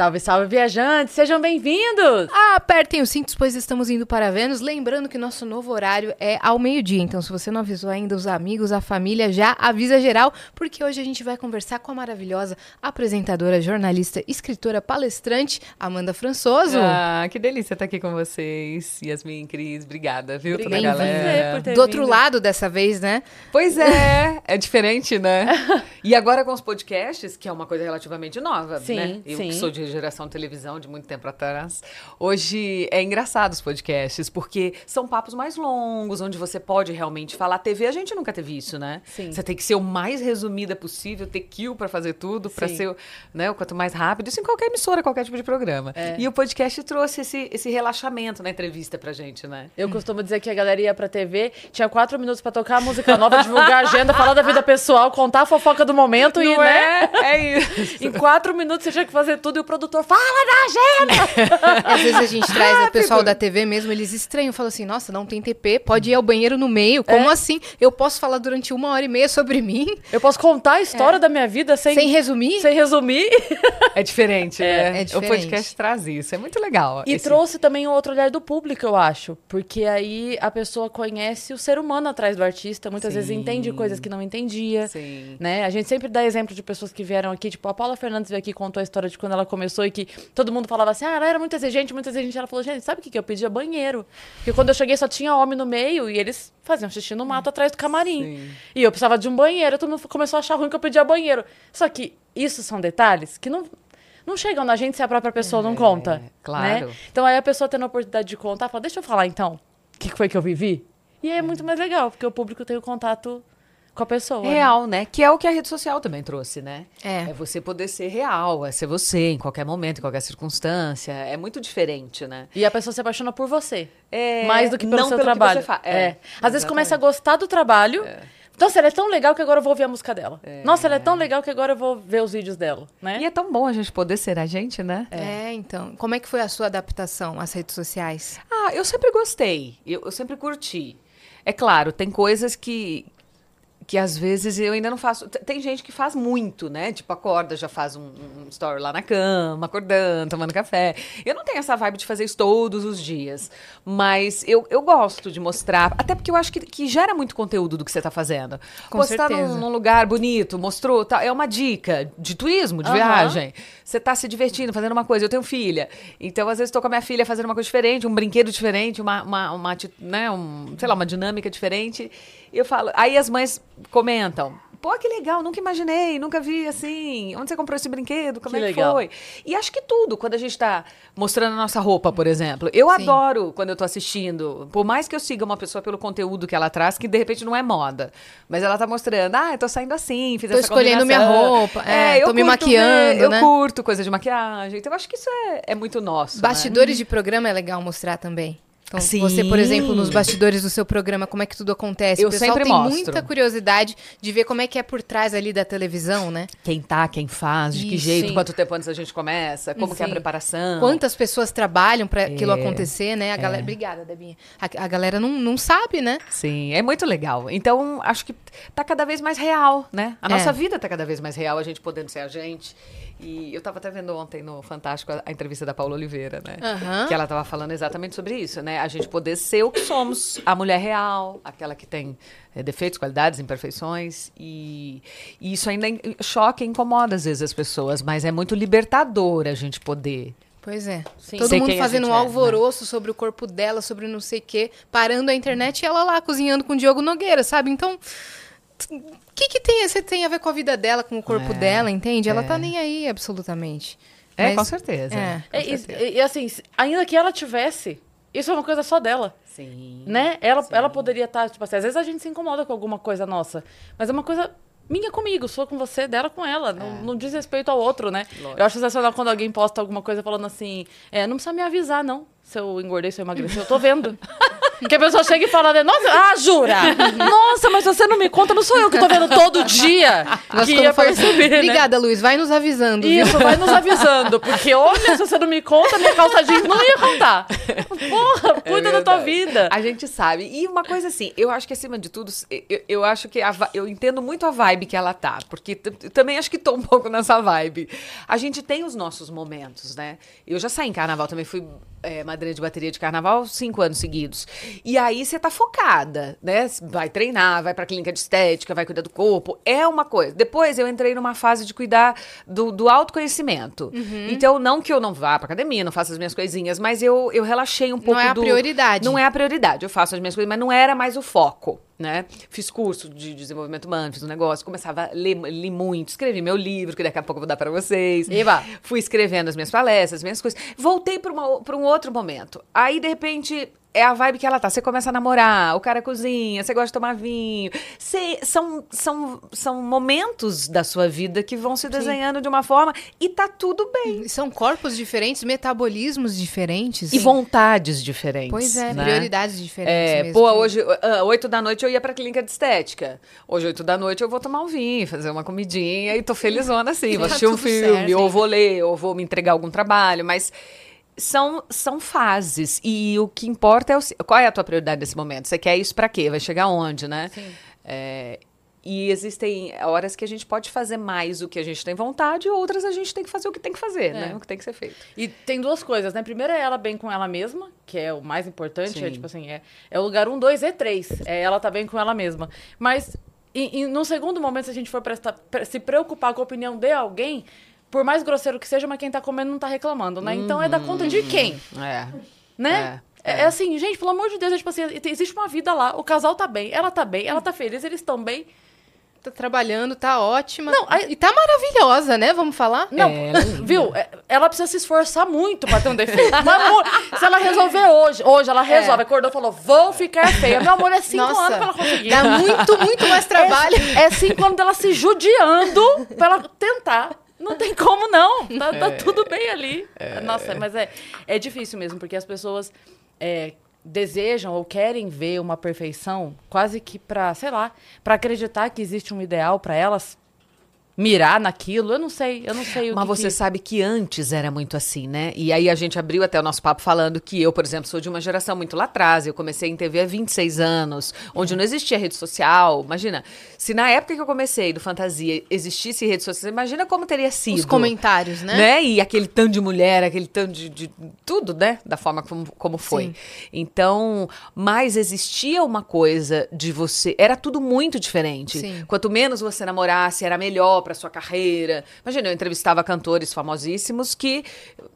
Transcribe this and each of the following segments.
Salve, salve, viajantes! Sejam bem-vindos! Apertem os cintos, pois estamos indo para Vênus. Lembrando que nosso novo horário é ao meio-dia. Então, se você não avisou ainda os amigos, a família, já avisa geral, porque hoje a gente vai conversar com a maravilhosa apresentadora, jornalista, escritora, palestrante, Amanda Françoso. Ah, que delícia estar aqui com vocês. Yasmin, Cris, obrigada, viu? Toda a Obrigada galera. por ter Do outro lado dessa vez, né? Pois é, é diferente, né? E agora com os podcasts, que é uma coisa relativamente nova, Sim, né? Eu sim. que sou de geração televisão de muito tempo atrás. Hoje é engraçado os podcasts, porque são papos mais longos, onde você pode realmente falar. TV a gente nunca teve isso, né? Sim. Você tem que ser o mais resumida possível, ter kill pra fazer tudo, pra Sim. ser né, o quanto mais rápido. Isso em qualquer emissora, qualquer tipo de programa. É. E o podcast trouxe esse, esse relaxamento na entrevista pra gente, né? Eu costumo dizer que a galera ia pra TV, tinha quatro minutos pra tocar a música nova, divulgar a agenda, falar da vida pessoal, contar a fofoca do momento e, Não né? é? É isso. Em quatro minutos você tinha que fazer tudo e o produtor fala da agenda! Às vezes a gente traz o pessoal da TV mesmo, eles estranham, falam assim, nossa, não tem TP, pode ir ao banheiro no meio. Como assim? Eu posso falar durante uma hora e meia sobre mim, Eu posso contar a história da minha vida sem, sem resumir? sem resumir. É diferente, né? é O diferente. podcast traz isso. É muito legal. E Esse- trouxe também um outro olhar do público, eu acho. Porque aí a pessoa conhece o ser humano atrás do artista, muitas vezes Sim. entende coisas que não entendia. Sim. Né? A gente sempre dá exemplo de pessoas que vieram aqui, tipo, a Paula Fernandes veio aqui e contou a história de quando ela começou e que todo mundo falava assim, ah, ela era muito exigente, muito exigente. Ela falou, gente, sabe o que, que eu pedia? Banheiro. Porque quando eu cheguei só tinha homem no meio e eles faziam xixi no mato atrás do camarim. Sim. E eu precisava de um banheiro, todo mundo começou a achar ruim que eu pedia banheiro. Só que isso são detalhes que não... Não chegam na gente se a própria pessoa não conta. claro. Né? Então aí a pessoa tendo a oportunidade de contar, fala, deixa eu falar então. O que que foi que eu vivi? E aí é muito mais legal, porque o público tem o contato com a pessoa. né? Real, né? Que é o que a rede social também trouxe, né? É. É você poder ser real, é ser você em qualquer momento, em qualquer circunstância. É muito diferente, né? E a pessoa se apaixona por você. É, mais do que pelo não seu pelo que trabalho. você fa- é. é, Às vezes começa a gostar do trabalho. Nossa, ela é tão legal que agora eu vou ouvir a música dela. Nossa, ela é tão legal que agora eu vou ver os vídeos dela, né? E é tão bom a gente poder ser a gente, né? É, então. Como é que foi a sua adaptação às redes sociais? Ah, eu sempre gostei. Eu, eu sempre curti. É claro, tem coisas que que às vezes eu ainda não faço. Tem gente que faz muito, né? Tipo, acorda, já faz um, um story lá na cama, acordando, tomando café. Eu não tenho essa vibe de fazer isso todos os dias. Mas eu, eu gosto de mostrar, até porque eu acho que, que gera muito conteúdo do que você tá fazendo. Com tá certeza. num, num lugar bonito, mostrou, tá, é uma dica de turismo, de Aham. viagem. Você tá se divertindo, fazendo uma coisa. Eu tenho filha. Então, às vezes, tô com a minha filha fazendo uma coisa diferente, um brinquedo diferente, uma, uma, uma né, um, sei lá, uma dinâmica diferente. E eu falo. Aí as mães comentam. Pô, que legal, nunca imaginei, nunca vi assim. Onde você comprou esse brinquedo? Como Que é que legal. foi? E acho que tudo, quando a gente tá mostrando a nossa roupa, por exemplo. Eu Sim. adoro quando eu tô assistindo. Por mais que eu siga uma pessoa pelo conteúdo que ela traz, que de repente não é moda. Mas ela tá mostrando, ah, eu tô saindo assim, fiz Tô essa escolhendo minha roupa, é, eu tô me maquiando, ver, Eu né? curto coisa de maquiagem. Então eu acho que isso é, é muito nosso. né? Bastidores de programa é legal mostrar também. Então, Sim. você, por exemplo, nos bastidores do seu programa, como é que tudo acontece? Eu o pessoal sempre tem mostro. muita curiosidade de ver como é que é por trás ali da televisão, né? Quem tá, quem faz, de que Isso, jeito, sim. quanto tempo antes a gente começa, como que é a Sim. preparação. Quantas pessoas trabalham para aquilo É. acontecer, né? A galera, obrigada, Debinha. A, a galera não, não sabe, né? Sim, é muito legal. Então, acho que tá cada vez mais real, né? A É. nossa vida tá cada vez mais real, a gente podendo ser a gente. E eu tava até vendo ontem no Fantástico a, a entrevista da Paula Oliveira, né? Aham. Que ela tava falando exatamente sobre isso, né? A gente poder ser o que somos, a mulher real, aquela que tem eh, defeitos, qualidades, imperfeições. E, e isso ainda in- choca e incomoda às vezes as pessoas, mas é muito libertador a gente poder. Pois é. Sim. Todo Sei mundo fazendo um é, né? alvoroço sobre o corpo dela, sobre não sei o quê, parando a internet e ela lá cozinhando com o Diogo Nogueira, sabe? Então, o que, que tem, você tem a ver com a vida dela, com o corpo É, dela, entende? Ela é. tá nem aí, absolutamente. É, Mas- com certeza. É. com É, e, certeza. e- e assim, ainda que ela tivesse, isso é uma coisa só dela. Sim. Né? Ela, ela poderia estar, tipo assim, às vezes a gente se incomoda com alguma coisa nossa, mas é uma coisa minha comigo, sua com você, dela com ela. Não, não diz respeito ao outro, né? Eu acho sensacional quando alguém posta alguma coisa falando assim, é, não precisa me avisar, não. Se eu engordei, se eu emagreci, eu tô vendo. que a pessoa chega e fala, né, nossa, ah, jura? Nossa, mas você não me conta, não sou eu que tô vendo todo dia. Nós que ia perceber, né? Obrigada, Luiz. Vai nos avisando. viu? Isso, vai nos avisando. Porque, olha, se você não me conta, minha calça jeans não ia contar. Porra, cuida da tua vida. A gente sabe. E uma coisa assim, eu acho que acima de tudo, eu, eu acho que a eu entendo muito a vibe que ela tá, porque também acho que tô um pouco nessa vibe. A gente tem os nossos momentos, né? Eu já saí em carnaval, também fui é, madrinha de bateria de carnaval cinco anos seguidos. E aí você tá focada, né? Vai treinar, vai pra clínica de estética, vai cuidar do corpo. É uma coisa. Depois eu entrei numa fase de cuidar do, do autoconhecimento. Uhum. Então, não que eu não vá pra academia, não faça as minhas coisinhas, mas eu, eu relaxei um pouco é a do- prioridade. Não é a prioridade. Eu faço as minhas coisas, mas não era mais o foco, né? Fiz curso de desenvolvimento humano, fiz um negócio, começava a ler, li muito, escrevi meu livro, que daqui a pouco eu vou dar pra vocês. Eba. Fui escrevendo as minhas palestras, as minhas coisas. Voltei pra um outro momento. Aí, de repente, é a vibe que ela tá. Você começa a namorar, o cara cozinha, você gosta de tomar vinho. Você- são, são, são momentos da sua vida que vão se desenhando de uma forma e tá tudo bem. São corpos diferentes, metabolismos diferentes. E vontades diferentes. Pois é, né? prioridades diferentes É, mesmo. pô, hoje, oito da noite eu ia pra clínica de estética. Hoje, oito da noite, eu vou tomar um vinho, fazer uma comidinha e tô felizona assim. Vou Tá assistir um filme, certo. ou vou ler, ou vou me entregar algum trabalho, mas são, são fases. E o que importa é o, qual é a tua prioridade nesse momento. Você quer isso pra quê? Vai chegar onde, né? É, e existem horas que a gente pode fazer mais o que a gente tem vontade, e outras a gente tem que fazer o que tem que fazer, né? O que tem que ser feito. E tem duas coisas, né? Primeiro é ela bem com ela mesma, que é o mais importante. É Sim. tipo assim, é, é o lugar um, dois e três. É ela tá bem com ela mesma. Mas, e, e num segundo momento, se a gente for prestar, pre- se preocupar com a opinião de alguém, por mais grosseiro que seja, mas quem tá comendo não tá reclamando, né? Então é da conta de quem? É. Né? É, é assim, gente, pelo amor de Deus, é tipo assim, existe uma vida lá, o casal tá bem, ela tá bem, ela tá feliz, eles estão bem. Tá trabalhando, tá ótima. Não, aí- E tá maravilhosa, né? Vamos falar? Não, viu? É, Ela precisa se esforçar muito pra ter um defeito. Mas, se ela resolver hoje, hoje ela resolve, acordou e falou, vou ficar feia. Meu amor, é cinco Nossa, anos pra ela conseguir. Dá muito, muito mais trabalho. É, é cinco anos dela se judiando pra ela tentar. Não tem como, não. Tá, tá tudo bem ali. Nossa, mas é, é difícil mesmo, porque as pessoas é, desejam ou querem ver uma perfeição quase que pra, sei lá, pra acreditar que existe um ideal pra elas mirar naquilo. Eu não sei, eu não sei o Mas que você que... sabe que antes era muito assim, né? E aí a gente abriu até o nosso papo falando que eu, por exemplo, sou de uma geração muito lá atrás. Eu comecei em TV há 26 anos, onde não existia rede social. Imagina, se na época que eu comecei do Fantasia existisse rede social, imagina como teria sido. Os comentários, né? Né? E aquele tanto de mulher, aquele tanto de, de tudo, né? Da forma como, como foi. Sim. Então, mas existia uma coisa de você. Era tudo muito diferente. Sim. Quanto menos você namorasse, era melhor para sua carreira. Imagina, eu entrevistava cantores famosíssimos que,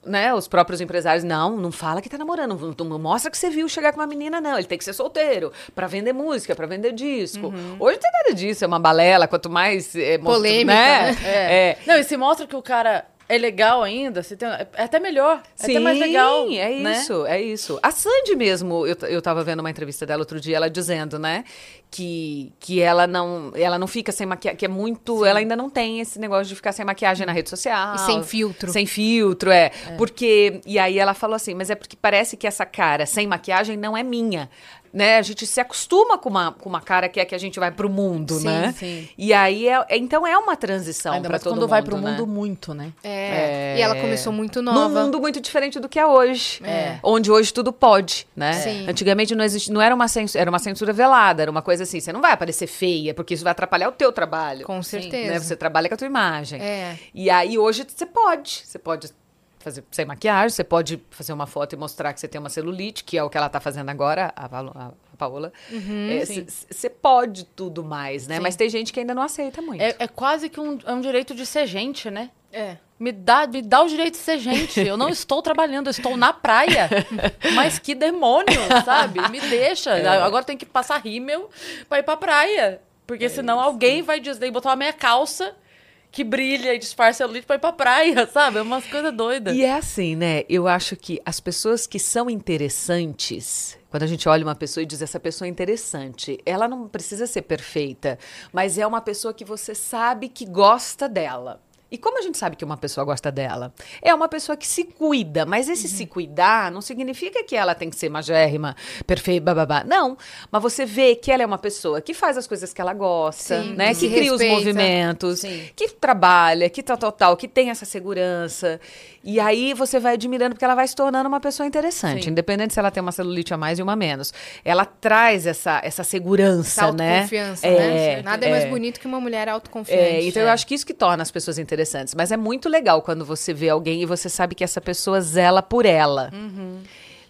né, os próprios empresários, não, não fala que tá namorando, não, não mostra que você viu chegar com uma menina, não. Ele tem que ser solteiro para vender música, para vender disco. Hoje não tem nada disso, é uma balela, quanto mais é, mostra- Polêmica, né? né? É. Não, e se mostra que o cara é legal ainda, você tem, é até melhor, é até mais legal. é né? isso, é isso. A Sandy mesmo, eu, eu tava vendo uma entrevista dela outro dia, ela dizendo, né, que, que ela não ela não fica sem maquiagem, que é muito, ela ainda não tem esse negócio de ficar sem maquiagem na rede social. E sem filtro. Sem filtro, é. Porque, e aí ela falou assim, mas é porque parece que essa cara sem maquiagem não é minha. Né? A gente se acostuma com uma, com uma cara que é que a gente vai pro mundo, Sim, né? sim. E aí, é, é- então é uma transição Ainda para mais todo quando mundo, vai pro né? mundo muito, né? É. E ela começou muito Num nova. mundo muito diferente do que é hoje. É. Onde hoje tudo pode, né? Sim. Antigamente não existe, não era uma censura, era uma censura velada, era uma coisa assim, você não vai aparecer feia, porque isso vai atrapalhar o teu trabalho. Com Sim, certeza. né? Você trabalha com a tua imagem. É. E aí hoje você pode, você pode fazer sem maquiagem, você pode fazer uma foto e mostrar que você tem uma celulite, que é o que ela tá fazendo agora, a, Valo- a- a Paola. É, sim. Você pode tudo mais, né? Sim. Mas tem gente que ainda não aceita muito. É, é quase que um, é um direito de ser gente, né? É. Me dá, me dá o direito de ser gente. Eu não estou trabalhando, eu estou na praia. Mas que demônio, sabe? Me deixa. Agora tem que passar rímel pra ir pra praia. Porque senão alguém vai dizer, botar uma meia calça que brilha e disfarça celulite pra ir pra praia, sabe? É umas coisas doidas. E é assim, né? Eu acho que as pessoas que são interessantes, quando a gente olha uma pessoa e diz essa pessoa é interessante, ela não precisa ser perfeita, mas é uma pessoa que você sabe que gosta dela. E como a gente sabe que uma pessoa gosta dela? É uma pessoa que se cuida, mas esse se cuidar não significa que ela tem que ser magérrima, perfeita, bababá. Não, mas você vê que ela é uma pessoa que faz as coisas que ela gosta, Sim, né? que Que cria os respeita. movimentos, Sim. que trabalha, que tal, tal, tal, que tem essa segurança. E aí você vai admirando porque ela vai se tornando uma pessoa interessante, Sim. independente se ela tem uma celulite a mais e uma a menos. Ela traz essa, essa segurança, Essa né? autoconfiança, né? É, Nada é mais é. bonito que uma mulher autoconfiante. É, então eu acho que isso que torna as pessoas interessantes. Mas é muito legal quando você vê alguém e você sabe que essa pessoa zela por ela. Uhum.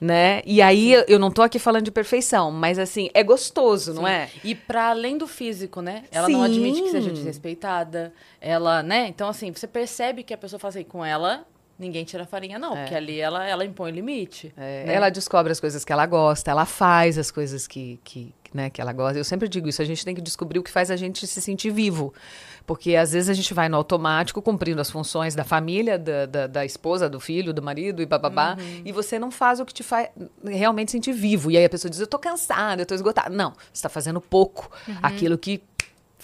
Né? E aí eu não tô aqui falando de perfeição, mas assim, é gostoso, não é? E para além do físico, né? Ela não admite que seja Sim. desrespeitada. Ela, né? Então, assim, você percebe que a pessoa fala assim, com ela, ninguém tira farinha, não. Porque ali ela, ela impõe limite. É, né? Ela descobre as coisas que ela gosta, ela faz as coisas que, que, né, que ela gosta. Eu sempre digo isso, a gente tem que descobrir o que faz a gente se sentir vivo. Porque às vezes a gente vai no automático, cumprindo as funções da família, da, da, da esposa, do filho, do marido e bababá, Uhum. e você não faz o que te faz realmente sentir vivo. E aí a pessoa diz, eu tô cansada, eu tô esgotada. Não, você está fazendo pouco aquilo que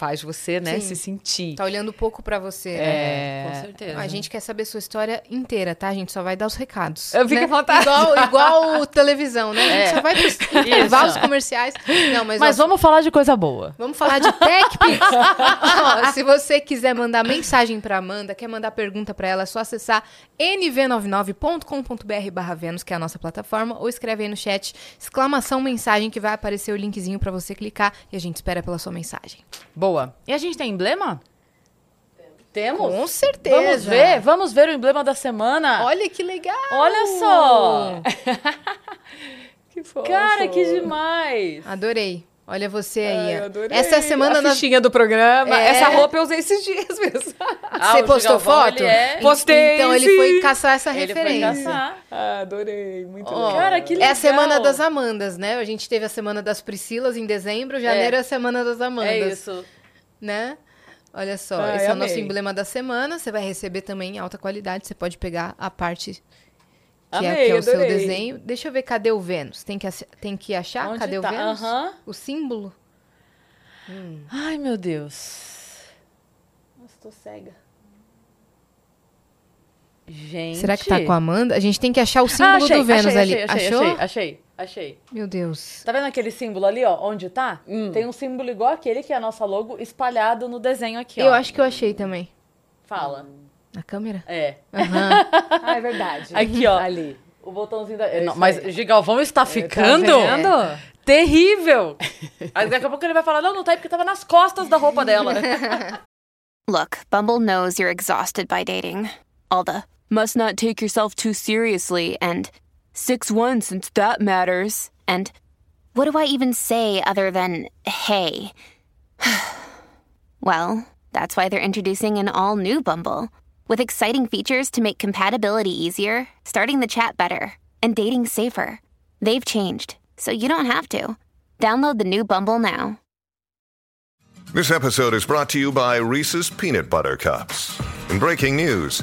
faz você, né. Sim. se sentir. Tá olhando pouco pra você. né? É, Com certeza. A gente quer saber sua história inteira, tá? A gente só vai dar os recados. Eu fico né? à vontade. Igual, igual televisão, né? A gente só vai pros intervalos comerciais. Não, mas, Mas ó, vamos falar de coisa boa. Vamos falar de TechPix. Ó, se você quiser mandar mensagem pra Amanda, quer mandar pergunta pra ela, é só acessar nv99.com.br barra Vênus, que é a nossa plataforma, ou escreve aí no chat, exclamação mensagem, que vai aparecer o linkzinho pra você clicar e a gente espera pela sua mensagem. Boa. E a gente tem emblema? Temos? Com certeza. Vamos ver, vamos ver o emblema da semana. Olha que legal! Olha só! Que fofo. Cara, que demais! Adorei. Olha você Ai, aí. ó. adorei. Essa é a semana a das... fichinha do programa. É. Essa roupa eu usei esses dias mesmo. Ah, Você postou Gigalvão, foto? ele é- Postei, Então ele foi caçar essa Ele foi referência. caçar. Ah, adorei, muito Ó, Cara, que legal. É a semana das Amandas, né? A gente teve a semana das Priscilas em dezembro, janeiro é, a semana das Amandas. É isso. Né? Olha só, Ai, esse é o amei. nosso emblema da semana. Você vai receber também em alta qualidade. Você pode pegar a parte que, é, Amei, que é o seu desenho. Deixa eu ver, cadê o Vênus? Tem que, tem que achar? Onde cadê tá? o Vênus? O símbolo? Ai, meu Deus. Nossa, tô cega. Gente. Será que tá com a Amanda? A gente tem que achar o símbolo ah, achei, do Vênus achei, ali. Achei, achei, Achou? achei, achei, achei. Meu Deus. Tá vendo aquele símbolo ali, ó? Onde tá? Hum. Tem um símbolo igual aquele que é a nossa logo espalhado no desenho aqui, ó. Eu acho que eu achei também. Fala. Na câmera? É. Aham. Ah, é verdade. Aqui, ó. Ali. O botãozinho da. isso Não, mas aí. Gigalvão está ficando Tá terrível. Aí daqui a pouco ele vai falar: não, não tá aí porque tava nas costas da roupa dela. Look, Bumble knows you're exhausted by dating. All the must not take yourself too seriously and 6 1 since that matters. And what do I even say other than hey? well, that's why they're introducing an all new Bumble with exciting features to make compatibility easier, starting the chat better, and dating safer. They've changed, so you don't have to. Download the new Bumble now. This episode is brought to you by Reese's Peanut Butter Cups. In breaking news,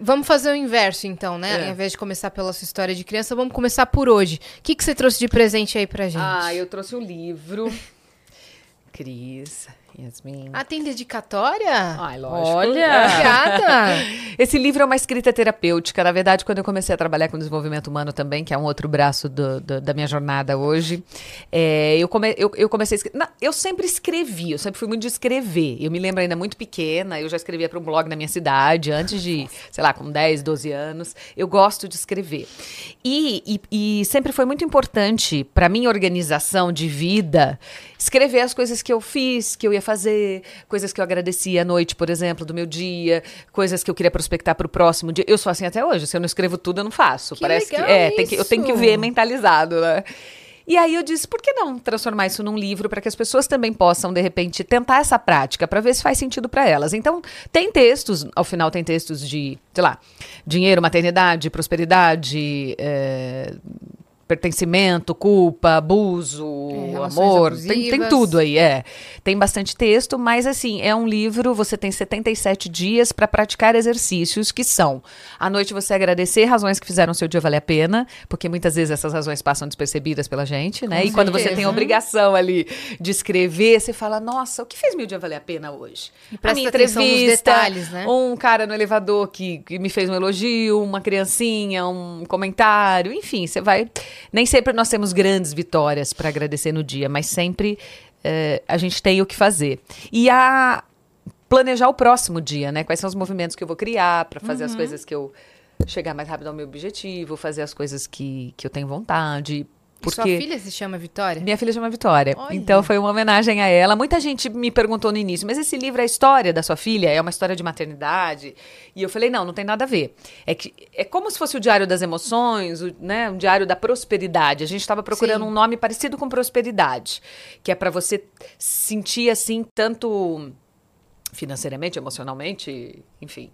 vamos fazer o inverso então, né? É. Ao invés de começar pela sua história de criança, vamos começar por hoje. O que, que você trouxe de presente aí pra gente? Ah, eu trouxe um livro. Cris, Yasmin. Ah, tem dedicatória? Ai, lógico. Olha! Obrigada! Esse livro é uma escrita terapêutica. Na verdade, quando eu comecei a trabalhar com desenvolvimento humano também, que é um outro braço do- do- da minha jornada hoje, é, eu, come- eu- eu comecei a escrever. Não, eu sempre escrevi, eu sempre fui muito de escrever. Eu me lembro ainda muito pequena, eu já escrevia para um blog na minha cidade, antes de, sei lá, com 10, 12 anos. Eu gosto de escrever. E, e- e sempre foi muito importante para minha organização de vida escrever as coisas que eu fiz, que eu ia fazer, coisas que eu agradecia à noite, por exemplo, do meu dia, coisas que eu queria prospectar para o próximo dia. Eu sou assim até hoje. Se eu não escrevo tudo, eu não faço. Que Parece que é, que eu tenho que ver mentalizado, né? E aí eu disse, por que não transformar isso num livro para que as pessoas também possam de repente tentar essa prática para ver se faz sentido para elas. Então, tem textos, ao final tem textos de, sei lá, dinheiro, maternidade, prosperidade, é, pertencimento, culpa, abuso, É, amor, tem, tem tudo aí, é. Tem bastante texto, mas assim, é um livro, você tem 77 dias para praticar exercícios que são à noite você agradecer razões que fizeram o seu dia valer a pena, porque muitas vezes essas razões passam despercebidas pela gente, né? Com e quando você certeza. tem a obrigação ali de escrever, você fala, nossa, o que fez meu dia valer a pena hoje? E a minha entrevista, detalhes, né? um cara no elevador que, que me fez um elogio, uma criancinha, um comentário, enfim, você vai. Nem sempre nós temos grandes vitórias para agradecer no dia, mas sempre eh, a gente tem o que fazer. E a planejar o próximo dia, né? Quais são os movimentos que eu vou criar para fazer Uhum. as coisas que eu chegar mais rápido ao meu objetivo, fazer as coisas que, que eu tenho vontade. E Sua Porque filha se chama Vitória? minha filha chama Vitória. Olha. Então foi uma homenagem a ela. Muita gente me perguntou no início, mas esse livro é a história da sua filha? É uma história de maternidade? E eu falei, não, não tem nada a ver. É que é como se fosse o diário das emoções, o, né, um diário da prosperidade. A gente estava procurando Sim. um nome parecido com prosperidade, que é para você sentir assim tanto financeiramente, emocionalmente, enfim,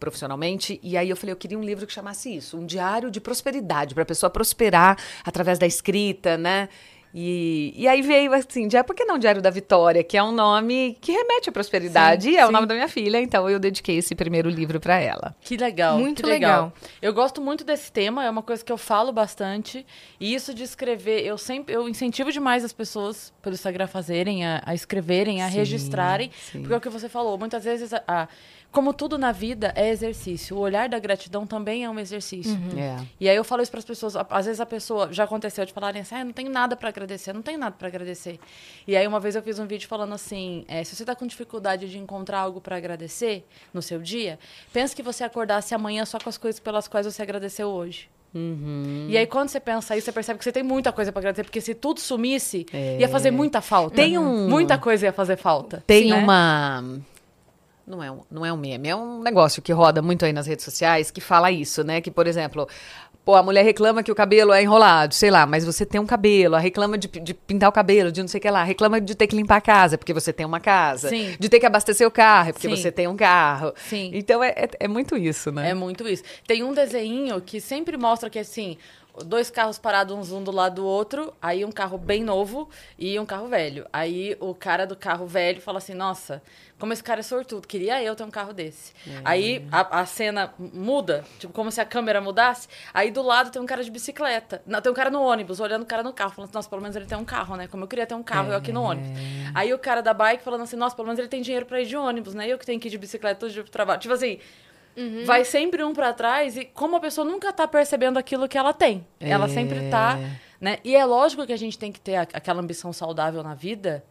profissionalmente. E aí eu falei, eu queria um livro que chamasse isso, um diário de prosperidade, para a pessoa prosperar através da escrita, né? E, e aí veio assim, já por que não Diário da Vitória, que é um nome que remete à prosperidade, Sim, e é o sim. nome da minha filha, então eu dediquei esse primeiro livro para ela. Que legal. Muito que legal. Eu gosto muito desse tema, é uma coisa que eu falo bastante. E isso de escrever, eu sempre eu incentivo demais as pessoas pelo Instagram fazerem, a, a escreverem, a Sim, registrarem. sim. Porque é o que você falou, muitas vezes, a- a- como tudo na vida é exercício. O olhar da gratidão também é um exercício. É. E aí eu falo isso para as pessoas, às vezes a pessoa já aconteceu de falarem assim, ah, eu não tenho nada para agradecer, eu não tenho nada para agradecer. E aí uma vez eu fiz um vídeo falando assim, é, se você tá com dificuldade de encontrar algo para agradecer no seu dia, pense que você acordasse amanhã só com as coisas pelas quais você agradeceu hoje. E aí quando você pensa isso, você percebe que você tem muita coisa para agradecer, porque se tudo sumisse, ia fazer muita falta. Tem um- muita coisa ia fazer falta. Tem né? uma. Não é, um, não é um meme, é um negócio que roda muito aí nas redes sociais que fala isso, né? Que, por exemplo, pô, a mulher reclama que o cabelo é enrolado, sei lá, mas você tem um cabelo, a reclama de, de pintar o cabelo, de não sei o que lá, reclama de ter que limpar a casa, porque você tem uma casa, Sim. de ter que abastecer o carro, porque Sim. você tem um carro. Sim. Então é, é, é muito isso, né? É muito isso. Tem um desenho que sempre mostra que, assim, dois carros parados um do lado do outro, aí um carro bem novo e um carro velho. Aí o cara do carro velho fala assim, nossa, como esse cara é sortudo, queria eu ter um carro desse. Aí a, a cena muda, tipo, como se a câmera mudasse, aí do lado tem um cara de bicicleta. Não, tem um cara no ônibus, olhando o cara no carro, falando assim, nossa, pelo menos ele tem um carro, né? Como eu queria ter um carro, eu aqui no ônibus. Aí o cara da bike falando assim, nossa, pelo menos ele tem dinheiro pra ir de ônibus, né? Eu que tenho que ir de bicicleta todo dia pro trabalho. Tipo assim, vai sempre um pra trás e como a pessoa nunca tá percebendo aquilo que ela tem. Ela sempre tá, né? E é lógico que a gente tem que ter a- aquela ambição saudável na vida.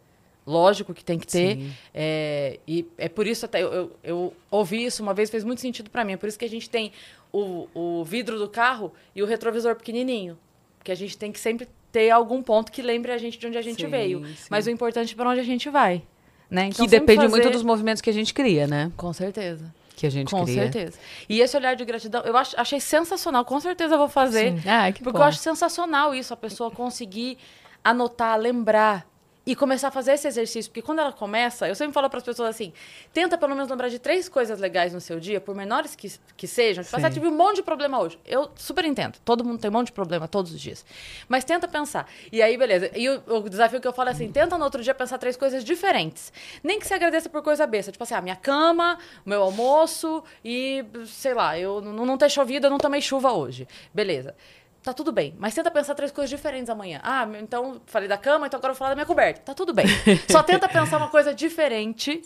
Lógico que tem que ter. É, e é por isso até eu, eu, eu ouvi isso uma vez, fez muito sentido pra mim. É por isso que a gente tem o, o vidro do carro e o retrovisor pequenininho. Porque a gente tem que sempre ter algum ponto que lembre a gente de onde a gente Sim, veio. sim. Mas o importante é pra onde a gente vai. Né? Então, que depende fazer- muito dos movimentos que a gente cria, né? Com certeza. Que a gente Com cria. certeza. E esse olhar de gratidão, eu ach- achei sensacional. Com certeza eu vou fazer. Sim. Ah, que porque bom. eu acho sensacional isso, a pessoa conseguir anotar, lembrar e começar a fazer esse exercício. Porque quando ela começa, eu sempre falo para as pessoas assim: tenta pelo menos lembrar de três coisas legais no seu dia, por menores que, que sejam. Tipo, você tive um monte de problema hoje. Eu super entendo. Todo mundo tem um monte de problema todos os dias. Mas tenta pensar. E aí, beleza. E o, o desafio que eu falo é assim: tenta no outro dia pensar três coisas diferentes. Nem que você agradeça por coisa besta. Tipo assim, a minha cama, o meu almoço e, sei lá, eu não, não ter chovido, eu não tomei chuva hoje. Beleza. Tá tudo bem, mas tenta pensar três coisas diferentes amanhã. Ah, então falei da cama, então agora eu vou falar da minha coberta. Tá tudo bem. Só tenta pensar uma coisa diferente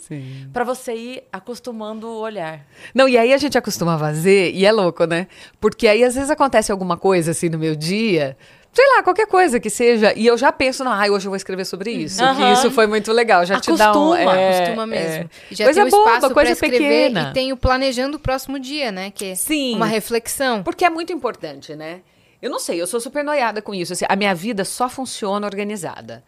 pra você ir acostumando o olhar. Não, e aí a gente acostuma a fazer, e é louco, né? Porque aí às vezes acontece alguma coisa assim no meu dia, sei lá, qualquer coisa que seja, e eu já penso, não, ai, hoje eu vou escrever sobre isso, que Aham. isso foi muito legal, já te dá um... Acostuma, é, Costuma é. mesmo. E já coisa tem o boba, espaço coisa pra escrever pequena. e tem o planejando o próximo dia, né? Que é Sim. uma reflexão. Porque é muito importante, né? Eu não sei, eu sou super noiada com isso. assim, a minha vida só funciona organizada.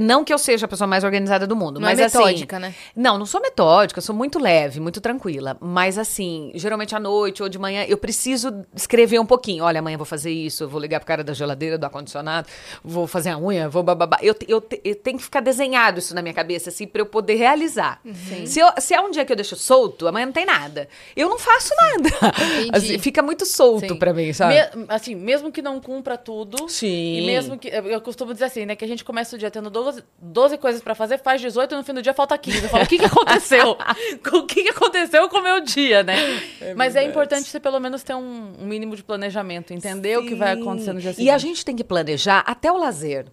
Não que eu seja a pessoa mais organizada do mundo, Não é mas assim, metódica, né? Não, não sou metódica, sou muito leve, muito tranquila. Mas assim, geralmente à noite ou de manhã, eu preciso escrever um pouquinho. Olha, amanhã vou fazer isso, vou ligar pro cara da geladeira, do ar-condicionado, vou fazer a unha, vou bababá. Eu, eu, eu tenho que ficar desenhado isso na minha cabeça, assim, pra eu poder realizar. Se, eu- se é um dia que eu deixo solto, amanhã não tem nada. Eu não faço nada. Assim, fica muito solto Sim. pra mim, sabe? Me- assim, mesmo que não cumpra tudo. Sim. E mesmo que. Eu costumo dizer assim, né? Que a gente começa o dia tendo 12, 12 coisas pra fazer, faz 18 e no fim do dia falta 15. Eu falo, o que, que aconteceu? o que, que aconteceu com o meu dia, né? Mas é importante você pelo menos ter um, um mínimo de planejamento, entender o que vai acontecer no dia seguinte. E a gente tem que planejar até o lazer.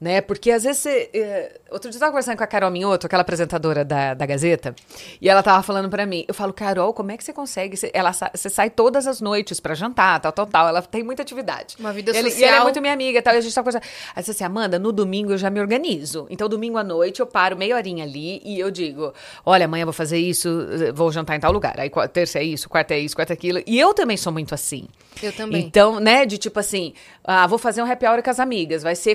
Né? Porque às vezes você. eh, outro dia eu estava conversando com a Carol Minhoto, aquela apresentadora da, da Gazeta, e ela tava falando pra mim. Eu falo, Carol, como é que você consegue? Você, ela, você sai todas as noites pra jantar, tal, tal, tal. Ela tem muita atividade. Uma vida E ela- E social. ela é muito minha amiga tal. E a gente tá conversando. Aí você assim, Amanda, no domingo eu já me organizo. Então, domingo à noite eu paro meia horinha ali e eu digo: olha, amanhã vou fazer isso, vou jantar em tal lugar. Aí terça é isso, quarta é isso, quarta é aquilo. E eu também sou muito assim. Eu também. Então, né, de tipo assim, ah, vou fazer um happy hour com as amigas, vai ser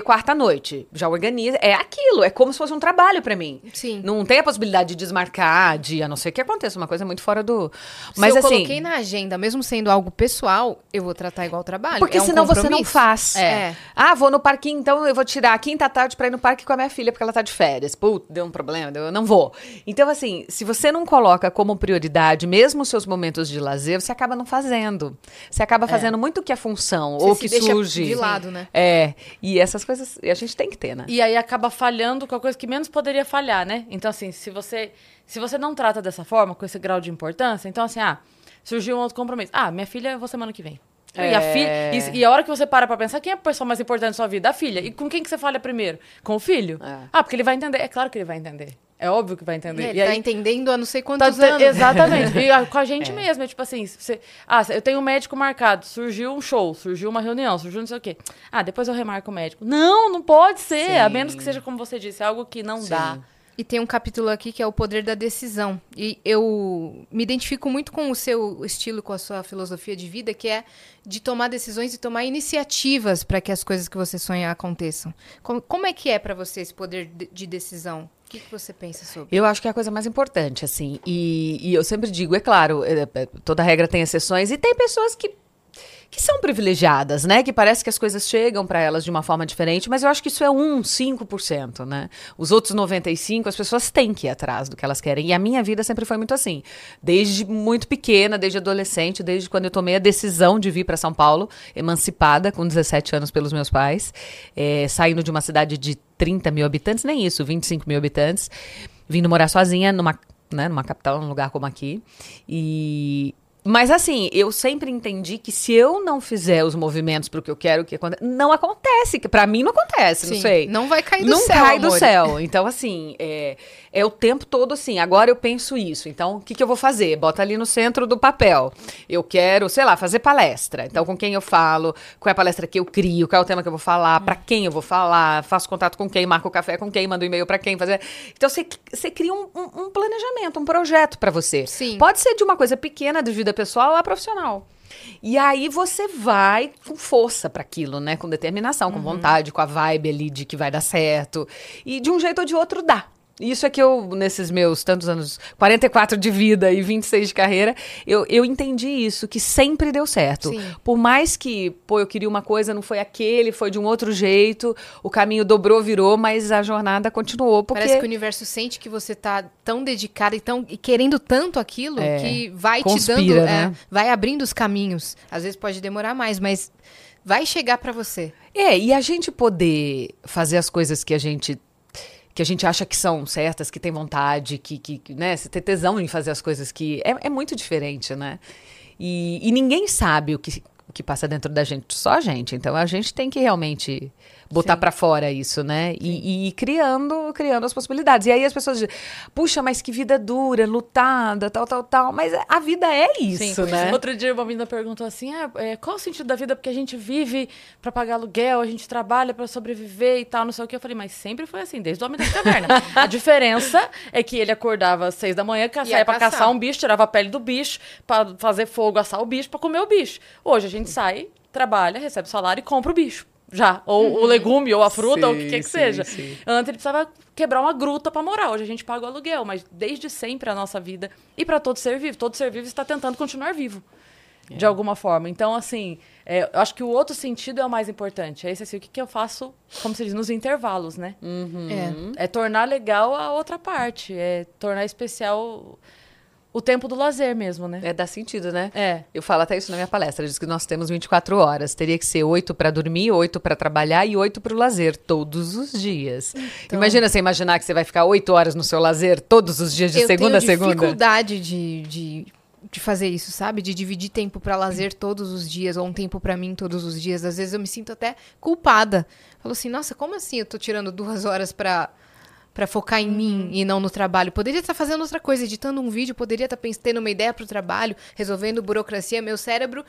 quarta-noite. Já organiza. É aquilo, é como se fosse um trabalho pra mim. Sim. Não tem a possibilidade de desmarcar, de a não ser que aconteça uma coisa muito fora do. Se Mas eu assim. coloquei na agenda, mesmo sendo algo pessoal, eu vou tratar igual trabalho. Porque É um senão você não faz. É. Ah, vou no parquinho, então eu vou tirar a quinta tarde pra ir no parque com a minha filha, porque ela tá de férias. Putz, deu um problema, eu não vou. Então, assim, se você não coloca como prioridade mesmo os seus momentos de lazer, você acaba não fazendo. Você acaba fazendo muito o que é função, Você ou se que deixa surge. de lado, né? É. E essas coisas a gente tem que ter, né? E aí acaba falhando com a coisa que menos poderia falhar, né? Então, assim, se você, se você não trata dessa forma, com esse grau de importância, então, assim, ah, surgiu um outro compromisso. Ah, minha filha, eu vou semana que vem. E, a É. filha, e, e a hora que você para pra pensar, quem é a pessoa mais importante da sua vida? A filha. E com quem que você falha primeiro? Com o filho? É. Ah, porque ele vai entender. É claro que ele vai entender. É óbvio que vai entender. Ele e tá aí, entendendo há não sei Tá quantos dizendo- anos. Exatamente. E ah, com a gente mesmo. É tipo assim, você, ah, eu tenho um médico marcado, surgiu um show, surgiu uma reunião, surgiu não sei o quê. Ah, depois eu remarco o médico. Não, não pode ser. A menos que seja como você disse, algo que não dá. E tem um capítulo aqui que é o poder da decisão. E eu me identifico muito com o seu estilo, com a sua filosofia de vida, que é de tomar decisões e tomar iniciativas para que as coisas que você sonha aconteçam. Como, como é que é para você esse poder de, de decisão? O que, que você pensa sobre? Eu acho que é a coisa mais importante, assim. E, e eu sempre digo, é claro, é, é, toda regra tem exceções, e tem pessoas que, que são privilegiadas, né? Que parece que as coisas chegam para elas de uma forma diferente, mas eu acho que isso é um, 5%, né? Os outros 95%, as pessoas têm que ir atrás do que elas querem. E a minha vida sempre foi muito assim. Desde muito pequena, desde adolescente, desde quando eu tomei a decisão de vir para São Paulo, emancipada, com 17 anos pelos meus pais, é, saindo de uma cidade de 30 mil habitantes, nem isso, 25 mil habitantes, vindo morar sozinha numa, né, numa capital, num lugar como aqui. E. Mas assim, eu sempre entendi que se eu não fizer os movimentos para o que eu quero que aconteça, não acontece. que Para mim não acontece, não Sim, sei. não vai cair do não céu, cai do amor. céu. Então, assim, é, é o tempo todo assim. Agora eu penso isso. Então, o que, que eu vou fazer? Bota ali no centro do papel. Eu quero, sei lá, fazer palestra. Então, com quem eu falo, qual é a palestra que eu crio, qual é o tema que eu vou falar, para quem eu vou falar, faço contato com quem, marco café com quem, mando e-mail para quem fazer. Então, você, você cria um, um- um planejamento, um projeto para você. Sim. Pode ser de uma coisa pequena, de vida pessoal a profissional. E aí você vai com força para aquilo, né? Com determinação, com vontade, com a vibe ali de que vai dar certo. E de um jeito ou de outro dá. Isso é que eu, nesses meus tantos anos, 44 de vida e 26 de carreira, eu, eu entendi isso, que sempre deu certo. Sim. Por mais que, pô, eu queria uma coisa, não foi aquele, foi de um outro jeito, o caminho dobrou, virou, mas a jornada continuou. Porque Parece que o universo sente que você tá tão dedicada e, tão, e querendo tanto aquilo É, que vai te conspira, dando. né? é, vai abrindo os caminhos. Às vezes pode demorar mais, mas vai chegar pra você. É, e a gente poder fazer as coisas que a gente que a gente acha que são certas, que tem vontade, que, que né, você ter tesão em fazer as coisas que é, é muito diferente, né? E, e ninguém sabe o que, o que passa dentro da gente, só a gente. Então a gente tem que realmente botar pra fora isso, né? E, e criando, criando as possibilidades. E aí as pessoas dizem, puxa, mas que vida dura, lutada, tal, tal, tal. Mas a vida é isso, né? Outro dia uma menina perguntou assim: ah, é, qual o sentido da vida? Porque a gente vive pra pagar aluguel, a gente trabalha pra sobreviver e tal, não sei o que. Eu falei, mas sempre foi assim, desde o homem da caverna. a diferença é que ele acordava às seis da manhã, saía pra caçar. caçar um bicho, tirava a pele do bicho, pra fazer fogo, assar o bicho, pra comer o bicho. Hoje a gente sai, trabalha, recebe salário e compra o bicho. Já. Ou o legume, ou a fruta, ou o que Sim, quer que sim, seja. sim. Antes ele precisava quebrar uma gruta pra morar. Hoje a gente paga o aluguel, mas desde sempre a nossa vida e pra todo ser vivo, todo ser vivo está tentando continuar vivo. De alguma forma. Então, assim, é, eu acho que o outro sentido é o mais importante. É esse assim, o que, que eu faço, como se diz, nos intervalos, né? É. É tornar legal a outra parte. É tornar especial o tempo do lazer mesmo, né? É, dá sentido, né? É. Eu falo até isso na minha palestra. Eu disse que nós temos 24 horas. Teria que ser oito para dormir, oito para trabalhar e oito para o lazer, todos os dias. Então Imagina você imaginar que você vai ficar oito horas no seu lazer todos os dias de eu segunda a tenho segunda. dificuldade de, de, de fazer isso, sabe? De dividir tempo pra lazer todos os dias, ou um tempo pra mim todos os dias. Às vezes eu me sinto até culpada. Falo assim, nossa, como assim eu tô tirando duas horas pra, pra focar em mim e não no trabalho? Poderia estar fazendo outra coisa, editando um vídeo, poderia estar tendo uma ideia pro trabalho, resolvendo burocracia. Meu cérebro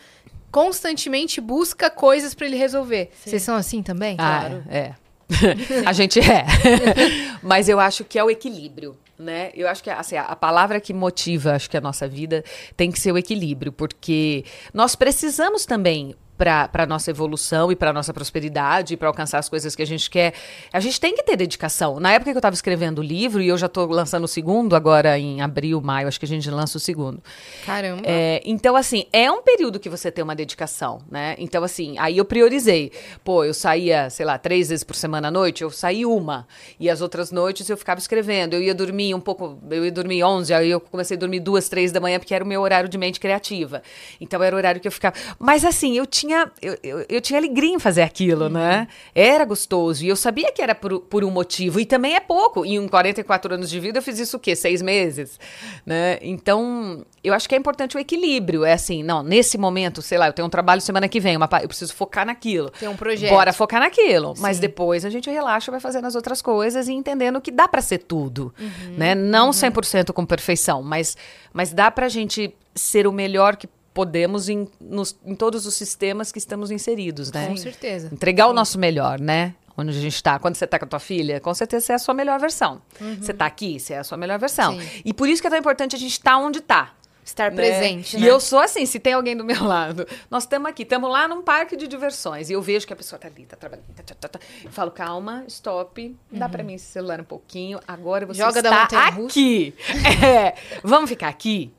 constantemente busca coisas pra ele resolver. Vocês são assim também? Ah, é. a gente é. Mas eu acho que é o equilíbrio, né? Eu acho que assim, a a palavra que motiva, acho que a nossa vida tem que ser o equilíbrio, porque nós precisamos também para a nossa evolução e para a nossa prosperidade, para alcançar as coisas que a gente quer, a gente tem que ter dedicação. Na época que eu estava escrevendo o livro, e eu já estou lançando o segundo, agora em abril, maio, acho que a gente lança o segundo. Caramba. É, então, assim, é um período que você tem uma dedicação, né? Então, assim, aí eu priorizei. Pô, eu saía, sei lá, três vezes por semana à noite, eu saí uma. E as outras noites eu ficava escrevendo. Eu ia dormir um pouco, eu ia dormir 11, aí eu comecei a dormir duas, três da manhã, porque era o meu horário de mente criativa. Então, era o horário que eu ficava. Mas, assim, eu tinha, eu, eu, eu tinha alegria em fazer aquilo, né? Era gostoso. E eu sabia que era por, por um motivo. E também é pouco. Em 44 anos de vida, eu fiz isso o quê? Seis meses? Né? Então, eu acho que é importante o equilíbrio. É assim, não, nesse momento, sei lá, eu tenho um trabalho semana que vem, uma pa- eu preciso focar naquilo. Tem um projeto. Bora focar naquilo. Mas depois a gente relaxa, vai fazendo as outras coisas e entendendo que dá pra ser tudo. Uhum. Né? Não 100% com perfeição, mas, mas dá pra gente ser o melhor que podemos em, nos- em todos os sistemas que estamos inseridos, né? Com certeza. Entregar o nosso melhor, né? Onde a gente está. Quando você está com a tua filha, com certeza você é a sua melhor versão. Você está aqui, você é a sua melhor versão. Sim. E por isso que é tão importante a gente estar onde está. Estar presente, E né? eu sou assim, se tem alguém do meu lado, nós estamos aqui, estamos lá num parque de diversões, e eu vejo que a pessoa tá ali, tá trabalhando, tá, tá, tá, tá. eu falo, calma, stop, dá pra mim esse celular um pouquinho, agora você Joga da está montanha-russa. aqui. É, vamos ficar aqui?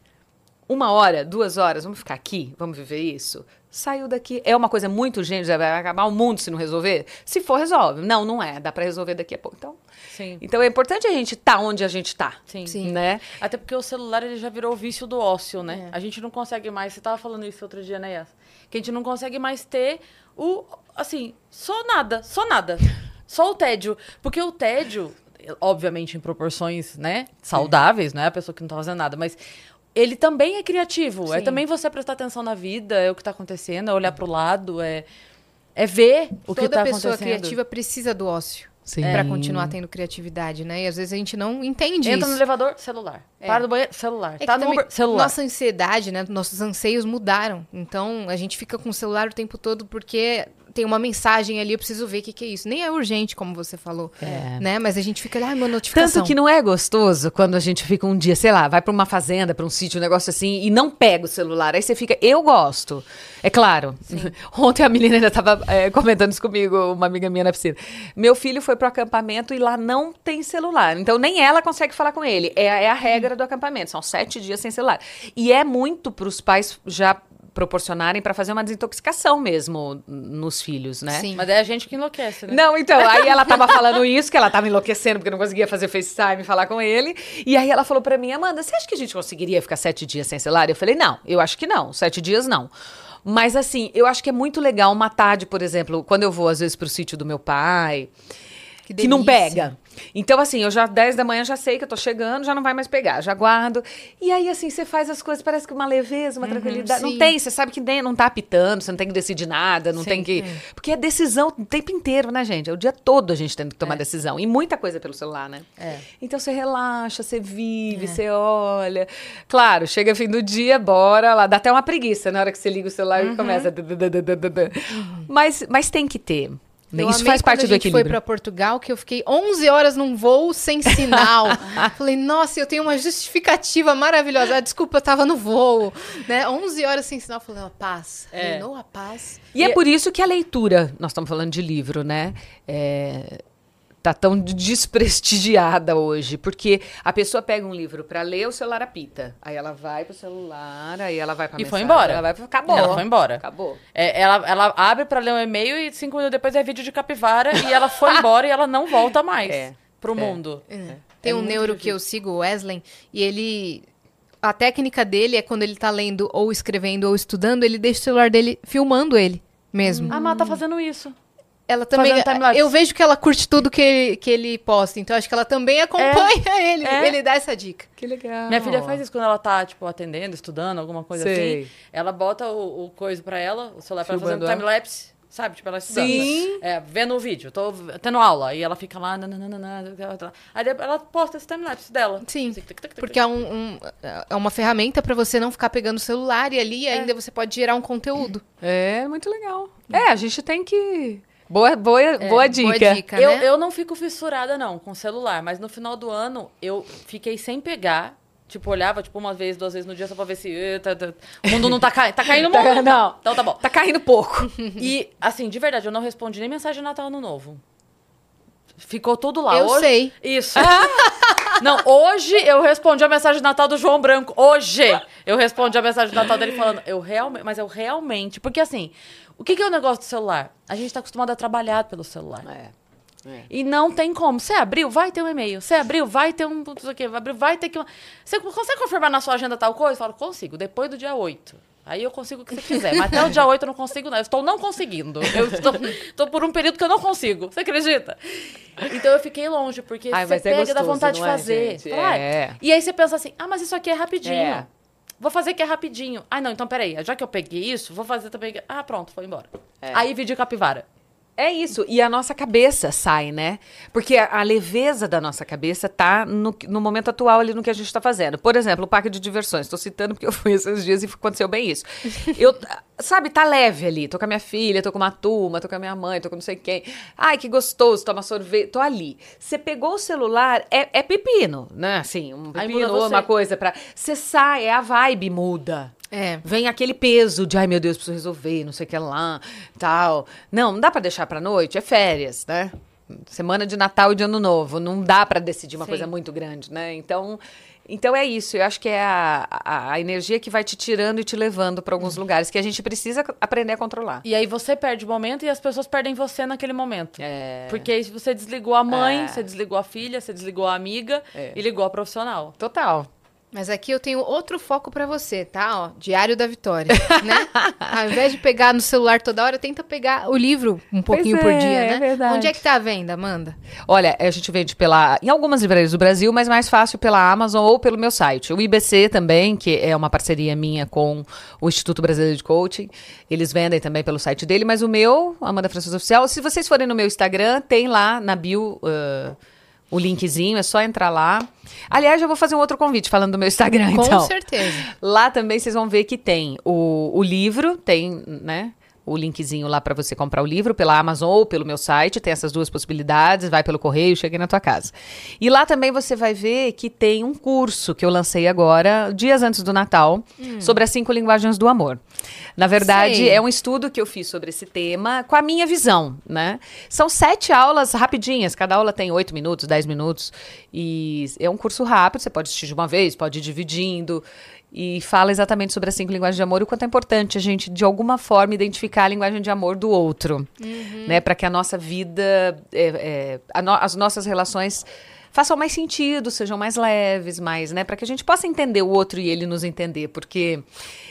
Uma hora, duas horas, vamos ficar aqui? Vamos viver isso? Saiu daqui. É uma coisa muito urgente, já vai acabar o mundo se não resolver? Se for, resolve. Não, não é. Dá pra resolver daqui a pouco. Então, Sim. então é importante a gente estar onde a gente está. Sim. Sim. Né? Até porque o celular ele já virou o vício do ócio, É. né? A gente não consegue mais. Você tava falando isso outro dia, né, Yas? Que a gente não consegue mais ter o. Assim, só nada, só nada. Só o tédio. Porque o tédio, obviamente, em proporções, né? Saudáveis, não é a pessoa que não tá fazendo nada, mas. Ele também é criativo. É Sim. também você prestar atenção na vida, é o que tá acontecendo, é olhar pro lado, é, é ver o que Toda tá pessoa acontecendo. criativa precisa do ócio. Pra continuar tendo criatividade, né? E às vezes a gente não entende Entra isso. no elevador, celular. É. Para no banheiro, celular. É que tá no Uber, celular. Nossa ansiedade, né? Nossos anseios mudaram. Então a gente fica com o celular o tempo todo porque tem uma mensagem ali, eu preciso ver o que, que é isso. Nem é urgente, como você falou. Né? Mas a gente fica ali, ai, uma notificação. Tanto que não é gostoso quando a gente fica um dia, sei lá, vai pra uma fazenda, pra um sítio, um negócio assim, e não pega o celular. Aí você fica, eu gosto. É claro. Ontem a menina ainda tava é, comentando isso comigo, uma amiga minha na piscina. Meu filho foi pro acampamento e lá não tem celular. Então nem ela consegue falar com ele. É, é a regra do acampamento. São sete dias sem celular. E é muito pros pais já proporcionarem pra fazer uma desintoxicação mesmo nos filhos, né? Sim. Mas é a gente que enlouquece, né? Não, então, aí ela tava falando isso, que ela tava enlouquecendo porque não conseguia fazer FaceTime e falar com ele. E aí ela falou pra mim, Amanda, você acha que a gente conseguiria ficar sete dias sem celular? Eu falei, não, eu acho que não, sete dias não. Mas assim, eu acho que é muito legal uma tarde, por exemplo, quando eu vou às vezes pro sítio do meu pai, Que que, não pega. Então, assim, eu já 10 da manhã já sei que eu tô chegando, já não vai mais pegar, já guardo. E aí, assim, você faz as coisas, parece que uma leveza, uma tranquilidade. sim. Não tem, você sabe que nem, não tá apitando, você não tem que decidir nada, não tem que. Porque é decisão o tempo inteiro, né, gente? É o dia todo a gente tendo que tomar decisão. E muita coisa pelo celular, né? É. Então você relaxa, você vive, você olha. Claro, chega fim do dia, bora lá. Dá até uma preguiça na hora que você liga o celular e começa. Mas, mas tem que ter. Eu Isso faz quando parte a do gente foi equilíbrio. para Portugal, que eu fiquei 11 horas num voo sem sinal. Falei, nossa, eu tenho uma justificativa maravilhosa. Ah, desculpa, eu tava no voo, né? 11 horas sem sinal. Falei, a paz. É. Reinou a paz. E é por isso que a leitura, nós estamos falando de livro, né? É, tá tão desprestigiada hoje, porque a pessoa pega um livro para ler, o celular apita. Aí ela vai pro celular, aí ela vai pra E foi mensagem, embora. Ela vai pro... Acabou. Ela foi embora. Acabou. É, ela, ela abre pra ler um e-mail e cinco minutos depois é vídeo de capivara e ela foi embora e ela não volta mais É. pro É. mundo. Tem É um neuro que eu sigo, o Wesley, e ele. A técnica dele é quando ele tá lendo, ou escrevendo, ou estudando, ele deixa o celular dele filmando ele mesmo. A Má tá fazendo isso. Ela também. Eu vejo que ela curte tudo que ele, que ele posta, então acho que ela também acompanha ele. É. Ele dá essa dica. Que legal. Minha filha faz isso quando ela tá, tipo, atendendo, estudando, alguma coisa Sei. assim. Ela bota o, o coisa pra ela, o celular pra ela fazendo Filmando ela. time-lapse. Sabe, tipo, ela estudando. Sim. É, vendo o vídeo, tô tendo aula. E ela fica lá, nananana, aí ela posta esse time-lapse dela. Sim, Tic, tic, tic, tic, porque é, um, um- é uma ferramenta pra você não ficar pegando o celular e ali ainda você pode gerar um conteúdo. É, muito legal. É, a gente tem que... Boa, boa, boa dica. Boa dica, Eu, né? eu não fico fissurada, não, com celular, mas no final do ano eu fiquei sem pegar. Tipo, olhava, tipo, uma vez, duas vezes no dia só pra ver se. eh, tá- tá- o mundo não tá caindo. Tá caindo o mundo? Tá- não. Então tá bom. Tá caindo pouco. E, assim, de verdade, eu não respondi nem mensagem de Natal Ano Novo. Ficou tudo lá. Eu hoje, sei. Isso. não, hoje eu respondi a mensagem de Natal do João Branco. Hoje eu respondi a mensagem de Natal dele falando, eu realmente, mas eu realmente. Porque assim, o que, que é o negócio do celular? A gente tá acostumado a trabalhar pelo celular. É. E não tem como. Você abriu, vai ter um e-mail. Você abriu, vai ter um. Não sei. Abriu, vai ter que. Você consegue confirmar na sua agenda tal coisa? Eu falo, consigo, depois do dia 8. Aí eu consigo o que você quiser. Mas até o dia 8 eu não consigo, não. Eu estou não conseguindo. Eu estou, estou por um período que eu não consigo. Você acredita? Então eu fiquei longe, porque Ai, você é e dá gostoso, vontade de é, fazer. É. E aí você pensa assim, ah, mas isso aqui é rapidinho. Vou fazer que é rapidinho. Ah, não, então peraí. Já que eu peguei isso, vou fazer também. Ah, pronto, foi embora. É. Aí vídeo capivara. É isso. E a nossa cabeça sai, né? Porque a, a leveza da nossa cabeça tá no, no momento atual ali no que a gente está fazendo. Por exemplo, o parque de diversões. Estou citando porque eu fui esses dias e aconteceu bem isso. Eu, sabe, tá leve ali. Tô com a minha filha, tô com uma turma, tô com a minha mãe, tô com não sei quem. Ai, que gostoso, toma sorvete. Tô ali. Você pegou o celular, é, é pepino, né? Assim, um pepino ou uma coisa pra... Você sai, é a vibe muda. É. Vem aquele peso de, ai meu Deus, preciso resolver, não sei o que lá, tal. Não, não dá pra deixar pra noite, é férias, né? Semana de Natal e de Ano Novo, não dá pra decidir uma Sim. coisa muito grande, né? Então, então é isso, eu acho que é a, a, a energia que vai te tirando e te levando pra alguns lugares que a gente precisa aprender a controlar. E aí você perde o momento e as pessoas perdem você naquele momento. É. Porque você desligou a mãe, É. você desligou a filha, você desligou a amiga É. e ligou a profissional. Total. Mas aqui eu tenho outro foco pra você, tá? Ó, Diário da Vitória, né? Ao invés de pegar no celular toda hora, tenta pegar o livro um pouquinho por é, dia, é né? verdade. Onde é que tá a venda, Amanda? Olha, a gente vende pela em algumas livrarias do Brasil, mas mais fácil pela Amazon ou pelo meu site. O IBC também, que é uma parceria minha com o Instituto Brasileiro de Coaching. Eles vendem também pelo site dele, mas o meu, Amanda Francisco Oficial, se vocês forem no meu Instagram, tem lá na bio uh, o linkzinho, é só entrar lá. Aliás, eu vou fazer um outro convite falando do meu Instagram, Com então. certeza. Lá também vocês vão ver que tem o, o livro, tem, né? O linkzinho lá para você comprar o livro pela Amazon ou pelo meu site. Tem essas duas possibilidades. Vai pelo correio, chega na tua casa. E lá também você vai ver que tem um curso que eu lancei agora, dias antes do Natal, sobre as cinco linguagens do amor. Na verdade, Sei. é um estudo que eu fiz sobre esse tema com a minha visão, né? São sete aulas rapidinhas, cada aula tem oito minutos, dez minutos. E é um curso rápido, você pode assistir de uma vez, pode ir dividindo. E fala exatamente sobre as cinco linguagens de amor e o quanto é importante a gente, de alguma forma, identificar a linguagem de amor do outro. Né? Para que a nossa vida, é, é, no- as nossas relações façam mais sentido, sejam mais leves, mais, né? Para que a gente possa entender o outro e ele nos entender. Porque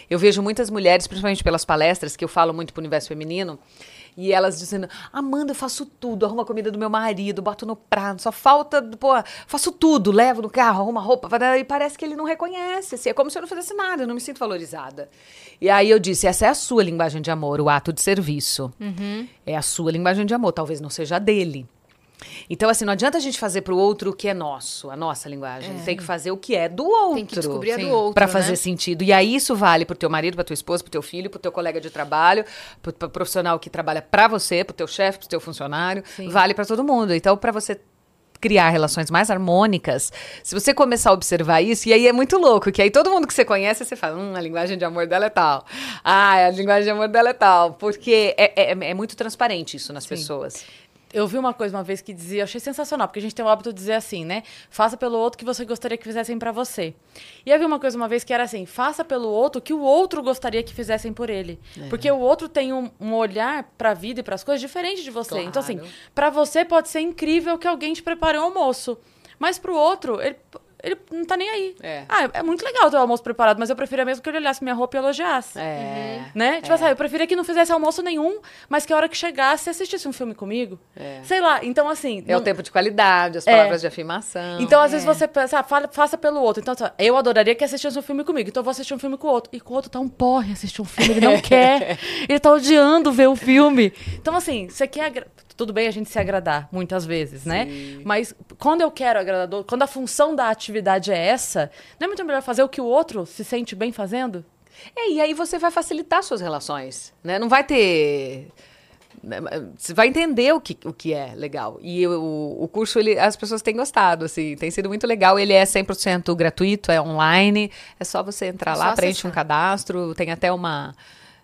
eu vejo muitas mulheres, principalmente pelas palestras, que eu falo muito pro universo feminino, e elas dizendo: Amanda, eu faço tudo, arrumo a comida do meu marido, boto no prato, só falta, pô, faço tudo, levo no carro, arrumo a roupa, e parece que ele não reconhece. Assim, é como se eu não fizesse nada, eu não me sinto valorizada. E aí eu disse: essa é a sua linguagem de amor, o ato de serviço. É a sua linguagem de amor, talvez não seja a dele. Então, assim, não adianta a gente fazer pro outro o que é nosso, a nossa linguagem. Tem que fazer o que é do outro. Tem que descobrir a do Sim. outro, Pra né? fazer sentido. E aí isso vale pro teu marido, pra tua esposa, pro teu filho, pro teu colega de trabalho, pro, pro profissional que trabalha pra você, pro teu chefe, pro teu funcionário. Vale pra todo mundo. Então, pra você criar relações mais harmônicas, se você começar a observar isso, e aí é muito louco, que aí todo mundo que você conhece, você fala, hum, a linguagem de amor dela é tal. Ah, a linguagem de amor dela é tal. Porque é, é, é muito transparente isso nas pessoas. Eu vi uma coisa uma vez que dizia, eu achei sensacional, porque a gente tem o hábito de dizer assim, né? Faça pelo outro que você gostaria que fizessem pra você. E eu vi uma coisa uma vez que era assim, faça pelo outro o que o outro gostaria que fizessem por ele. Porque o outro tem um, um olhar pra vida e pras coisas diferente de você. Então assim, Claro. pra você pode ser incrível que alguém te prepare um almoço, mas pro outro, ele ele não tá nem aí. É. Ah, é muito legal ter o almoço preparado, mas eu preferia mesmo que ele olhasse minha roupa e elogiasse. É. Né? Tipo assim, eu preferia que não fizesse almoço nenhum, mas que a hora que chegasse assistisse um filme comigo. Sei lá, então assim. É o não- tempo de qualidade, as É. palavras de afirmação. Então, às vezes você pensa, ah, faça pelo outro. Então, assim, eu adoraria que assistisse um filme comigo. Então, eu vou assistir um filme com o outro. E com o outro tá um porre assistir um filme, ele não quer. Ele tá odiando ver o filme. Então, assim, você quer. Tudo bem a gente se agradar, muitas vezes, né? Mas quando eu quero agradar, do- quando a função da atividade é essa, não é muito melhor fazer o que o outro se sente bem fazendo? É, e aí você vai facilitar suas relações, né? Não vai ter... né, Você vai entender o que, o que é legal. E o, o curso, ele, as pessoas têm gostado, assim, tem sido muito legal. Ele é 100% gratuito, é online. É só você entrar É lá, só preenche um acessar. cadastro, tem até uma...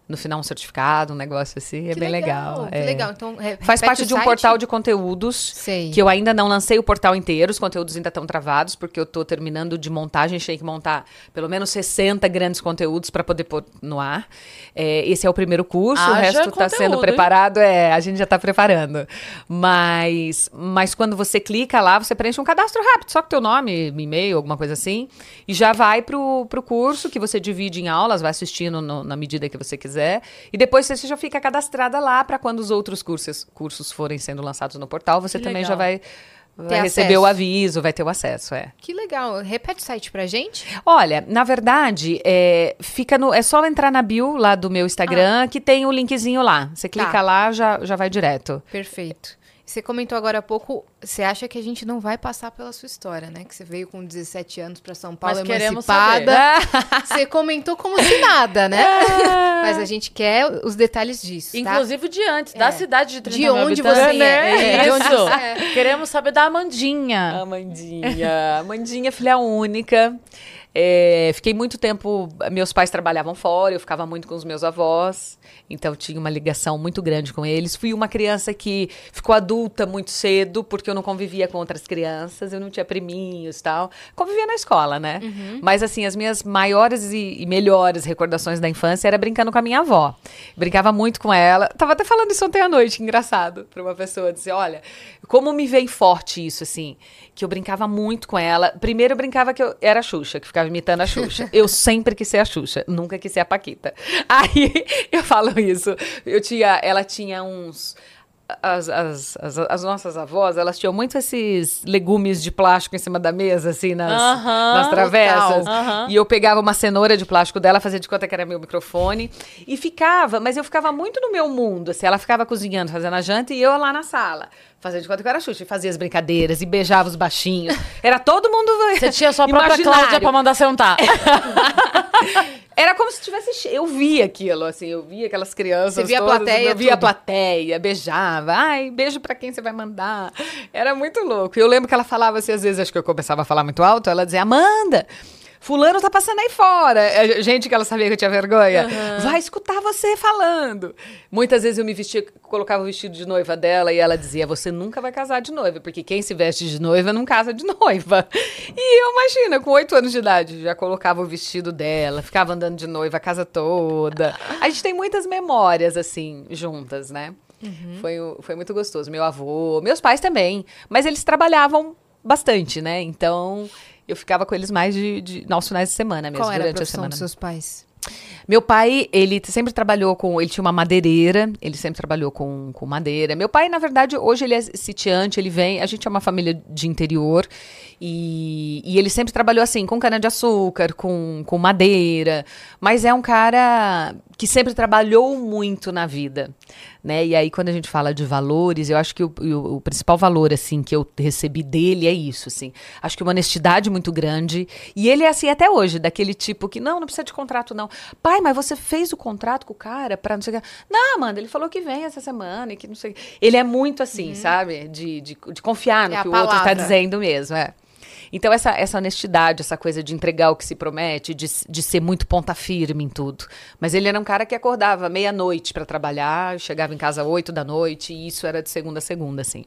No final, um certificado, um negócio assim. É Que bem legal. Que é. legal. Então, Faz parte o de um site? portal de conteúdos Sei. que eu ainda não lancei o portal inteiro, os conteúdos ainda estão travados, porque eu estou terminando de montagem, achei que montar pelo menos 60 grandes conteúdos para poder pôr no ar. É, esse é o primeiro curso, o Haja resto está sendo conteúdo, hein? preparado, é, a gente já está preparando. Mas, mas quando você clica lá, você preenche um cadastro rápido, só com teu nome, e-mail, alguma coisa assim, e já vai pro, pro curso que você divide em aulas, vai assistindo no- na medida que você quiser, e depois você já fica cadastrada lá para quando os outros cursos, cursos forem sendo lançados no portal, você Que também legal. já vai, vai receber acesso. o aviso, vai ter o acesso, é. Que legal. Repete o site pra gente. Olha, na verdade, é, fica no, é só entrar na bio lá do meu Instagram, que tem o linkzinho lá. Você clica Tá. lá, já, já vai direto. Perfeito. Você comentou agora há pouco, você acha que a gente não vai passar pela sua história, né? Que você veio com 17 anos pra São Paulo Mas queremos emancipada. Você comentou como se nada, né? Mas a gente quer os detalhes disso, tá? Inclusive de antes, da cidade de 30 De onde você é, né? é, de onde você é. Queremos saber da Amandinha. Amandinha. Amandinha, filha única. É, fiquei muito tempo. Meus pais trabalhavam fora, eu ficava muito com os meus avós, então tinha uma ligação muito grande com eles. Fui uma criança que ficou adulta muito cedo, porque eu não convivia com outras crianças, eu não tinha priminhos e tal. Convivia na escola, né? Mas assim, as minhas maiores e, e melhores recordações da infância era brincando com a minha avó. Brincava muito com ela. Tava até falando isso ontem à noite, engraçado, pra uma pessoa dizer: olha, como me veio forte isso, assim, que eu brincava muito com ela. Primeiro eu brincava que eu era a Xuxa, que ficava imitando a Xuxa. Eu sempre quis ser a Xuxa, nunca quis ser a Paquita. Aí eu falo isso. Eu tinha, ela tinha uns as, as, as, as nossas avós, elas tinham muito esses legumes de plástico em cima da mesa, assim, nas, Aham, nas travessas. total. Aham. E eu pegava uma cenoura de plástico dela, fazia de conta que era meu microfone. E ficava, mas eu ficava muito no meu mundo. Assim, ela ficava cozinhando, fazendo a janta, e eu lá na sala. Fazia de conta que eu era Xuxa. E fazia as brincadeiras, e beijava os baixinhos. Era todo mundo Você tinha sua própria imaginário. Cláudia pra mandar sentar. Era como se tivesse. Eu via aquilo, assim, eu via aquelas crianças. Você via a todas, plateia, Eu via a tudo. plateia, beijava. Ai, beijo pra quem você vai mandar. Era muito louco. E eu lembro que ela falava assim, às vezes, acho que eu começava a falar muito alto, ela dizia, Amanda. Fulano tá passando aí fora. É, Gente que ela sabia que eu tinha vergonha. Vai escutar você falando. Muitas vezes eu me vestia, colocava o vestido de noiva dela e ela dizia: Você nunca vai casar de noiva, porque quem se veste de noiva não casa de noiva. E eu, imagina, com oito anos de idade, já colocava o vestido dela, ficava andando de noiva a casa toda. A gente tem muitas memórias, assim, juntas, né? Foi, o- foi muito gostoso. Meu avô, meus pais também. Mas eles trabalhavam bastante, né? Então. Eu ficava com eles mais de, de, nos finais de semana mesmo, Qual era a durante a, profissão semana. dos seus pais? Meu pai, ele sempre trabalhou com. Ele tinha uma madeireira, ele sempre trabalhou com, com madeira. Meu pai, na verdade, hoje ele é sitiante, ele vem. A gente é uma família de interior. E, e ele sempre trabalhou assim, com cana-de-açúcar, com, com madeira. Mas é um cara que sempre trabalhou muito na vida. Né? E aí, quando a gente fala de valores, eu acho que o, o- o principal valor, assim, que eu recebi dele é isso, assim. Acho que uma honestidade muito grande. E ele é assim até hoje, daquele tipo que, não, não precisa de contrato, não. Pai, mas você fez o contrato com o cara pra não sei o que. Não, Amanda, ele falou que vem essa semana e que não sei o que. Ele é muito assim, sabe? De, de, de confiar no É que o outro tá palavra. dizendo mesmo, é. Então, essa, essa honestidade, essa coisa de entregar o que se promete, de, de ser muito ponta firme em tudo. Mas ele era um cara que acordava meia-noite para trabalhar, chegava em casa oito da noite, e isso era de segunda a segunda, assim.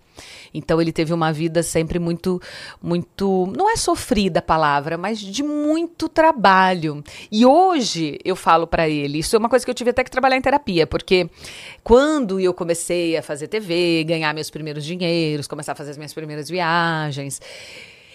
Então, ele teve uma vida sempre muito, muito. Não é sofrida a palavra, mas de muito trabalho. E hoje eu falo para ele, isso é uma coisa que eu tive até que trabalhar em terapia, porque quando eu comecei a fazer TV, ganhar meus primeiros dinheiros, começar a fazer as minhas primeiras viagens.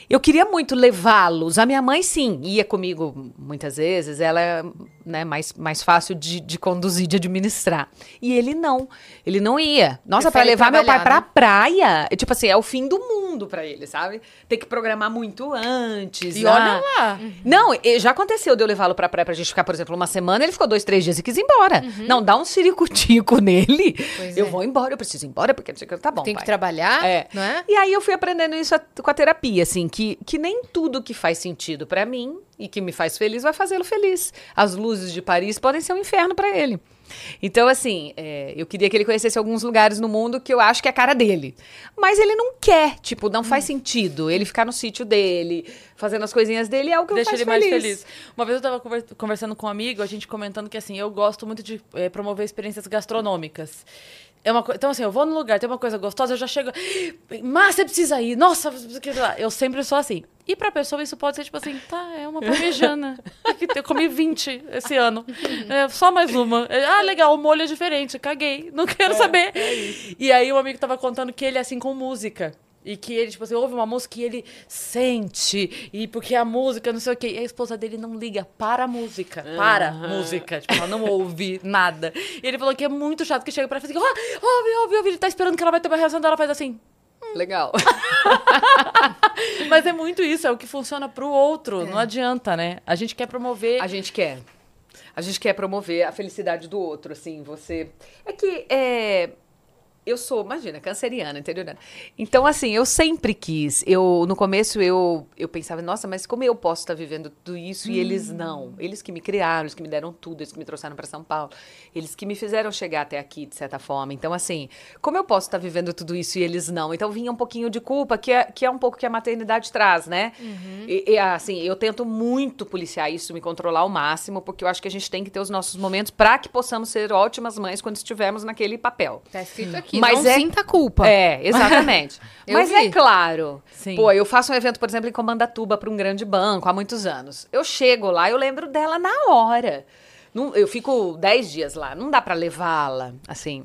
Eu queria muito levá-los. A minha mãe, sim, ia comigo muitas vezes. Ela né, mais, mais fácil de, de conduzir, de administrar. E ele não. Ele não ia. Nossa, para levar meu pai trabalhar, pra praia, é tipo assim, é o fim do mundo pra ele, sabe? Tem que programar muito antes. E olha lá. Não, e já aconteceu de eu levá-lo pra praia pra gente ficar, por exemplo, uma semana, ele ficou dois, três dias e quis ir embora. Não, dá um ciricutico nele. Uhum. Pois eu é. vou embora, eu preciso ir embora, porque não sei o que. Tá bom, Tem que pai. trabalhar, É. não é? E aí eu fui aprendendo isso com a terapia, assim, que, que nem tudo que faz sentido pra mim e que me faz feliz vai fazê-lo feliz. As luzes de Paris podem ser um inferno pra ele. Então, assim, é, eu queria que ele conhecesse alguns lugares no mundo que eu acho que é a cara dele. Mas ele não quer, tipo, não faz sentido ele ficar no sítio dele, fazendo as coisinhas dele, é o que Deixa ele mais feliz. Uma vez eu tava conver- conversando com um amigo, a gente comentando que assim, eu gosto muito de eh, promover experiências gastronômicas. É uma então, assim, eu vou no lugar, tem uma coisa gostosa, eu já chego. Mas você precisa ir, nossa, que lá." eu sempre sou assim. E pra pessoa isso pode ser tipo assim, tá, é uma parmegiana. que Eu comi 20 esse ano. É, só mais uma. É, Ah, legal, o molho é diferente, caguei, não quero saber. e aí um amigo tava contando que ele é assim com música. E que ele, tipo assim, ouve uma música e ele sente. E porque a música, não sei o quê. E a esposa dele não liga para a música. Para a música. Tipo, ela não ouve nada. E ele falou que é muito chato que chega pra ela e fala assim, "Ah, ouve, ouve, ouve. Ele tá esperando que ela vai ter uma reação dela, faz assim. Legal. Mas é muito isso, é o que funciona pro outro. Não adianta, né? A gente quer promover. A gente quer. A gente quer promover a felicidade do outro, assim, você... É que, é... Eu sou, imagina, canceriana, interiorana. Então, assim, eu sempre quis. Eu, no começo, eu, eu pensava, nossa, mas como eu posso estar vivendo tudo isso e eles não? Eles que me criaram, eles que me deram tudo, eles que me trouxeram para São Paulo, eles que me fizeram chegar até aqui, de certa forma. Então, assim, como eu posso estar vivendo tudo isso e eles não? Então, vinha um pouquinho de culpa, que é, que é um pouco que a maternidade traz, né? E, e, assim, eu tento muito policiar isso, me controlar ao máximo, porque eu acho que a gente tem que ter os nossos momentos para que possamos ser ótimas mães quando estivermos naquele papel. Tá escrito aqui, Mas não é- sinta culpa. É, exatamente. Mas vi. é claro. Sim. Pô, eu faço um evento, por exemplo, em Comandatuba para um grande banco há muitos anos. Eu chego lá, eu lembro dela na hora. Não- eu fico 10 dias lá, não dá para levá-la, assim.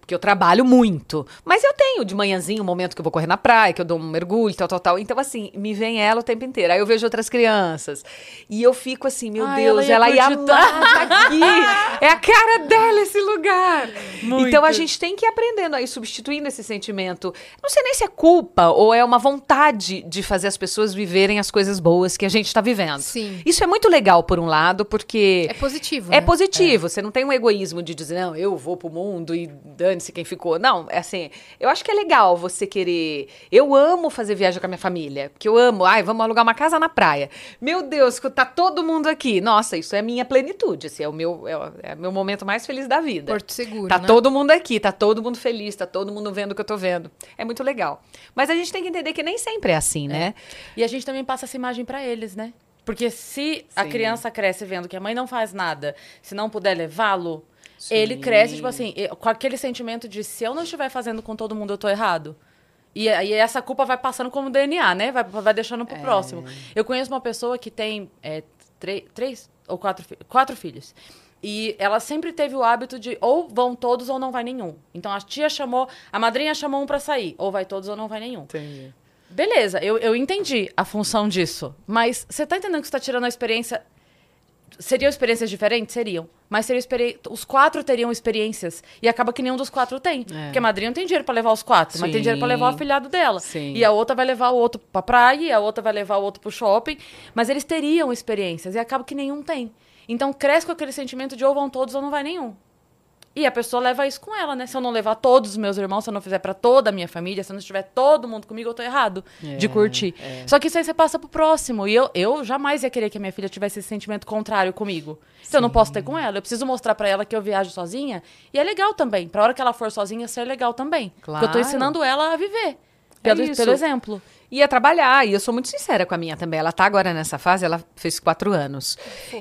Porque eu trabalho muito. Mas eu tenho de manhãzinho um momento que eu vou correr na praia, que eu dou um mergulho, tal, tal, tal. Então, assim, me vem ela o tempo inteiro. Aí eu vejo outras crianças. E eu fico assim, meu Ai, Deus, ela ela ia ia, curtir amar tá aqui. É a cara dela esse lugar. Muito. Então a gente tem que ir aprendendo aí, substituindo esse sentimento. Não sei nem se é culpa ou é uma vontade de fazer as pessoas viverem as coisas boas que a gente está vivendo. Sim. Isso é muito legal, por um lado, porque. É positivo, É né? positivo. Você não tem um egoísmo de dizer, não, eu vou pro mundo e dane-se quem ficou. Não, é assim, eu acho que é legal você querer. Eu amo fazer viagem com a minha família, porque eu amo. Ai, vamos alugar uma casa na praia. Meu Deus, tá todo mundo aqui. Nossa, isso é minha plenitude, assim, é o meu, é o, é meu momento mais feliz da vida. Porto Seguro, Tá né? todo mundo aqui, tá todo mundo feliz, tá todo mundo vendo o que eu tô vendo. É muito legal. Mas a gente tem que entender que nem sempre é assim, né? E a gente também passa essa imagem pra eles, né? Porque se a Sim. criança cresce vendo que a mãe não faz nada, se não puder levá-lo, ele cresce, tipo assim, e- com aquele sentimento de se eu não estiver fazendo com todo mundo, eu tô errado. E aí essa culpa vai passando como DNA, né? Vai, vai deixando pro próximo. Eu conheço uma pessoa que tem é, três ou quatro, quatro filhos. E ela sempre teve o hábito de ou vão todos ou não vai nenhum. Então a tia chamou, a madrinha chamou um pra sair, ou vai todos ou não vai nenhum. Beleza, eu, eu entendi a função disso. Mas você tá entendendo que você tá tirando a experiência. Seriam experiências diferentes? Seriam. Mas seria experi... os quatro teriam experiências. E acaba que nenhum dos quatro tem. Porque a madrinha não tem dinheiro pra levar os quatro, mas tem dinheiro pra levar o É. Sim. afilhado dela. Sim. E a outra vai levar o outro pra praia, e a outra vai levar o outro pro shopping. Mas eles teriam experiências. E acaba que nenhum tem. Então cresce com aquele sentimento de ou vão todos ou não vai nenhum. E a pessoa leva isso com ela, né? Se eu não levar todos os meus irmãos, se eu não fizer pra toda a minha família, se eu não estiver todo mundo comigo, eu tô errado de curtir. Só que isso aí você passa pro próximo. E eu, eu jamais ia querer que a minha filha tivesse esse sentimento contrário comigo. Então eu não posso ter com ela. Eu preciso mostrar pra ela que eu viajo sozinha. E é legal também. Pra hora que ela for sozinha, ser legal também. Porque eu tô Claro. ensinando ela a viver. Pelo, isso. pelo exemplo. Ia trabalhar, e eu sou muito sincera com a minha também. Ela tá agora nessa fase, ela fez quatro anos.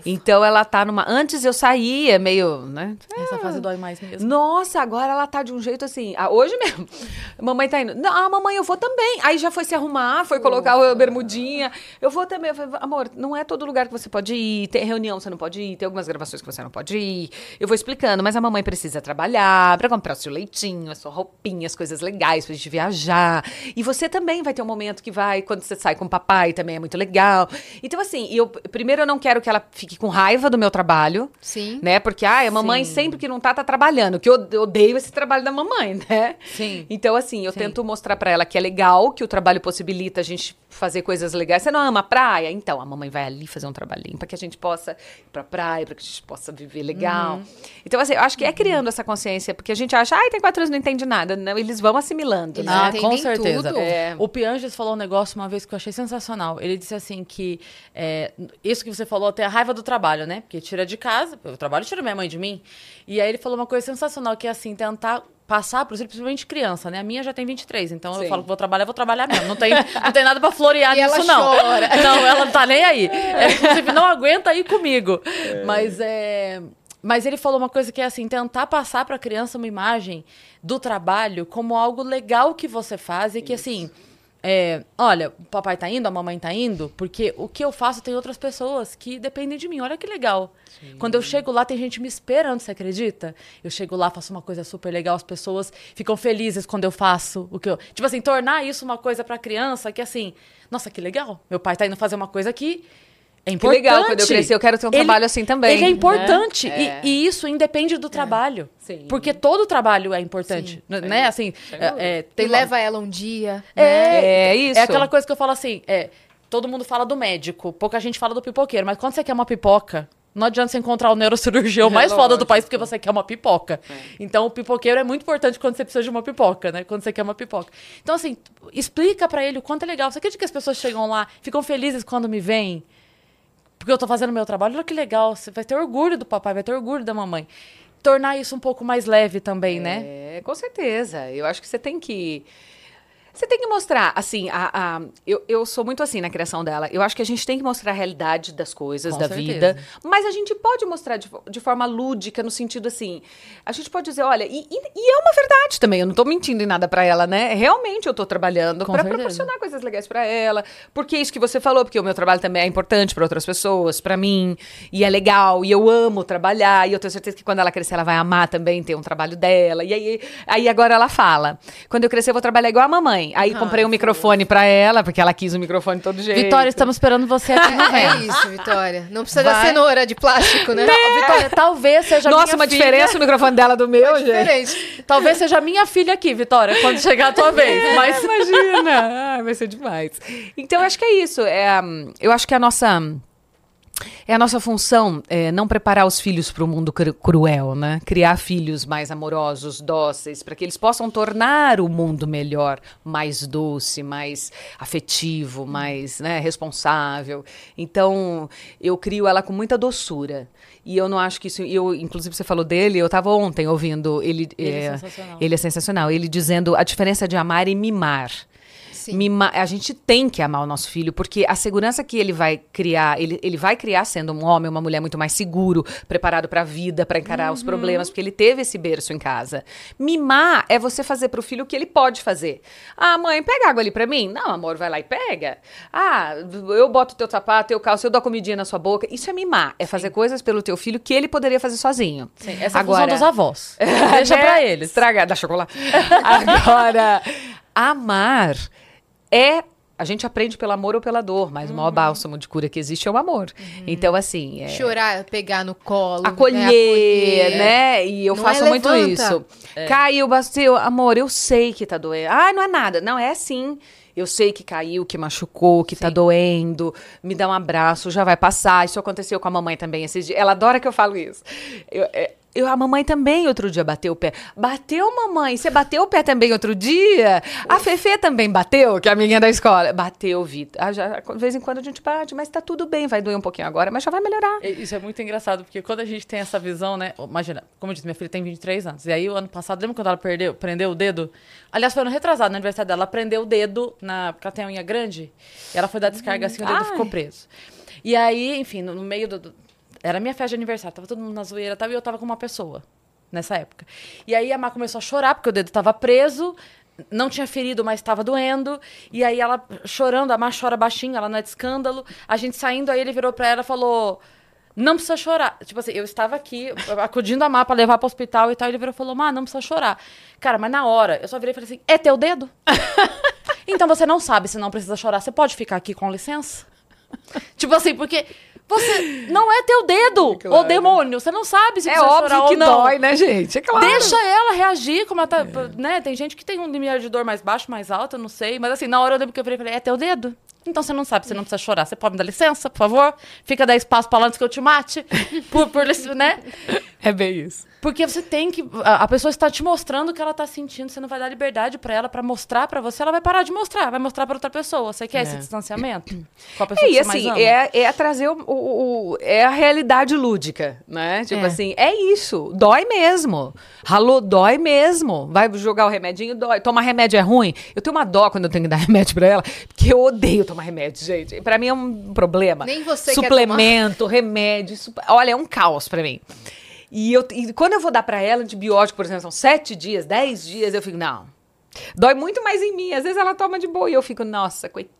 Então ela tá numa. Antes eu saía meio, né? Essa fase dói mais mesmo. Nossa, agora ela tá de um jeito assim. Ah, hoje mesmo. Mamãe tá indo. Não, ah, mamãe, eu vou também. Aí já foi se arrumar, foi colocar a bermudinha. Eu vou também. Eu falei, amor, não é todo lugar que você pode ir. Tem reunião você não pode ir. Tem algumas gravações que você não pode ir. Eu vou explicando, mas a mamãe precisa trabalhar pra comprar o seu leitinho, a sua roupinha, as coisas legais pra gente viajar. E você também vai ter um momento que vai, quando você sai com o papai, também é muito legal. Então, assim, eu primeiro eu não quero que ela fique com raiva do meu trabalho. Sim. Né? Porque, ai, a mamãe Sim. sempre que não tá, tá trabalhando. Que eu odeio esse trabalho da mamãe, né? Sim. Então, assim, eu Sim. tento mostrar pra ela que é legal, que o trabalho possibilita a gente fazer coisas legais. Você não ama a praia? Então, a mamãe vai ali fazer um trabalhinho pra que a gente possa ir pra praia, pra que a gente possa viver legal. Uhum. Então, assim, eu acho que é criando essa consciência, porque a gente acha, ai, tem quatro anos, não entende nada. Não, eles vão assimilando, Eles né? Ah, com certeza. tudo. É. O Pianges falou um negócio uma vez que eu achei sensacional. Ele disse assim que é, isso que você falou tem a raiva do trabalho, né? Porque tira de casa, o trabalho tira minha mãe de mim. E aí ele falou uma coisa sensacional que é assim, tentar passar para os principalmente criança, né? A minha já tem 23, então eu Sim. falo que vou trabalhar, vou trabalhar mesmo. Não tem, não tem nada para florear E nisso ela não. chora. Não, ela não tá nem aí. É, inclusive não aguenta ir comigo. Mas é mas ele falou uma coisa que é assim, tentar passar para a criança uma imagem do trabalho como algo legal que você faz e que assim, é, olha, o papai tá indo, a mamãe tá indo, porque o que eu faço tem outras pessoas que dependem de mim. Olha que legal. Quando eu chego lá, tem gente me esperando, você acredita? Eu chego lá, faço uma coisa super legal, as pessoas ficam felizes quando eu faço o que eu. Tipo assim, tornar isso uma coisa pra criança que assim, nossa, que legal. Meu pai tá indo fazer uma coisa que. É Que importante. legal, quando eu crescer, eu quero ter um trabalho assim também. Ele é né? importante. É. E, e isso independe do trabalho. Sim. Porque todo trabalho é importante. Sim. Né? Assim, é, é, E tem uma- leva ela um dia. é, É isso. É aquela coisa que eu falo assim, é, todo mundo fala do médico, pouca gente fala do pipoqueiro, mas quando você quer uma pipoca, não adianta você encontrar o neurocirurgião mais foda do país porque você quer uma pipoca. Então o pipoqueiro é muito importante quando você precisa de uma pipoca, né? Quando você quer uma pipoca. Então assim, explica pra ele o quanto é legal. Você acredita que as pessoas chegam lá, ficam felizes quando me veem? Porque eu tô fazendo meu trabalho, olha que legal. Você vai ter orgulho do papai, vai ter orgulho da mamãe. Tornar isso um pouco mais leve também, né? É, com certeza. Eu acho que você tem que. Você tem que mostrar, assim, a, a- eu, eu sou muito assim na criação dela. Eu acho que a gente tem que mostrar a realidade das coisas, Com da certeza. vida. Mas a gente pode mostrar de, de forma lúdica, no sentido assim. A gente pode dizer, olha, e, e- e é uma verdade também. Eu não tô mentindo em nada pra ela, né? Realmente eu tô trabalhando Com pra certeza. proporcionar coisas legais pra ela. Porque é isso que você falou, porque o meu trabalho também é importante pra outras pessoas, pra mim. E é legal, e eu amo trabalhar. E eu tenho certeza que quando ela crescer, ela vai amar também ter um trabalho dela. E aí, aí agora ela fala: quando eu crescer, eu vou trabalhar igual a mamãe. Aí comprei um microfone pra ela, porque ela quis o microfone de todo jeito. Vitória, estamos esperando você aqui no É isso, Vitória. Não precisa da Vai. cenoura de plástico, né? Não, Vitória, talvez seja Nossa, minha uma filha. diferença o microfone dela do meu, gente. Diferente. Talvez seja minha filha aqui, Vitória, quando chegar a tua vez. Mas Imagina! Ai, vai ser demais. Então, eu acho que é isso. É, eu acho que a nossa. É a nossa função é, não preparar os filhos para o mundo cru- cruel, né? Criar filhos mais amorosos, dóceis, para que eles possam tornar o mundo melhor, mais doce, mais afetivo, mais né, responsável. Então, eu crio ela com muita doçura. E eu não acho que isso. Eu, inclusive, você falou dele, eu estava ontem ouvindo ele. Ele é é, sensacional. Ele é sensacional. Ele dizendo a diferença de amar e mimar. Sim. Mima- a gente tem que amar o nosso filho, porque a segurança que ele vai criar, ele, ele vai criar sendo um homem, uma mulher muito mais seguro, preparado para a vida, para encarar os problemas, porque ele teve esse berço em casa. Mimar é você fazer pro filho o que ele pode fazer. Ah, mãe, pega água ali para mim. Não, amor, vai lá e pega. Ah, eu boto teu sapato, teu calço, eu dou a comidinha na sua boca. Isso é mimar, é fazer coisas pelo teu filho que ele poderia fazer sozinho. Sim, essa é a função dos avós. Deixa né? pra eles. Estragar, dá chocolate. Agora, amar é. A gente aprende pelo amor ou pela dor, mas o Uhum. maior bálsamo de cura que existe é o amor. Então, assim. É... Chorar, pegar no colo. Acolher, né? Acolher. né? E eu Não faço é muito isso. Caiu, bateu. Amor, eu sei que tá doendo. Ah, não é nada. Não, é sim. Eu sei que caiu, que machucou, que tá doendo. Me dá um abraço, já vai passar. Isso aconteceu com a mamãe também esses dias. Ela adora que eu falo isso. Eu, é, eu- a mamãe também outro dia bateu o pé. Bateu, mamãe? Você bateu o pé também outro dia? A Fefe também bateu, que é a menina da escola. Bateu, Vitor. Ah, já, de vez em quando a gente bate, mas tá tudo bem. Vai doer um pouquinho agora, mas já vai melhorar. Isso é muito engraçado, porque quando a gente tem essa visão, né? Imagina, como eu disse, minha filha tem 23 anos. E aí, o ano passado, lembra quando ela perdeu, prendeu o dedo? Aliás, foi no retrasado, no aniversário dela. Ela prendeu o dedo, na, porque ela tem a unha grande. E ela foi dar descarga assim, o dedo Ai. ficou preso. E aí, enfim, no, no meio do, do- Era minha festa de aniversário, tava todo mundo na zoeira tava, e eu tava com uma pessoa nessa época. E aí a Má começou a chorar, porque o dedo tava preso. Não tinha ferido, mas estava doendo. E aí ela chorando, a Má chora baixinho, ela não é de escândalo. A gente saindo, aí ele virou pra ela e falou: Não precisa chorar. Tipo assim, eu estava aqui acudindo a Má pra levar pro hospital e tal. Ele virou e falou: Má, não precisa chorar. Cara, mas na hora, eu só virei e falei assim: É teu dedo? então você não sabe se não precisa chorar. Você pode ficar aqui com licença? tipo assim, porque você não é teu dedo, ô demônio. Você não sabe se É precisa chorar óbvio ou que não. dói, né, gente? É claro. Deixa ela reagir, como ela tá, né? Tem gente que tem um limiar de dor mais baixo, mais alto, eu não sei. Mas assim, na hora eu lembro que eu falei, falei, é teu dedo? Então você não sabe, você não precisa chorar. Você pode me dar licença, por favor? Fica dar espaço pra lá antes que eu te mate. Por, por, né? É bem isso. Porque você tem que. A, a pessoa está te mostrando o que ela tá sentindo. Você não vai dar liberdade pra ela pra mostrar pra você. Ela vai parar de mostrar, vai mostrar pra outra pessoa. Você quer esse distanciamento? Com a pessoa É, que você mais assim, é, é trazer o, o- o- É a realidade lúdica, né? Tipo É. assim, é isso. Dói mesmo. Ralou, dói mesmo. Vai jogar o remedinho, dói. Tomar remédio é ruim. Eu tenho uma dó quando eu tenho que dar remédio pra ela, porque eu odeio tomar remédio, gente. Pra mim é um problema. Nem você Suplemento, remédio. Isso, olha, é um caos pra mim. E, eu, e quando eu vou dar pra ela antibiótico, por exemplo, são sete dias, dez dias, eu fico, não. Dói muito mais em mim. Às vezes ela toma de boa e eu fico, nossa, coitada,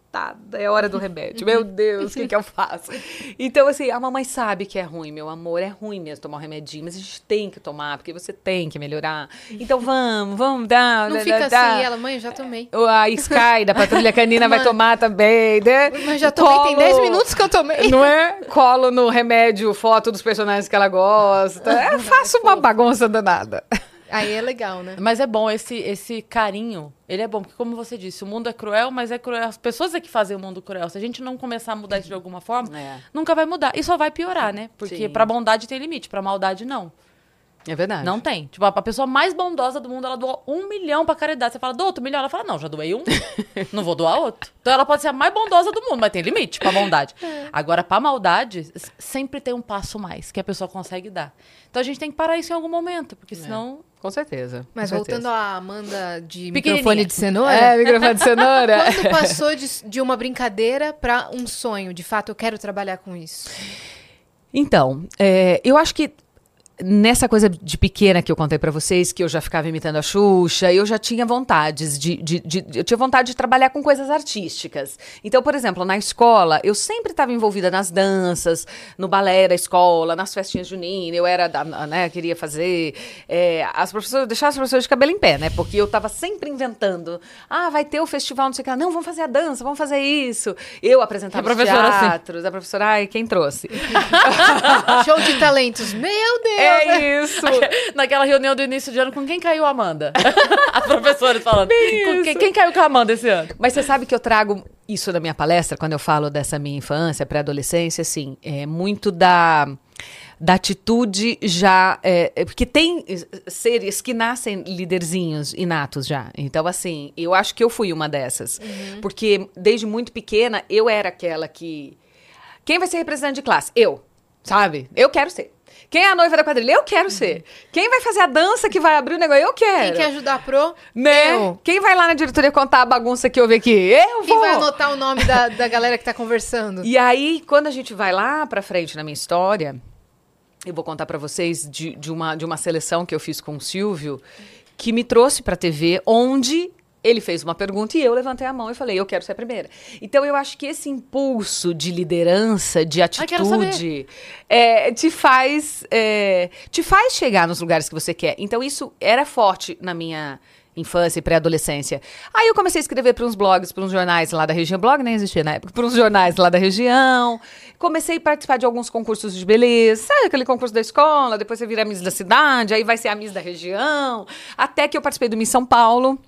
é hora do remédio. Meu Deus, o que, que eu faço? Então, assim, a mamãe sabe que é ruim, meu amor. É ruim mesmo tomar um remedinho, mas a gente tem que tomar, porque você tem que melhorar. Então vamos, vamos dar. Não dá, fica dá, dá. assim, ela, mãe, eu já tomei. A Sky da Patrulha Canina vai tomar também, né? Mas já tomei, tem Colo- 10 minutos que eu tomei. Não é? Colo no remédio, foto dos personagens que ela gosta. Eu faço uma bagunça danada. Aí é legal, né? Mas é bom esse, esse carinho. Ele é bom, porque como você disse, o mundo é cruel, mas é cruel. As pessoas é que fazem o mundo cruel. Se a gente não começar a mudar isso de alguma forma, É. nunca vai mudar. E só vai piorar, né? Porque pra bondade tem limite, pra maldade não. É verdade. Não tem. Tipo, a pessoa mais bondosa do mundo, ela doa um milhão pra caridade. Você fala, doa outro milhão? Ela fala, não, já doei um. não vou doar outro. Então ela pode ser a mais bondosa do mundo, mas tem limite pra bondade. Agora, pra maldade, sempre tem um passo mais que a pessoa consegue dar. Então a gente tem que parar isso em algum momento, porque senão. Com certeza. Mas com voltando certeza. à Amanda de microfone de cenoura. É, microfone de cenoura. Quando passou de, de uma brincadeira pra um sonho? De fato, eu quero trabalhar com isso. Então, é, eu acho que nessa coisa de pequena que eu contei pra vocês, que eu já ficava imitando a Xuxa, eu já tinha vontades de, de- de- eu tinha vontade de trabalhar com coisas artísticas. Então, por exemplo, na escola, eu sempre estava envolvida nas danças, no balé da escola, nas festinhas juninas, eu era, da, né, queria fazer, é, as professoras, deixar as professoras de cabelo em pé, né, porque eu estava sempre inventando, ah, vai ter o festival, não sei o que lá, não, vamos fazer a dança, vamos fazer isso. Eu apresentava A professora, os assim. teatros, a professora, ai, quem trouxe? Show de talentos. Meu Deus! É isso. Naquela reunião do início de ano, com quem caiu a Amanda? As professoras falando. Com quem, quem caiu com a Amanda esse ano? Mas você sabe que eu trago isso na minha palestra, quando eu falo dessa minha infância, pré-adolescência, assim, é muito da, da atitude já. É, é, porque tem seres que nascem líderzinhos inatos já. Então, assim, eu acho que eu fui uma dessas. Porque desde muito pequena, eu era aquela que. Quem vai ser representante de classe? Eu. Sabe? Eu quero ser. Quem é a noiva da quadrilha? Eu quero ser. Quem vai fazer a dança que vai abrir o negócio? Eu quero. Quem quer ajudar pro? Né? Eu. Quem vai lá na diretoria contar a bagunça que houve aqui? Eu Quem vou. vai anotar o nome da, da galera que tá conversando? E aí, quando a gente vai lá pra frente na minha história, eu vou contar pra vocês de, de uma, de uma seleção que eu fiz com o Silvio, que me trouxe pra TV, onde ele fez uma pergunta e eu levantei a mão e falei, eu quero ser a primeira. Então, eu acho que esse impulso de liderança, de saber. atitude, é, te faz é, te faz chegar nos lugares que você quer. Então, isso era forte na minha infância e pré-adolescência. Aí eu comecei a escrever para uns blogs, para uns jornais lá da região. Blog nem existia na época. Para uns jornais lá da região. Comecei a participar de alguns concursos de beleza. Sabe aquele concurso da escola? Depois você vira Miss da cidade, aí vai ser a Miss da região. Até que eu participei do Miss São Paulo.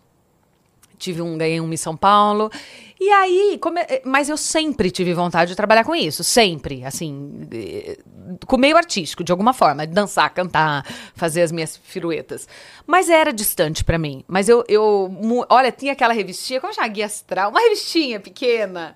Tive um, ganhei um Miss São Paulo. E aí, come- mas eu sempre tive vontade de trabalhar com isso, sempre, assim, eh, com meio artístico, de alguma forma, dançar, cantar, fazer as minhas piruetas. Mas era distante pra mim. Mas eu, eu, olha, tinha aquela revistinha, como chama? Guia Astral, uma revistinha pequena.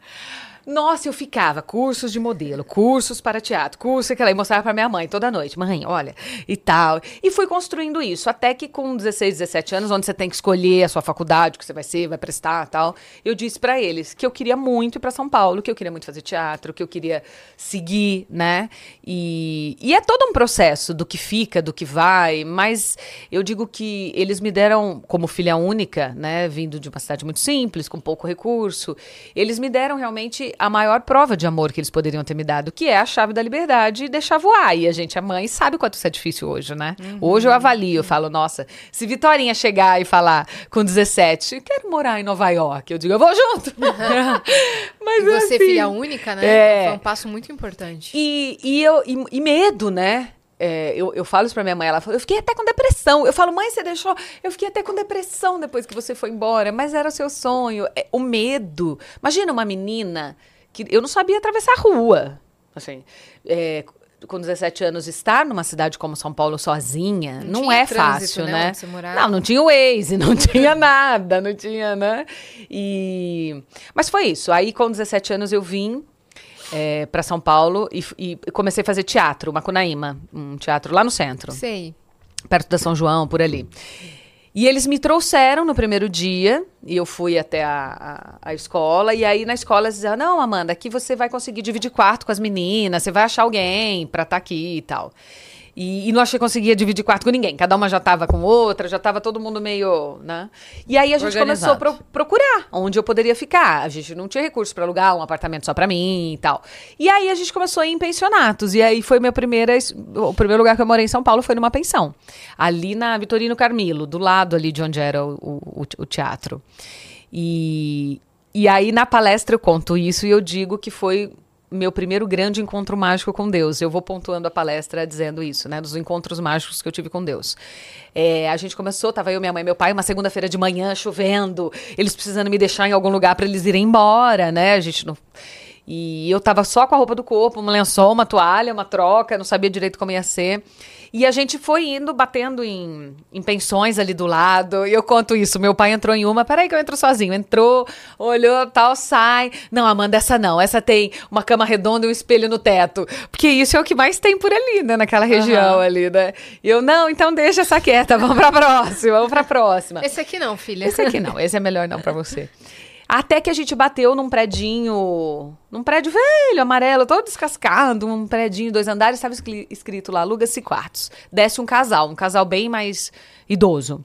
Nossa, eu ficava, cursos de modelo, cursos para teatro, curso que ela mostrava para minha mãe toda noite. Mãe, olha, e tal. E fui construindo isso, até que com 16, 17 anos, onde você tem que escolher a sua faculdade, o que você vai ser, vai prestar tal, eu disse para eles que eu queria muito ir para São Paulo, que eu queria muito fazer teatro, que eu queria seguir, né? E, e é todo um processo do que fica, do que vai, mas eu digo que eles me deram, como filha única, né, vindo de uma cidade muito simples, com pouco recurso, eles me deram realmente a maior prova de amor que eles poderiam ter me dado, que é a chave da liberdade e deixar voar. E a gente, a mãe, sabe o quanto isso é difícil hoje, né? Hoje eu avalio, eu falo, nossa, se Vitorinha chegar e falar com 17, quero morar em Nova York, eu digo, eu vou junto. Mas E você, assim, filha única, né? é. Foi um passo muito importante. e, e, eu, e, e medo, né? É, eu, eu falo isso pra minha mãe, ela falou, eu fiquei até com depressão. Eu falo, mãe, você deixou. Eu fiquei até com depressão depois que você foi embora, mas era o seu sonho. É, o medo. Imagina uma menina que eu não sabia atravessar a rua. Assim, é, com 17 anos, estar numa cidade como São Paulo sozinha não, tinha é fácil, né, né? Não, não tinha o Waze, não tinha nada, não tinha, né? E... Mas foi isso. Aí, com 17 anos, eu vim é, para São Paulo e, e comecei a fazer teatro, Macunaíma, um teatro lá no centro, Sei. perto da São João, por ali. E eles me trouxeram no primeiro dia, e eu fui até a, a, a escola, e aí na escola eles diziam, não, Amanda, aqui você vai conseguir dividir quarto com as meninas, você vai achar alguém pra estar aqui e tal. E, e não achei que conseguia dividir quarto com ninguém, cada uma já tava com outra, já tava todo mundo meio, né? E aí a gente começou a Organizado. pro- procurar onde eu poderia ficar. A gente não tinha recurso para alugar um apartamento só para mim e tal. E aí a gente começou a ir em pensionatos. E aí foi minha primeira. O primeiro lugar que eu morei em São Paulo foi numa pensão. Ali na Vitorino Carmilo, do lado ali de onde era o, o- o teatro. E, e aí na palestra eu conto isso e eu digo que foi meu primeiro grande encontro mágico com Deus. Eu vou pontuando a palestra dizendo isso, né? Dos encontros mágicos que eu tive com Deus. É, a gente começou, tava eu, minha mãe e meu pai, uma segunda-feira de manhã, chovendo, eles precisando me deixar em algum lugar para eles irem embora, né? A gente não. E eu tava só com a roupa do corpo, um lençol, uma toalha, uma troca, não sabia direito como ia ser. E a gente foi indo, batendo em, em pensões ali do lado. E eu conto isso. Meu pai entrou em uma, peraí que eu entro sozinho. Entrou, olhou, tal, sai. Não, Amanda, essa não. Essa tem uma cama redonda e um espelho no teto. Porque isso é o que mais tem por ali, né? Naquela região ali, né? E eu, não, então deixa essa quieta, vamos pra próxima, vamos pra próxima. Esse aqui não, filha. Esse aqui não, esse é melhor não pra você. Até que a gente bateu num predinho, num prédio velho, amarelo, todo descascado, um predinho, dois andares, estava escri- escrito lá, aluga-se quartos. Desce um casal, um casal bem mais idoso.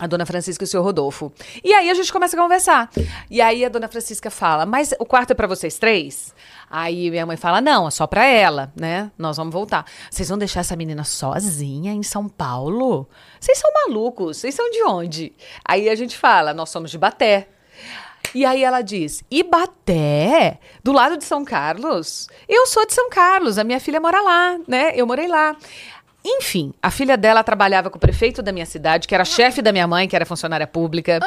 A dona Francisca e o senhor Rodolfo. E aí a gente começa a conversar. E aí a dona Francisca fala: Mas o quarto é pra vocês três? Aí minha mãe fala: Não, é só pra ela, né? Nós vamos voltar. Vocês vão deixar essa menina sozinha em São Paulo? Vocês são malucos? Vocês são de onde? Aí a gente fala: Nós somos de Baté. E aí ela diz: Ibaté? Do lado de São Carlos? Eu sou de São Carlos, a minha filha mora lá, né? Eu morei lá. Enfim, a filha dela trabalhava com o prefeito da minha cidade, que era chefe da minha mãe, que era funcionária pública.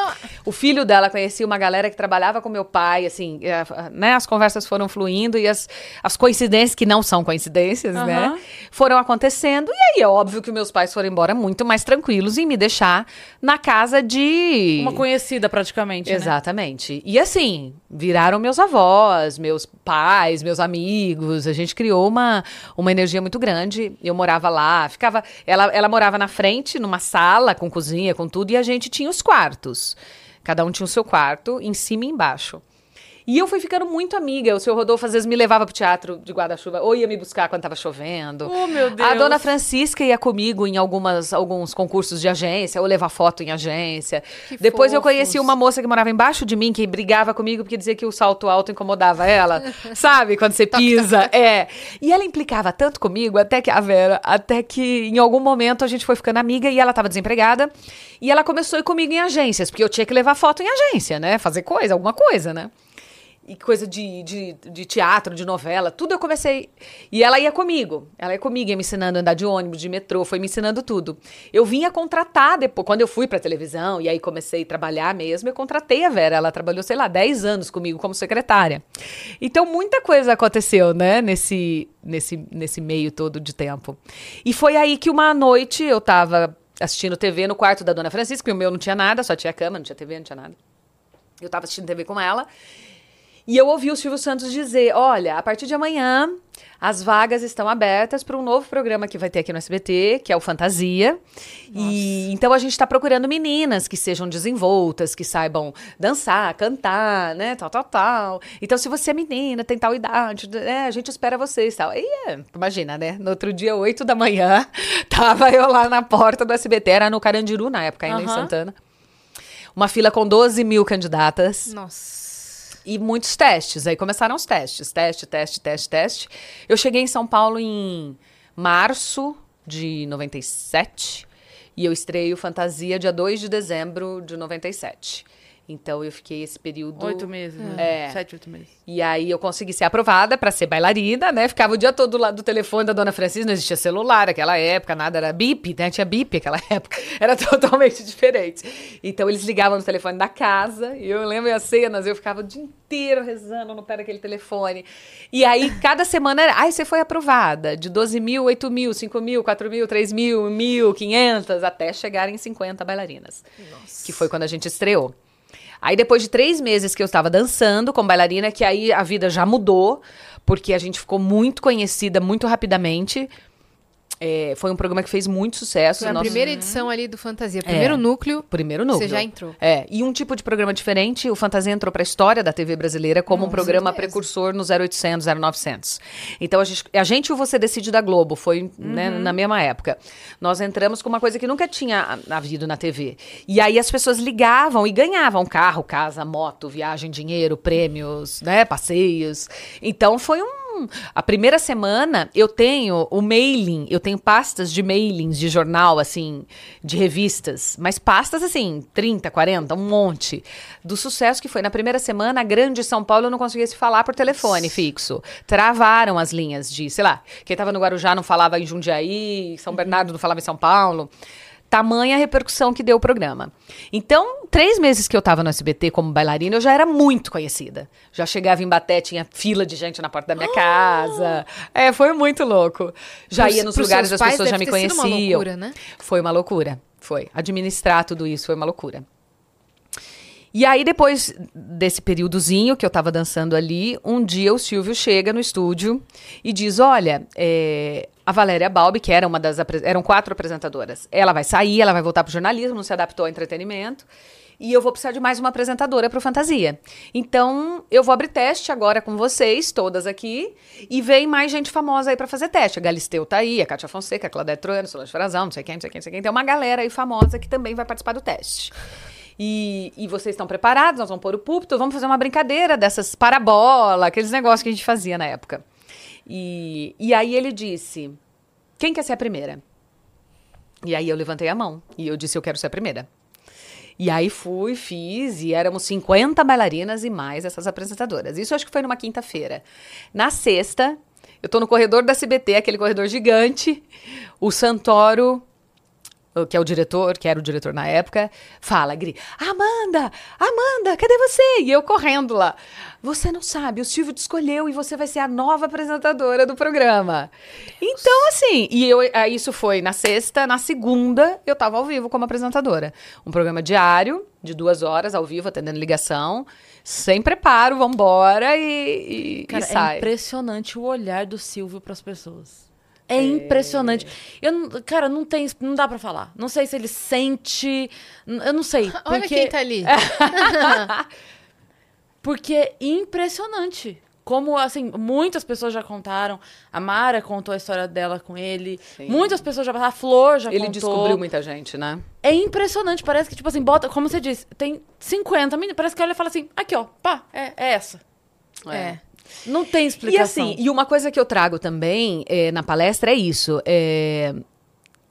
O filho dela conhecia uma galera que trabalhava com meu pai, assim, eh, né? As conversas foram fluindo e as, as coincidências, que não são coincidências, né? Foram acontecendo. E aí é óbvio que meus pais foram embora muito mais tranquilos em me deixar na casa de. Uma conhecida praticamente. né? Exatamente. E assim, viraram meus avós, meus pais, meus amigos. A gente criou uma, uma energia muito grande. Eu morava lá, ficava. Ela, ela morava na frente, numa sala, com cozinha, com tudo, e a gente tinha os quartos. Cada um tinha o seu quarto, em cima e embaixo. E eu fui ficando muito amiga. O seu Rodolfo às vezes me levava pro teatro de guarda-chuva, ou ia me buscar quando tava chovendo. Oh, meu A Deus. dona Francisca ia comigo em algumas, alguns concursos de agência, ou levar foto em agência. Que Depois eu fofos. conheci uma moça que morava embaixo de mim, que brigava comigo porque dizia que o salto alto incomodava ela. Sabe? Quando você pisa. É. E ela implicava tanto comigo, até que a Vera, até que em algum momento a gente foi ficando amiga e ela tava desempregada. E ela começou a ir comigo em agências, porque eu tinha que levar foto em agência, né? Fazer coisa, alguma coisa, né? E coisa de, de, de teatro, de novela, tudo eu comecei. E ela ia comigo. Ela ia comigo, ia me ensinando a andar de ônibus, de metrô, foi me ensinando tudo. Eu vinha contratar depois, quando eu fui pra televisão, e aí comecei a trabalhar mesmo, eu contratei a Vera. Ela trabalhou, sei lá, 10 anos comigo como secretária. Então muita coisa aconteceu, né, nesse, nesse, nesse meio todo de tempo. E foi aí que uma noite eu tava assistindo TV no quarto da dona Francisca, e o meu não tinha nada, só tinha cama, não tinha TV, não tinha nada. Eu tava assistindo TV com ela. E eu ouvi o Silvio Santos dizer: olha, a partir de amanhã as vagas estão abertas para um novo programa que vai ter aqui no SBT, que é o Fantasia. E então a gente está procurando meninas que sejam desenvoltas, que saibam dançar, cantar, né? Tal, tal, tal. Então, se você é menina, tem tal idade, né, a gente espera vocês tal. E é, imagina, né? No outro dia, 8 da manhã, tava eu lá na porta do SBT, era no Carandiru na época, ainda em. Santana. Uma fila com 12 mil candidatas Nossa. E muitos testes. Aí começaram os testes. Teste, teste, teste, teste. Eu cheguei em São Paulo em março de 97 e eu estreio Fantasia dia 2 de dezembro de 97. Então eu fiquei esse período. Oito meses, né? É. Sete, oito meses. E aí eu consegui ser aprovada para ser bailarina, né? Ficava o dia todo lá do telefone da dona Francisca, não existia celular naquela época, nada era bip, né? Tinha bip naquela época. Era totalmente diferente. Então eles ligavam no telefone da casa, e eu lembro as cenas, eu ficava o dia inteiro rezando no pé daquele telefone. E aí cada semana era, ai, você foi aprovada, de 12 mil, 8 mil, 5 mil, 4 mil, 3 mil, 1.000, 500, até chegar em 50 bailarinas. Que foi quando a gente estreou. Aí depois de três meses que eu estava dançando como bailarina, que aí a vida já mudou, porque a gente ficou muito conhecida muito rapidamente. É, foi um programa que fez muito sucesso. Foi a Nosso- primeira edição ali do Fantasia. Primeiro É. núcleo. Primeiro núcleo. Você já entrou. É, e um tipo de programa diferente, o Fantasia entrou para a história da TV brasileira como um programa certeza. precursor no 0800, 0900. Então a gente, a gente e o Você Decide da Globo, foi né, Uhum. na mesma época. Nós entramos com uma coisa que nunca tinha havido na TV. E aí as pessoas ligavam e ganhavam carro, casa, moto, viagem, dinheiro, prêmios, né, passeios. Então foi um a primeira semana eu tenho o mailing, eu tenho pastas de mailings de jornal, assim, de revistas, mas pastas assim, 30, 40, um monte. Do sucesso que foi. Na primeira semana, a grande São Paulo eu não conseguia se falar por telefone fixo. Travaram as linhas de, sei lá, quem tava no Guarujá não falava em Jundiaí, São Bernardo não falava em São Paulo. Tamanha repercussão que deu o programa. Então, três meses que eu tava no SBT como bailarina, eu já era muito conhecida. Já chegava em Baté, tinha fila de gente na porta da minha casa. É, foi muito louco. Já Pros- ia nos lugares, as pessoas já me ter sido uma conheciam. loucura, né? Foi uma loucura. Foi. Administrar tudo isso foi uma loucura. E aí, depois desse períodozinho que eu tava dançando ali, um dia o Silvio chega no estúdio e diz: Olha, é, a Valéria Balbi, que era uma das. eram quatro apresentadoras, ela vai sair, ela vai voltar pro jornalismo, não se adaptou ao entretenimento. E eu vou precisar de mais uma apresentadora pro Fantasia. Então, eu vou abrir teste agora com vocês, todas aqui, e vem mais gente famosa aí pra fazer teste. A Galisteu tá aí, a Cátia Fonseca, a Claudete Troiano, Solange Frazão, não sei quem, não sei quem, não sei quem. Tem uma galera aí famosa que também vai participar do teste. E, e vocês estão preparados? Nós vamos pôr o púlpito, vamos fazer uma brincadeira dessas parabola, aqueles negócios que a gente fazia na época. E, e aí ele disse: Quem quer ser a primeira? E aí eu levantei a mão e eu disse: Eu quero ser a primeira. E aí fui, fiz, e éramos 50 bailarinas e mais essas apresentadoras. Isso acho que foi numa quinta-feira. Na sexta, Eu tô no corredor da SBT, aquele corredor gigante. O Santoro, que é o diretor, que era o diretor na época, fala, Gri, Amanda, Amanda, cadê você? E eu correndo lá. Você não sabe, o Silvio te escolheu e você vai ser a nova apresentadora do programa. Então, assim, e eu, ah, isso foi na sexta, na segunda, eu tava ao vivo como apresentadora. Um programa diário, de duas horas, ao vivo, atendendo ligação, sem preparo, vambora e, e, Cara, e sai. é impressionante o olhar do Silvio pras pessoas. É, impressionante. Eu, cara, não tem, não dá pra falar. Não sei se ele sente, eu não sei. Olha porque, quem tá ali. porque é impressionante. Como, assim, muitas pessoas já contaram. A Mara contou a história dela com ele. Muitas pessoas já A Flor já Ele contou. descobriu muita gente, né? É impressionante. Parece que, tipo assim, bota... Como você disse, tem 50 meninas. Parece que olha e fala assim, aqui, ó. Pá, é, é essa. É. Não tem E explicação. assim, e uma coisa que eu trago também eh, na palestra é isso. é,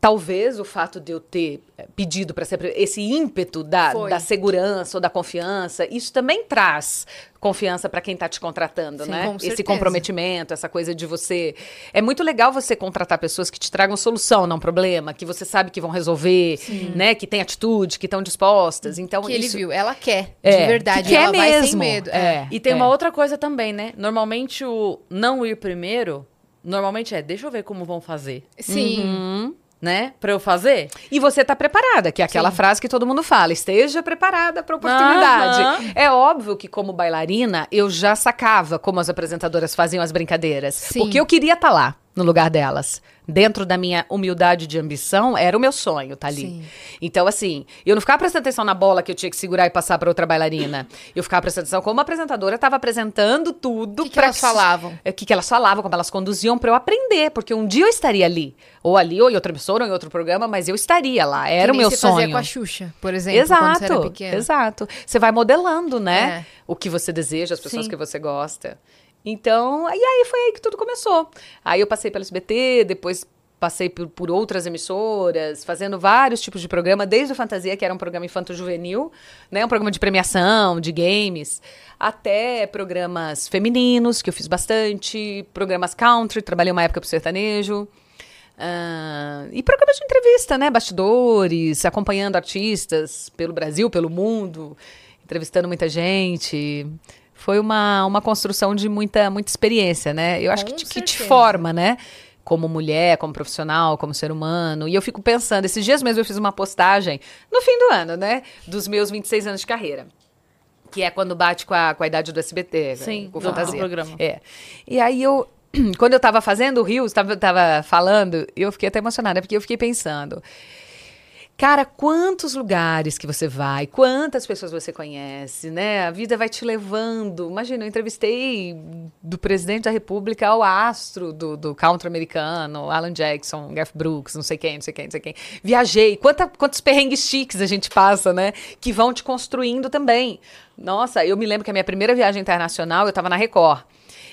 talvez o fato de eu ter eh, pedido para ser esse ímpeto da, Foi. da segurança ou da confiança, isso também traz confiança para quem está te contratando, Sim, né? com Esse certeza. comprometimento, essa coisa de você. É muito legal você contratar pessoas que te tragam solução, não problema, que você sabe que vão resolver, né? Que tem atitude, que estão dispostas. Então que ele isso viu. Ela quer, É, de verdade. que quer ela vai sem mesmo. medo. É. E tem É. uma outra coisa também, né? Normalmente o não ir primeiro, normalmente é, deixa eu ver como vão fazer, Sim. Né? Pra eu fazer. E você tá preparada, que é aquela Sim. frase que todo mundo fala, esteja preparada para oportunidade. Aham. É óbvio que como bailarina, eu já sacava como as apresentadoras faziam as brincadeiras, Sim. porque eu queria estar lá no lugar delas. Dentro da minha humildade de ambição, era o meu sonho estar ali. Sim. Então, assim, eu não ficava prestando atenção na bola que eu tinha que segurar e passar para outra bailarina. Eu ficava prestando atenção como a apresentadora estava apresentando tudo. O que que elas falavam? é, O que, que elas falavam, como elas conduziam para eu aprender, porque um dia eu estaria ali. Ou ali, ou em outra emissora, ou em outro programa, mas eu estaria lá. Era Que o meu você sonho. fazia com a Xuxa, por exemplo, você Exato, pequena. exato. Você vai modelando, né? É. O que você deseja, as pessoas Sim. que você gosta. Então, e aí foi aí que tudo começou. Aí eu passei pelo SBT, depois passei por, por outras emissoras, fazendo vários tipos de programa, desde o Fantasia, que era um programa infanto-juvenil, né? Um programa de premiação, de games, até programas femininos, que eu fiz bastante, programas country, trabalhei uma época pro sertanejo. Ah, e programas de entrevista, né? Bastidores, acompanhando artistas pelo Brasil, pelo mundo, entrevistando muita gente. Foi uma, uma construção de muita, muita experiência, né? Eu acho que te, que te forma, né? Como mulher, como profissional, como ser humano. E eu fico pensando, esses dias mesmo eu fiz uma postagem, no fim do ano, né? Dos meus 26 anos de carreira. Que é quando bate com a, com a idade do SBT. Sim, com do- do fantasia. programa. É. E aí eu, quando eu tava fazendo o Rios, tava, tava falando, eu fiquei até emocionada, porque eu fiquei pensando. Cara, quantos lugares que você vai, quantas pessoas você conhece, né? A vida vai te levando. Imagina, eu entrevistei do presidente da República ao astro do, do country americano, Alan Jackson, Garth Brooks, não sei quem, não sei quem, não sei quem. Viajei. Quanta, quantos perrengues chiques a gente passa, né? Que vão te construindo também. Nossa, eu me lembro que a minha primeira viagem internacional, eu tava na Record.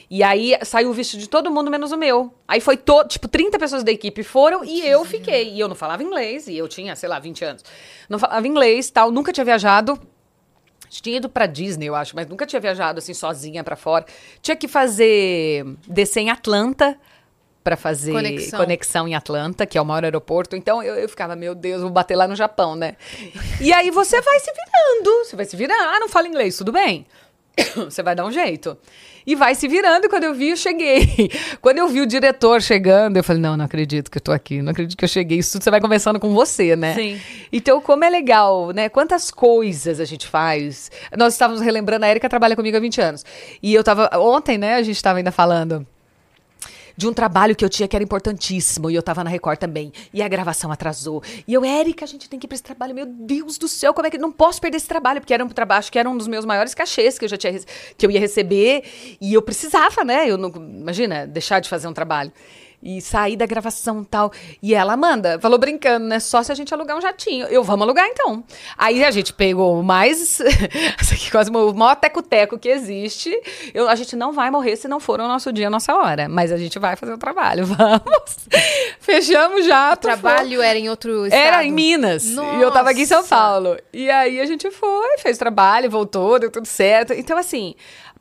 E aí saiu o visto de todo mundo menos o meu. Aí foi todo, tipo, 30 pessoas da equipe foram e eu fiquei. E eu não falava inglês, e eu tinha, sei lá, 20 anos. Não falava inglês, tal, nunca tinha viajado. Tinha ido pra Disney, eu acho, mas nunca tinha viajado assim sozinha pra fora. Tinha que fazer descer em Atlanta pra fazer Conexão. conexão. em Atlanta, que é o maior aeroporto. Então eu, eu ficava, meu Deus, vou bater lá no Japão, né? E aí você vai se virando, você vai se virando. Ah, não fala inglês, tudo bem. Você vai dar um jeito. E vai se virando, e quando eu vi, eu cheguei. Quando eu vi o diretor chegando, eu falei, não, não acredito que eu tô aqui, não acredito que eu cheguei. Isso tudo você vai conversando com você, né? Sim. Então, como é legal, né? Quantas coisas a gente faz. Nós estávamos relembrando, a Erika trabalha comigo há 20 anos. E eu tava, ontem, né, a gente estava ainda falando de um trabalho que eu tinha que era importantíssimo e eu tava na Record também. E a gravação atrasou. E eu, Érica, a gente tem que ir pra esse trabalho. Meu Deus do céu, como é que não posso perder esse trabalho? Porque era um trabalho, que era um dos meus maiores cachês que eu já tinha que eu ia receber e eu precisava, né? Eu não, imagina, deixar de fazer um trabalho. E sair da gravação e tal. E ela, Amanda, falou brincando, né? Só se a gente alugar um jatinho. Eu, vamos alugar então. Aí a gente pegou o mais. Esse aqui quase o maior teco-teco que existe. Eu, a gente não vai morrer se não for o nosso dia, a nossa hora. Mas a gente vai fazer o trabalho. Vamos. Fechamos já. O trabalho era em outro estado? Era em Minas. E eu tava aqui em São Nossa. Paulo. E aí a gente foi, fez trabalho, voltou, deu tudo certo. Então, assim,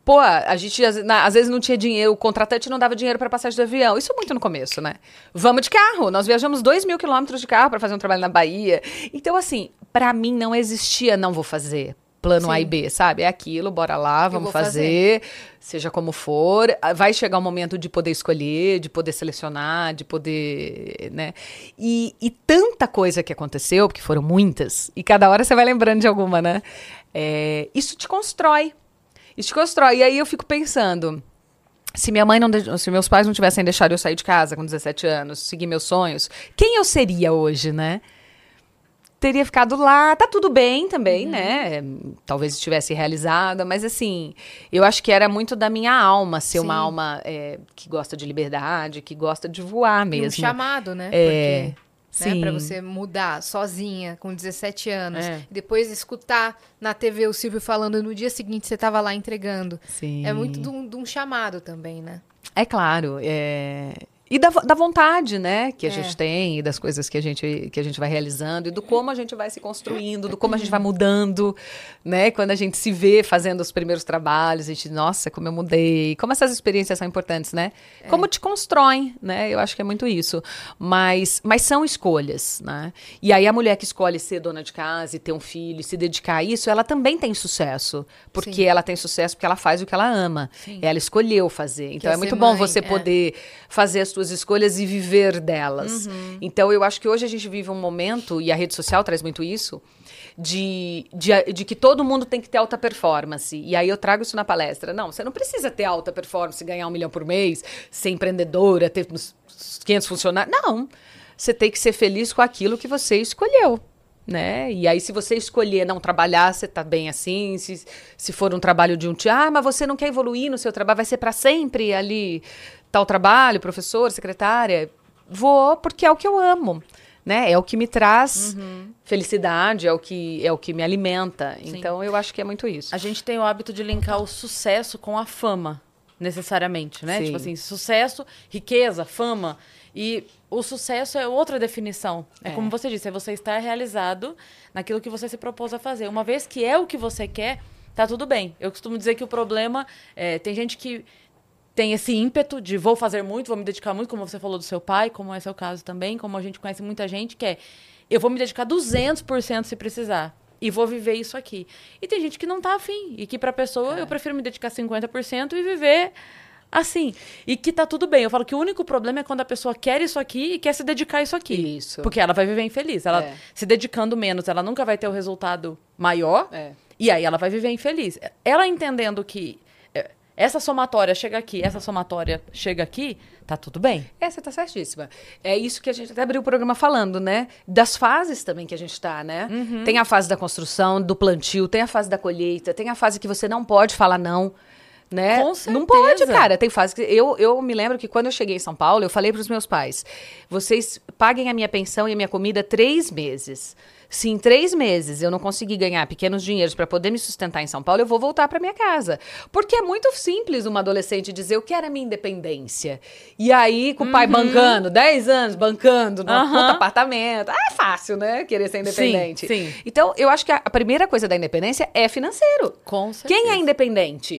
Pô, a gente às, vezes não tinha dinheiro, o contratante não dava dinheiro para passagem de avião. Isso muito no começo, né? Vamos de carro. Nós viajamos dois mil quilômetros de carro para fazer um trabalho na Bahia. Então, assim, para mim não existia não vou fazer. Plano A e B, sabe? É aquilo, bora lá, vamos vou fazer, seja como for. Ah, Vai chegar o momento de poder escolher, de poder selecionar, de poder, né? E, e tanta coisa que aconteceu, porque foram muitas, e cada hora você vai lembrando de alguma, né? É, isso te constrói. Isso te constrói. E aí eu fico pensando, se minha mãe não, se meus pais não tivessem deixado eu sair de casa com 17 anos, seguir meus sonhos, quem eu seria hoje, né? Teria ficado lá, tá tudo bem também, né? Talvez estivesse realizada, mas assim, eu acho que era muito da minha alma, ser uma Sim. alma é, que gosta de liberdade, que gosta de voar E mesmo. um chamado, né? É, Porque, sim. né, pra você mudar sozinha, com 17 anos. É. E depois escutar na TV o Silvio falando e no dia seguinte você tava lá entregando. Sim. É muito de um, de um chamado também, né? É claro. é, E da, da vontade, né, que a É. gente tem, e das coisas que a, gente, que a gente vai realizando, e do como a gente vai se construindo, do como a gente vai mudando, né? Quando a gente se vê fazendo os primeiros trabalhos, a gente, nossa, como eu mudei, como essas experiências são importantes, né? Como te constroem, né? Eu acho que é muito isso. Mas, mas são escolhas, né? E aí a mulher que escolhe ser dona de casa e ter um filho, e se dedicar a isso, ela também tem sucesso. Porque Sim. ela tem sucesso porque ela faz o que ela ama. Ela escolheu fazer. Então é é muito bom mãe, você é. poder fazer as suas escolhas e viver delas. Uhum. Então eu acho que hoje a gente vive um momento, e a rede social traz muito isso, de, de, de que todo mundo tem que ter alta performance. E aí eu trago isso na palestra. Não, você não precisa ter alta performance, ganhar um milhão por mês, ser empreendedora, ter uns 500 funcionários. Não. Você tem que ser feliz com aquilo que você escolheu. Né? E aí, se você escolher não trabalhar, você tá bem assim. Se, se for um trabalho de um tio, ah, mas você não quer evoluir no seu trabalho, vai ser para sempre ali tal trabalho, professor, secretária. Vou porque é o que eu amo, né? É o que me traz felicidade, é o que é o que me alimenta. Então, eu acho que é muito isso. A gente tem o hábito de linkar o sucesso com a fama, necessariamente, né? Sim. Tipo assim, sucesso, riqueza, fama. E o sucesso é outra definição. É, É. como você disse, é você estar realizado naquilo que você se propôs a fazer. Uma vez que é o que você quer, tá tudo bem. Eu costumo dizer que o problema é, tem gente que tem esse ímpeto de vou fazer muito, vou me dedicar muito, como você falou do seu pai, como é seu caso também, como a gente conhece muita gente, que é eu vou me dedicar 200% se precisar. E vou viver isso aqui. E tem gente que não tá afim. E que pra pessoa eu prefiro me dedicar 50% e viver assim. E que tá tudo bem. Eu falo que o único problema é quando a pessoa quer isso aqui e quer se dedicar a isso aqui. Isso. Porque ela vai viver infeliz. Ela É. se dedicando menos, ela nunca vai ter o resultado maior. É. E aí ela vai viver infeliz. Ela entendendo que é, essa somatória chega aqui, essa somatória chega aqui, tá tudo bem. É, você tá certíssima. É isso que a gente até abriu o programa falando, né? Das fases também que a gente tá, né? Uhum. Tem a fase da construção, do plantio, tem a fase da colheita, tem a fase que você não pode falar não. Né? Com Não pode, certeza. cara. Tem fase que. Eu, eu me lembro que quando eu cheguei em São Paulo, eu falei para os meus pais: vocês paguem a minha pensão e a minha comida três meses. Se em três meses eu não conseguir ganhar pequenos dinheiros para poder me sustentar em São Paulo, eu vou voltar para minha casa. Porque é muito simples uma adolescente dizer eu quero a minha independência. E aí, com o pai bancando, 10 anos bancando, num Uhum. Apartamento. Ah, é fácil, né? Querer ser independente. sim. Então, eu acho que a primeira coisa da independência é financeiro. Com Quem é independente?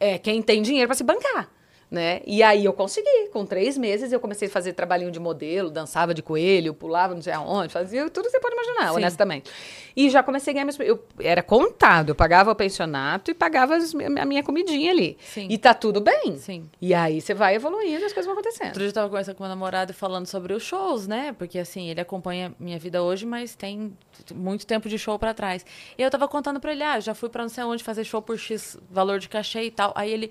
É quem tem dinheiro para se bancar. Né? E aí eu consegui. Com três meses eu comecei a fazer trabalhinho de modelo, dançava de coelho, pulava não sei aonde, fazia tudo que você pode imaginar, Sim. honestamente. E já comecei a ganhar meus. Eu, era contado, eu pagava o pensionato e pagava as- a minha comidinha ali. Sim. E tá tudo bem. Sim. E aí você vai evoluindo e as coisas vão acontecendo. Outro dia eu tava conversando com meu namorado falando sobre os shows, né? Porque assim, ele acompanha minha vida hoje, mas tem muito tempo de show pra trás. E eu tava contando pra ele, ah, já fui pra não sei onde fazer show por X valor de cachê e tal. Aí ele,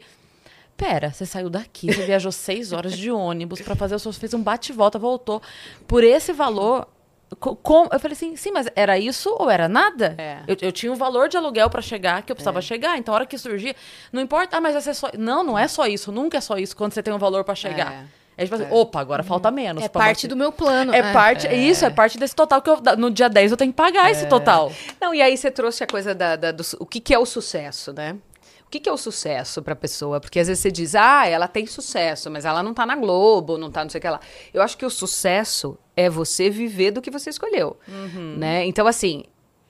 pera, você saiu daqui, você viajou seis horas de ônibus pra fazer o show, fez um bate e volta, voltou. Por esse valor. co- com- eu falei assim, sim, mas era isso ou era nada? É. Eu, eu tinha um valor de aluguel pra chegar, que eu precisava chegar. Então, a hora que surgia, não importa, ah, mas vai ser só. Não, não é só isso, nunca é só isso quando você tem um valor pra chegar. É, tipo assim, opa, agora falta menos. É parte você. do meu plano. É parte, isso, é parte desse total que eu, no dia 10 eu tenho que pagar esse total. Não, e aí você trouxe a coisa da, da- do o que, que é o sucesso, né? O que, que é o sucesso pra pessoa? Porque às vezes você diz, ah, ela tem sucesso, mas ela não tá na Globo, não tá não sei o que lá. Eu acho que o sucesso é você viver do que você escolheu, né? Então, assim,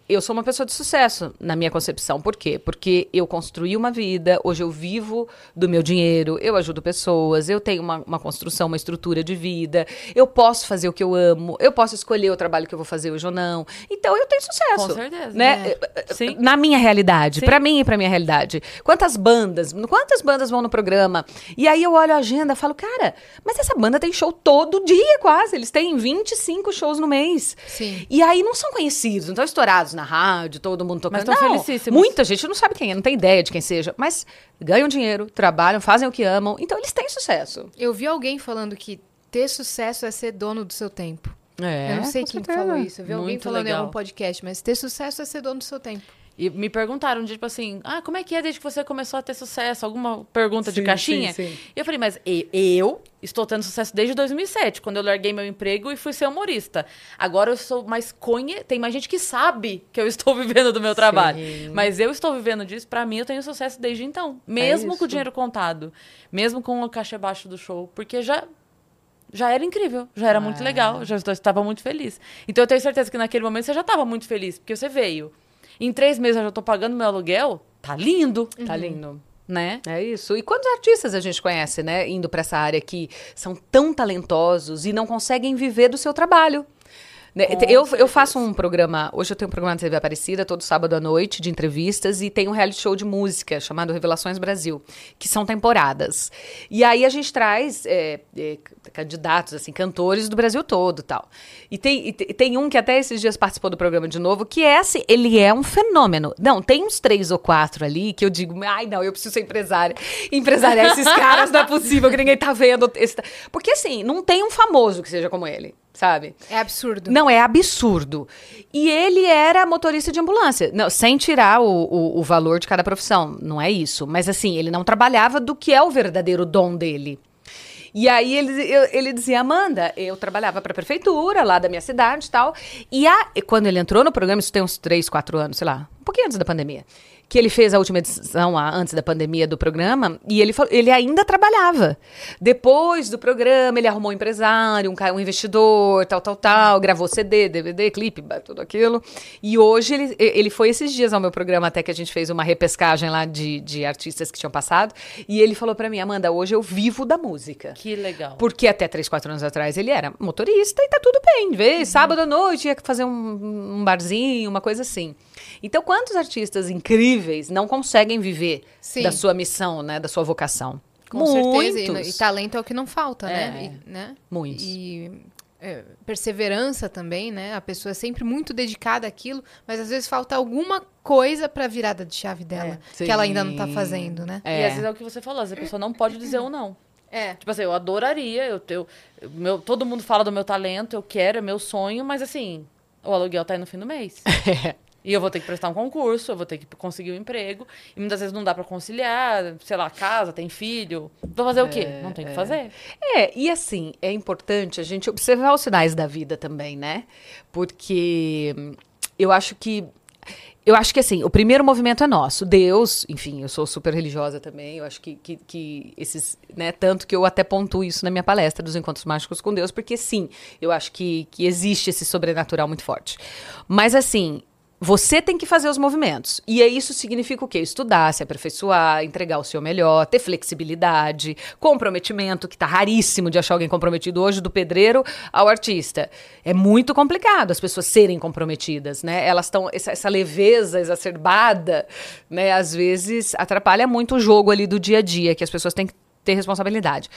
eu sou uma pessoa de sucesso na minha concepção. Por quê? Porque eu construí uma vida, hoje eu vivo do meu dinheiro, eu ajudo pessoas, eu tenho uma, uma construção, uma estrutura de vida, eu posso fazer o que eu amo, eu posso escolher o trabalho que eu vou fazer hoje ou não. Então eu tenho sucesso. Com certeza, Né? é. Sim. Na minha realidade, pra mim e pra minha realidade. Quantas bandas, quantas bandas vão no programa? E aí eu olho a agenda e falo, cara, mas essa banda tem show todo dia quase. Eles têm 25 shows no mês. Sim. E aí não são conhecidos, não estão estourados na rádio, todo mundo tocando. Mas tão não, felicíssimos. Muita gente não sabe quem é, não tem ideia de quem seja. Mas ganham dinheiro, trabalham, fazem o que amam. Então eles têm sucesso. Eu vi alguém falando que ter sucesso é ser dono do seu tempo. É, eu não sei quem certeza. falou isso. Eu vi alguém Muito falando em legal. algum podcast, mas ter sucesso é ser dono do seu tempo. E me perguntaram, tipo assim, ah, como é que é desde que você começou a ter sucesso? Alguma pergunta de Sim, caixinha? sim, sim. E eu falei, mas eu estou tendo sucesso desde 2007, quando eu larguei meu emprego e fui ser humorista. Agora eu sou mais conhe... Tem mais gente que sabe que eu estou vivendo do meu trabalho. Mas eu estou vivendo disso, pra mim eu tenho sucesso desde então. Mesmo com isso. o dinheiro contado. Mesmo com o cachê baixo do show. Porque já já era incrível, já era muito legal, já estava muito feliz. Então eu tenho certeza que naquele momento você já estava muito feliz, porque você veio. Em três meses eu já estou pagando meu aluguel, tá lindo, Tá lindo. né? É isso. E quantos artistas a gente conhece, né, indo pra essa área que são tão talentosos e não conseguem viver do seu trabalho? Né, Eu, eu faço um programa, hoje eu tenho um programa na TV Aparecida, todo sábado à noite, de entrevistas, e tem um reality show de música chamado Revelações Brasil, que são temporadas. E aí a gente traz é, é, candidatos, assim, cantores do Brasil todo tal. E tem, e te- tem um que até esses dias participou do programa de novo, que é assim, ele é um fenômeno. Não, tem uns três ou quatro ali que eu digo, ai não, eu preciso ser empresária. Empresariar esses caras não é possível, que ninguém tá vendo. esse- Porque assim, não tem um famoso que seja como ele, sabe? É absurdo. Não, é absurdo. E ele era motorista de ambulância. Não, sem tirar o, o, o valor de cada profissão. Não é isso. Mas assim, ele não trabalhava do que é o verdadeiro dom dele. E aí ele, eu- ele dizia, Amanda, eu trabalhava para a prefeitura lá da minha cidade e tal. E a- e quando ele entrou no programa, isso tem uns três, quatro anos, sei lá, um pouquinho antes da pandemia. Que ele fez a última edição a- antes da pandemia do programa, e ele, ele ainda trabalhava. Depois do programa, ele arrumou um empresário, um, um investidor, tal, tal, tal, gravou CD, DVD, clipe, tudo aquilo. E hoje ele, ele foi esses dias ao meu programa, até que a gente fez uma repescagem lá de, de artistas que tinham passado. E ele falou pra mim, Amanda, hoje eu vivo da música. Que legal. Porque até 3, 4 anos atrás ele era motorista e tá tudo bem. Vê, sábado à noite ia fazer um, um barzinho, uma coisa assim. Então, quantos artistas incríveis não conseguem viver Sim. da sua missão, né? Da sua vocação? Com certeza. E, Muitos. e talento é o que não falta, né? É. E, né? Muitos. E é, perseverança também, né? A pessoa é sempre muito dedicada àquilo, mas às vezes falta alguma coisa pra virada de chave dela, que ela ainda não tá fazendo, né? E às vezes é o que você falou, às vezes a pessoa não pode dizer um não. É. Tipo assim, eu adoraria, eu, eu, meu, todo mundo fala do meu talento, eu quero, é meu sonho, mas assim, o aluguel tá aí no fim do mês. E eu vou ter que prestar um concurso, eu vou ter que conseguir um emprego. E muitas vezes não dá pra conciliar, sei lá, casa, tem filho. Vou fazer o quê? Não tem o que fazer. É, e assim, é importante a gente observar os sinais da vida também, né? Porque eu acho que. Eu acho que assim, o primeiro movimento é nosso. Deus, enfim, eu sou super religiosa também. Eu acho que, que, que esses. Né, tanto que eu até pontuo isso na minha palestra dos encontros mágicos com Deus, porque sim, eu acho que, que existe esse sobrenatural muito forte. Mas assim, Você tem que fazer os movimentos. E aí isso significa o quê? Estudar, se aperfeiçoar, entregar o seu melhor, ter flexibilidade, comprometimento, que tá raríssimo de achar alguém comprometido hoje, do pedreiro ao artista. É muito complicado as pessoas serem comprometidas, né? Elas estão. Essa, essa leveza exacerbada, né? Às vezes atrapalha muito o jogo ali do dia a dia, que as pessoas têm que ter responsabilidade.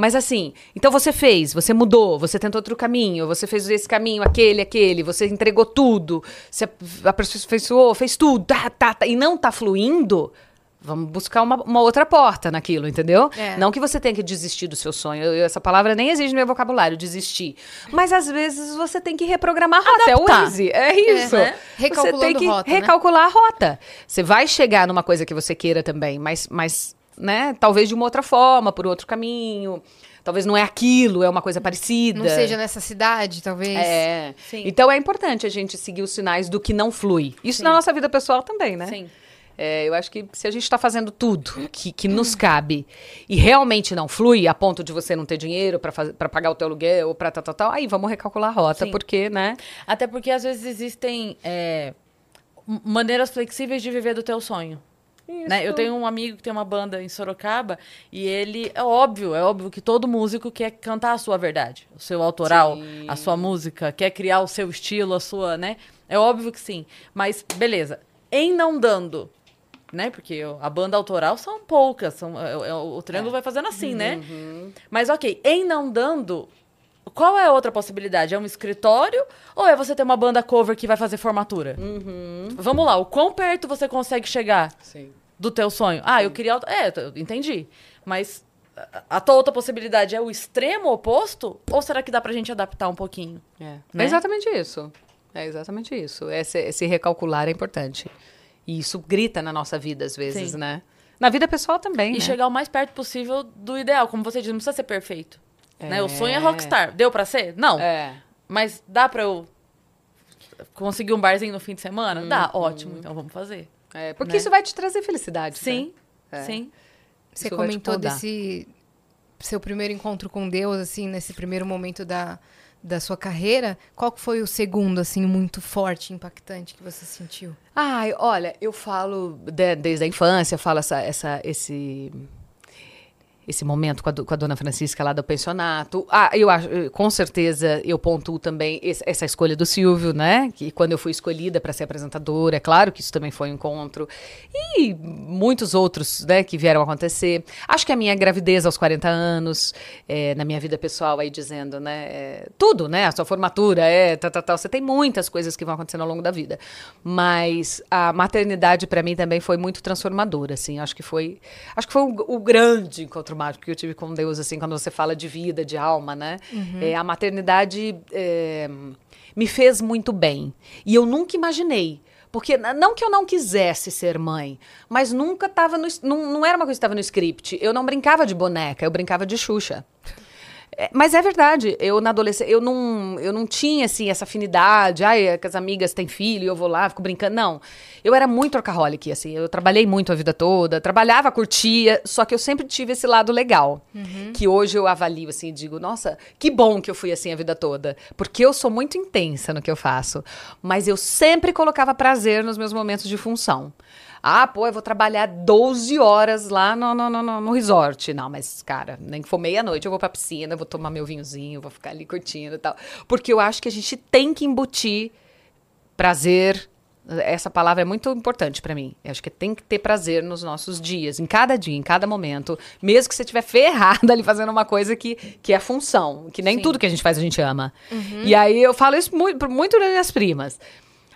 Mas assim, então você fez, você mudou, você tentou outro caminho, você fez esse caminho, aquele, aquele, você entregou tudo, você aperfeiçoou, fez tudo, tá, tá, tá, e não tá fluindo, vamos buscar uma, uma outra porta naquilo, entendeu? É. Não que você tenha que desistir do seu sonho, eu- essa palavra nem existe no meu vocabulário, desistir. Mas às vezes você tem que reprogramar a rota, é o Adaptar. easy, é isso. né? Recalculando você tem que rota, né? recalcular a rota. Você vai chegar numa coisa que você queira também, mas, mas né, talvez de uma outra forma, por outro caminho. Talvez não é aquilo, é uma coisa parecida. Não seja nessa cidade, talvez. É. Sim. Então é importante a gente seguir os sinais do que não flui. Isso na nossa vida pessoal também, né? Sim. É, eu acho que se a gente está fazendo tudo que, que nos cabe e realmente não flui, a ponto de você não ter dinheiro para pagar o teu aluguel ou para tal, tal, tal, aí vamos recalcular a rota, Sim. porque, né? Até porque às vezes existem é, maneiras flexíveis de viver do teu sonho. Né? Eu tenho um amigo que tem uma banda em Sorocaba e ele, é óbvio, é óbvio que todo músico quer cantar a sua verdade, o seu autoral, a sua música, quer criar o seu estilo, a sua, né? É óbvio que sim. Mas, beleza, em não dando, né? Porque a banda autoral são poucas, são, é- é- o triângulo vai fazendo assim, né? Mas ok, em não dando, qual é a outra possibilidade? É um escritório ou é você ter uma banda cover que vai fazer formatura? Vamos lá, o quão perto você consegue chegar Sim. Do teu sonho? Ah, eu queria... É, entendi. Mas a- tua outra possibilidade é o extremo oposto? Ou será que dá pra gente adaptar um pouquinho? É. Né? É exatamente isso. É exatamente isso. Esse, esse recalcular é importante. E isso grita na nossa vida, às vezes, Sim. né? Na vida pessoal também, E né? chegar o mais perto possível do ideal. Como você diz, não precisa ser perfeito. Né? O sonho é É. rockstar. Deu pra ser? Não. É. Mas dá pra eu conseguir um barzinho no fim de semana? Dá, ótimo. Então vamos fazer. É, porque Né? isso vai te trazer felicidade. Sim, É. sim. Você Isso comentou desse seu primeiro encontro com Deus, assim, nesse primeiro momento da, da sua carreira. Qual foi o segundo, assim, muito forte, impactante que você sentiu? Ai, olha, eu falo de- desde a infância, eu falo essa, essa, esse, esse momento com a, com a dona Francisca lá do pensionato. Ah, eu acho, eh, com certeza, eu pontuo também esse- essa escolha do Silvio, né? Que quando eu fui escolhida para ser apresentadora, é claro que isso também foi um encontro. E muitos outros, né, que vieram acontecer. Acho que a minha gravidez aos 40 anos, eh, na minha vida pessoal, aí dizendo, né? eh, tudo, né? A sua formatura, é, tal, tal, tal. Você tem muitas coisas que vão acontecendo ao longo da vida. Mas a maternidade, para mim, também foi muito transformadora, assim. Acho que foi, acho que foi o, o grande encontro mágico que eu tive com Deus, assim, quando você fala de vida, de alma, né? É, a maternidade é, me fez muito bem. E eu nunca imaginei. Porque, não que eu não quisesse ser mãe, mas nunca estava no. Não, não era uma coisa que estava no script. Eu não brincava de boneca, eu brincava de Xuxa. É, mas é verdade, eu na adolescência, eu não, eu não tinha, assim, essa afinidade, ai, é que as amigas têm filho, eu vou lá, fico brincando, não. Eu era muito workaholic, assim, eu trabalhei muito a vida toda, trabalhava, curtia, só que eu sempre tive esse lado legal, que hoje eu avalio, assim, e digo, nossa, que bom que eu fui assim a vida toda, porque eu sou muito intensa no que eu faço, mas eu sempre colocava prazer nos meus momentos de função. Ah, pô, eu vou trabalhar 12 horas lá no, no, no, no- resort. Não, mas, cara, nem que for meia-noite, eu vou pra piscina, vou tomar meu vinhozinho, vou ficar ali curtindo e tal. Porque eu acho que a gente tem que embutir prazer. Essa palavra é muito importante pra mim. Eu acho que tem que ter prazer nos nossos dias, em cada dia, em cada momento. Mesmo que você estiver ferrada ali fazendo uma coisa que, que é função, que nem tudo que a gente faz a gente ama. E aí eu falo isso muito, muito das minhas primas.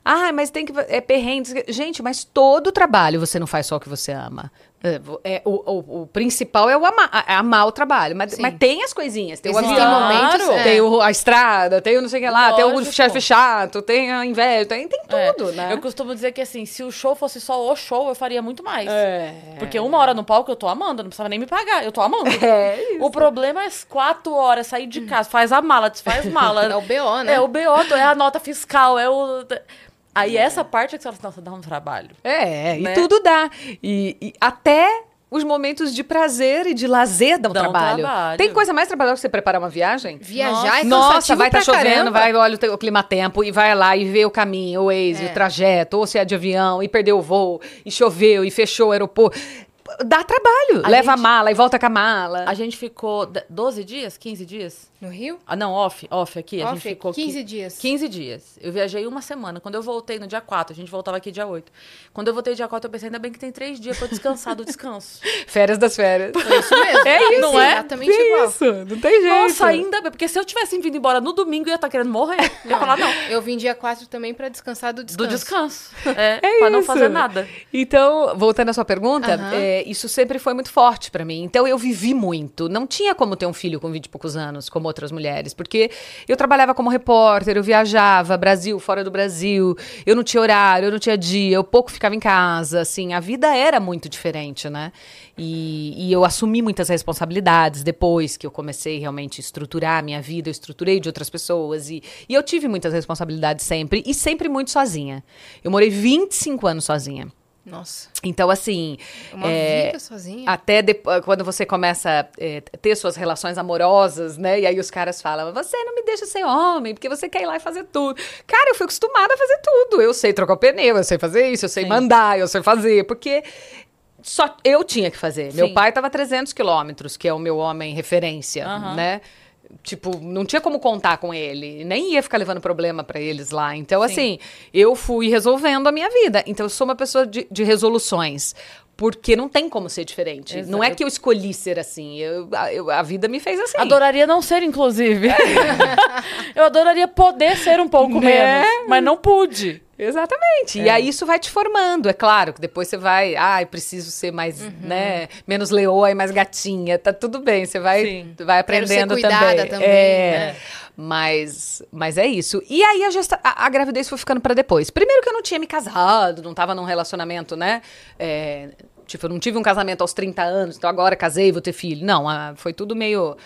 Ah, mas tem que. É perrengue. Gente, mas todo trabalho você não faz só o que você ama. É, é, o, o- o principal é o ama- a- é amar o trabalho. Mas, Sim. mas tem as coisinhas. Tem o Existem avião, momentos, é. tem o- a estrada, tem o não sei o que lá, tem o Lógico. chefe chato, tem a inveja, tem, tem É. tudo, né? Eu costumo dizer que assim, se o show fosse só o show, eu faria muito mais. É. Porque uma hora no palco eu tô amando, não precisava nem me pagar, eu tô amando. É isso. O problema é quatro horas, sair de casa, faz a mala, desfaz mala. É o BO, né? É o BO, é a nota fiscal, é o. Aí essa parte é que você fala assim, nossa, dá um trabalho. É, Né? e tudo dá. E, e até os momentos de prazer e de lazer dão, Dão trabalho. trabalho. Tem coisa mais trabalhosa que você preparar uma viagem? Viajar é Nossa, vai estar pra chovendo, caramba. vai, olha o, o clima-tempo e vai lá e vê o caminho, o Waze, É. o trajeto, ou se é de avião e perdeu o voo, e choveu, e fechou o aeroporto. Dá trabalho. A Leva a gente- mala e volta com a mala. A gente ficou de- 12 dias, 15 dias? No Rio? Ah, não, off, off aqui. a Off, gente ficou 15 qui- dias. 15 dias. Eu viajei uma semana. Quando eu voltei no dia 4, a gente voltava aqui dia 8. Quando eu voltei dia 4, eu pensei, ainda bem que tem três dias pra eu descansar do descanso. Férias das férias. Foi isso mesmo. É isso, não é? Exatamente É igual. isso, não tem jeito. Nossa, ainda bem. Porque se eu tivesse vindo embora no domingo, eu ia estar querendo morrer. Eu ia falar, não. Eu vim dia 4 também pra descansar do descanso. Do descanso. É, É pra não isso. fazer nada. Então, voltando à sua pergunta, Aham. é, isso sempre foi muito forte pra mim. Então, eu vivi muito. Não tinha como ter um filho com 20 e poucos anos, como outras mulheres, porque eu trabalhava como repórter, eu viajava, Brasil, fora do Brasil, eu não tinha horário, eu não tinha dia, eu pouco ficava em casa, assim, a vida era muito diferente, né? E, e eu assumi muitas responsabilidades depois que eu comecei realmente a estruturar a minha vida, eu estruturei de outras pessoas e, e eu tive muitas responsabilidades sempre e sempre muito sozinha. Eu morei 25 anos sozinha. Nossa. Então, assim. Uma é, vida sozinha. Até depo- quando você começa a é, ter suas relações amorosas, né? E aí os caras falam: você não me deixa ser homem, porque você quer ir lá e fazer tudo. Cara, eu fui acostumada a fazer tudo. Eu sei trocar o pneu, eu sei fazer isso, eu sei mandar, eu sei fazer, porque. Só eu tinha que fazer. Meu Sim. pai estava a 300 quilômetros, que é o meu homem referência, né? Tipo, não tinha como contar com ele. Nem ia ficar levando problema pra eles lá. Então, assim, eu fui resolvendo a minha vida. Então, eu sou uma pessoa de, de resoluções. Porque não tem como ser diferente. Não é Exato. que eu escolhi ser assim. Eu, a, eu- a vida me fez assim. Adoraria não ser, inclusive. eu adoraria poder ser um pouco Né? menos, mas não pude. Exatamente. E aí isso vai te formando. É claro que depois você vai, ai, preciso ser mais, Uhum. né, menos leoa e mais gatinha. Tá tudo bem, você vai, Sim. vai aprendendo também. também, É. né? Mas, mas é isso. E aí a, gesta- a, a gravidez foi ficando pra depois. Primeiro que eu não tinha me casado, não tava num relacionamento, né? é, tipo, eu não tive um casamento aos 30 anos, então agora casei, vou ter filho. Não, ah, foi tudo meio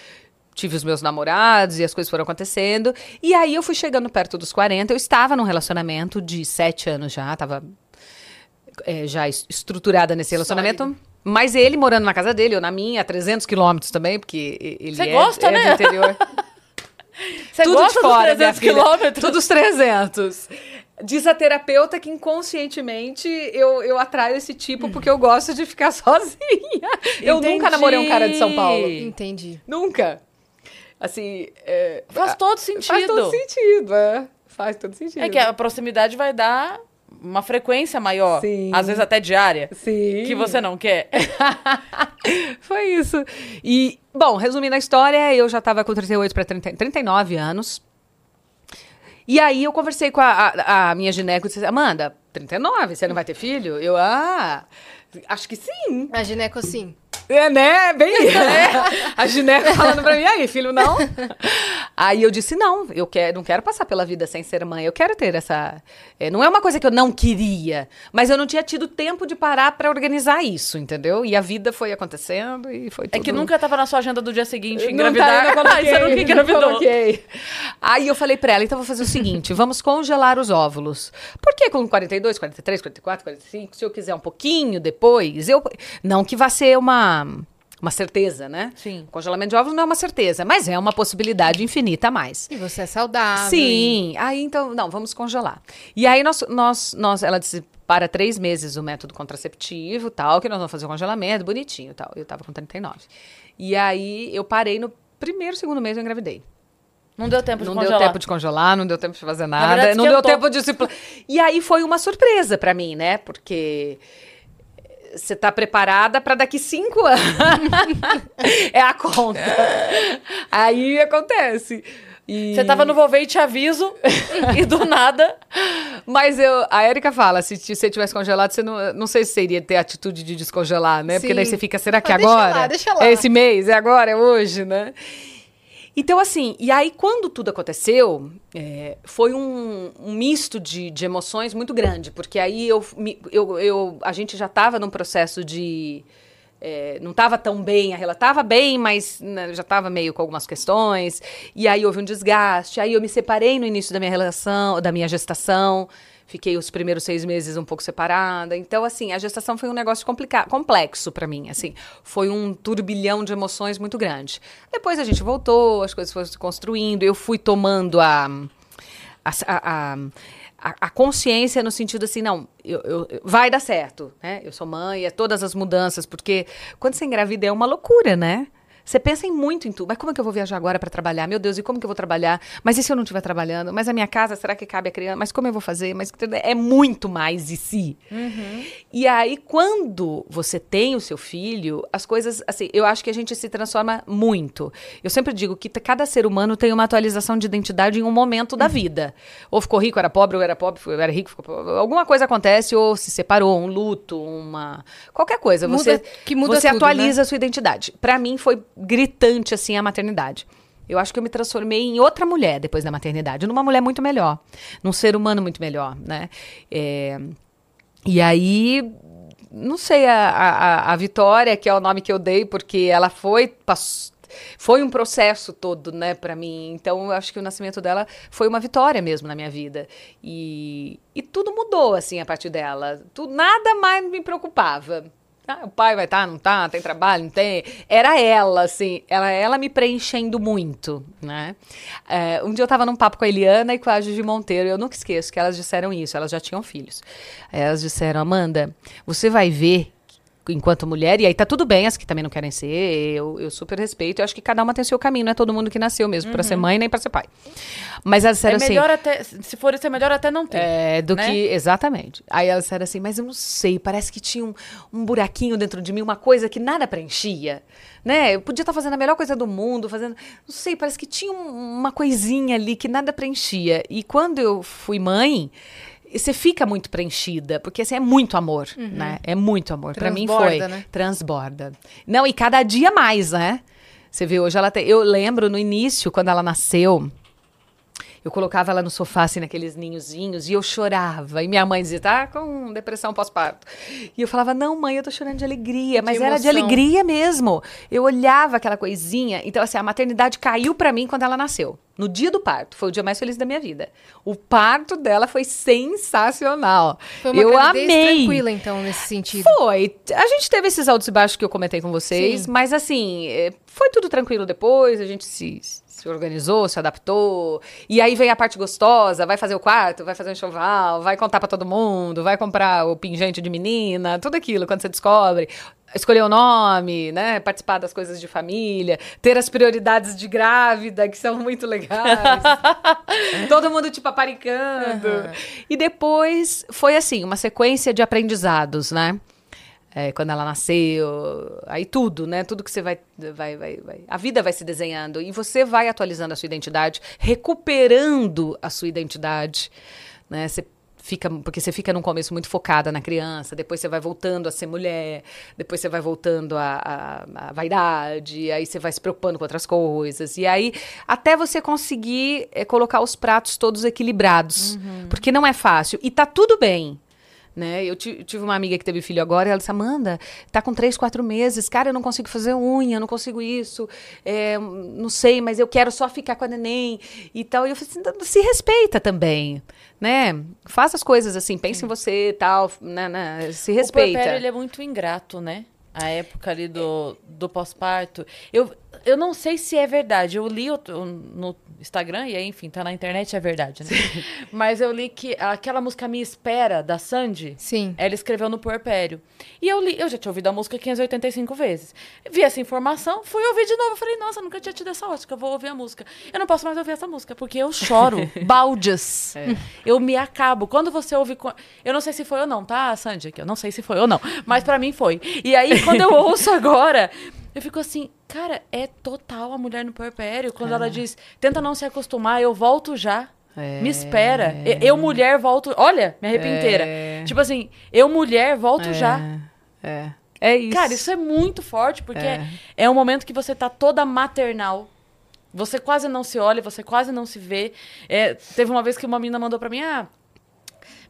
tive os meus namorados e as coisas foram acontecendo. E aí eu fui chegando perto dos 40, eu estava num relacionamento de sete anos já, tava é, já es- estruturada nesse relacionamento. Mas ele morando na casa dele, eu na minha, a 300 quilômetros também, porque ele Você é, gosta, é né? do interior. Você Tudo gosta de fora, dos 300 minha filha. quilômetros? Tudo os 300. Diz a terapeuta que inconscientemente eu, eu atraio esse tipo porque eu gosto de ficar sozinha. Eu nunca Entendi. namorei um cara de São Paulo. Entendi. Nunca. Assim, é, Faz todo sentido. Faz todo sentido, é. Faz todo sentido. É que a proximidade vai dar uma frequência maior. Sim. Às vezes até diária. Sim. Que você não quer. Foi isso. E, bom, resumindo a história, eu já tava com 38 para 39 anos. E aí eu conversei com a, a- a minha gineco e disse, Amanda, 39, você não vai ter filho? Eu, ah, acho que sim. A gineco, sim. É, né? Bem. A gineco falando pra mim, aí, filho, não? Aí eu disse, não, eu quero, não quero passar pela vida sem ser mãe. Eu quero ter essa. é, não é uma coisa que eu não queria, mas eu não tinha tido tempo de parar pra organizar isso, entendeu? E a vida foi acontecendo e foi É tudo... que nunca tava na sua agenda do dia seguinte Não engravidar. tá, eu não Ai, você nunca coloquei, engravidou. não coloquei. Aí eu falei pra ela, então vou fazer o seguinte, vamos congelar os óvulos. Por que com 42, 43, 44, 45, se eu quiser um pouquinho depois, eu não que vá ser uma uma certeza, né? Sim. O congelamento de óvulos não é uma certeza, mas é uma possibilidade infinita a mais. E você é saudável. Sim, aí então, não, vamos congelar. E aí nós, nós, nós ela disse, para três meses o método contraceptivo, tal, que nós vamos fazer o congelamento, bonitinho, tal. Eu tava com 39. E aí eu parei no primeiro, segundo mês eu engravidei. Não deu tempo de Não congelar. deu tempo de congelar, não deu tempo de fazer nada, verdade, não deu esquentou. tempo de se... E aí foi uma surpresa pra mim, né? Porque você tá preparada pra daqui cinco anos. é a conta. aí acontece. E... Você tava no Vovei e te aviso, e do nada. Mas eu, a Erika fala, se você tivesse congelado, você não, não sei se seria ter a atitude de descongelar, né? Porque Sim. daí você fica, será que Ah, deixa agora? lá, deixa lá. É esse mês? É agora? É hoje, né? Então, assim, e aí quando tudo aconteceu, é, foi um, um misto de, de emoções muito grande, porque aí eu, eu, eu- a gente já estava num processo de. é, não estava tão bem, a relação estava bem, mas né, já estava meio com algumas questões. E aí houve um desgaste. Aí eu me separei no início da minha relação, da minha gestação. Fiquei os primeiros seis meses um pouco separada. Então, assim, a gestação foi um negócio complexo para mim. Assim, foi um turbilhão de emoções muito grande. Depois a gente voltou, as coisas foram se construindo. Eu fui tomando a, a, a, a, a consciência no sentido assim, não, eu, eu- vai dar certo, né? Eu sou mãe, é todas as mudanças, porque quando você engravida é uma loucura, né? Você pensa em muito em tudo. Mas como é que eu vou viajar agora para trabalhar? Meu Deus, e como que eu vou trabalhar? Mas e se eu não estiver trabalhando? Mas a minha casa, será que cabe a criança? Mas como eu vou fazer? Mas é muito mais de si. E aí, quando você tem o seu filho, as coisas, assim, eu acho que a gente se transforma muito. Eu sempre digo que cada ser humano tem uma atualização de identidade em um momento da vida. Ou ficou rico, era pobre, ou era pobre, era rico, ficou pobre. Alguma coisa acontece, ou se separou, um luto, uma. qualquer coisa. Muda- Você, que muda você tudo, atualiza né? a sua identidade. Pra mim foi gritante assim a maternidade. Eu acho que eu me transformei em outra mulher depois da maternidade, numa mulher muito melhor, num ser humano muito melhor, né? É, e aí, não sei, a, a, a Vitória, que é o nome que eu dei, porque ela foi. Foi um processo todo, né, pra mim. Então, eu acho que o nascimento dela foi uma vitória mesmo na minha vida. E, e tudo mudou, assim, a partir dela. Tu, nada mais me preocupava. Ah, o pai vai estar, não tá, tem trabalho, não tem. Era ela, assim, ela, ela me preenchendo muito, né? É, um dia eu tava num papo com a Eliana e com a Gigi Monteiro, eu nunca esqueço que elas disseram isso, elas já tinham filhos. Elas disseram, Amanda, você vai ver enquanto mulher, e aí tá tudo bem, as que também não querem ser, eu, eu super respeito, eu acho que cada uma tem seu caminho, não é todo mundo que nasceu mesmo pra ser mãe nem pra ser pai. Mas elas É disseram assim... melhor até, se for isso, é melhor até não ter. É, do né? que. Exatamente. Aí elas disseram assim, mas eu não sei, parece que tinha um, um buraquinho dentro de mim, uma coisa que nada preenchia. Né? Eu podia estar fazendo a melhor coisa do mundo, fazendo. Não sei, parece que tinha um- uma coisinha ali que nada preenchia. E quando eu fui mãe. Você fica muito preenchida, porque assim, é muito amor, né? É muito amor. Pra mim Transborda, foi. né? Transborda. Não, e cada dia mais, né? Você vê, hoje ela tem. Eu lembro no início, quando ela nasceu, eu colocava ela no sofá, assim, naqueles ninhozinhos, e eu chorava. E minha mãe dizia, tá com depressão pós-parto. E eu falava, não, mãe, eu tô chorando de alegria. Mas era de alegria mesmo. Eu olhava aquela coisinha. Então, assim, a maternidade caiu pra mim quando ela nasceu. No dia do parto. Foi o dia mais feliz da minha vida. O parto dela foi sensacional. Foi uma eu amei. tranquila, então, nesse sentido. Foi. A gente teve esses altos e baixos que eu comentei com vocês, Sim. mas assim, eh, foi tudo tranquilo depois, a gente se, se organizou, se adaptou. E aí vem a parte gostosa, vai fazer o quarto, vai fazer um enxoval, vai contar pra todo mundo, vai comprar o pingente de menina, tudo aquilo quando você descobre. Escolher o nome, né? Participar das coisas de família, ter as prioridades de grávida, que são muito legais. Todo mundo, tipo, aparicando. E depois foi assim, uma sequência de aprendizados, né? É, quando ela nasceu, aí tudo, né? Tudo que você vai, vai, vai, vai. A vida vai se desenhando e você vai atualizando a sua identidade, recuperando a sua identidade, né? Você fica, porque você fica num começo muito focada na criança, depois você vai voltando a ser mulher, depois você vai voltando à à- à vaidade, aí você vai se preocupando com outras coisas, e aí até você conseguir eh, colocar os pratos todos equilibrados, porque não é fácil, e tá tudo bem. Né? Eu ti- tive uma amiga que teve filho agora e ela disse, Amanda, tá com três, quatro meses, cara, eu não consigo fazer unha, não consigo isso, é, não sei, mas eu quero só ficar com a neném e tal. E eu falei assim, se respeita também, né? Faça as coisas assim, pense em você e tal, né, né? se O respeita. puerpério, ele é muito ingrato, né? A época ali do, do pós-parto. Eu, eu não sei se é verdade. Eu li no Instagram, e aí, enfim, tá na internet, é verdade, né? Mas eu li que aquela música Me Espera, da Sandy, Sim. ela escreveu no puerpério. E eu li, eu já tinha ouvido a música 585 vezes. Vi essa informação, fui ouvir de novo. Falei, nossa, nunca tinha tido essa ótica, vou ouvir a música. Eu não posso mais ouvir essa música, porque eu choro. baldes. Eu me acabo. Quando você ouve. Eu não sei se foi ou não, tá, Sandy? Eu não sei se foi ou não. Mas pra mim foi. E aí, quando eu ouço agora. Eu fico assim, cara, é total a mulher no puerpério. Quando ela diz, tenta não se acostumar, eu volto já. Me espera. Eu, mulher, volto. Olha, me arrepio inteira. Tipo assim, eu, mulher, volto já. É. É isso. Cara, isso é muito forte, porque é. um momento que você tá toda maternal. Você quase não se olha, você quase não se vê. É, teve uma vez que uma menina mandou pra mim, ah,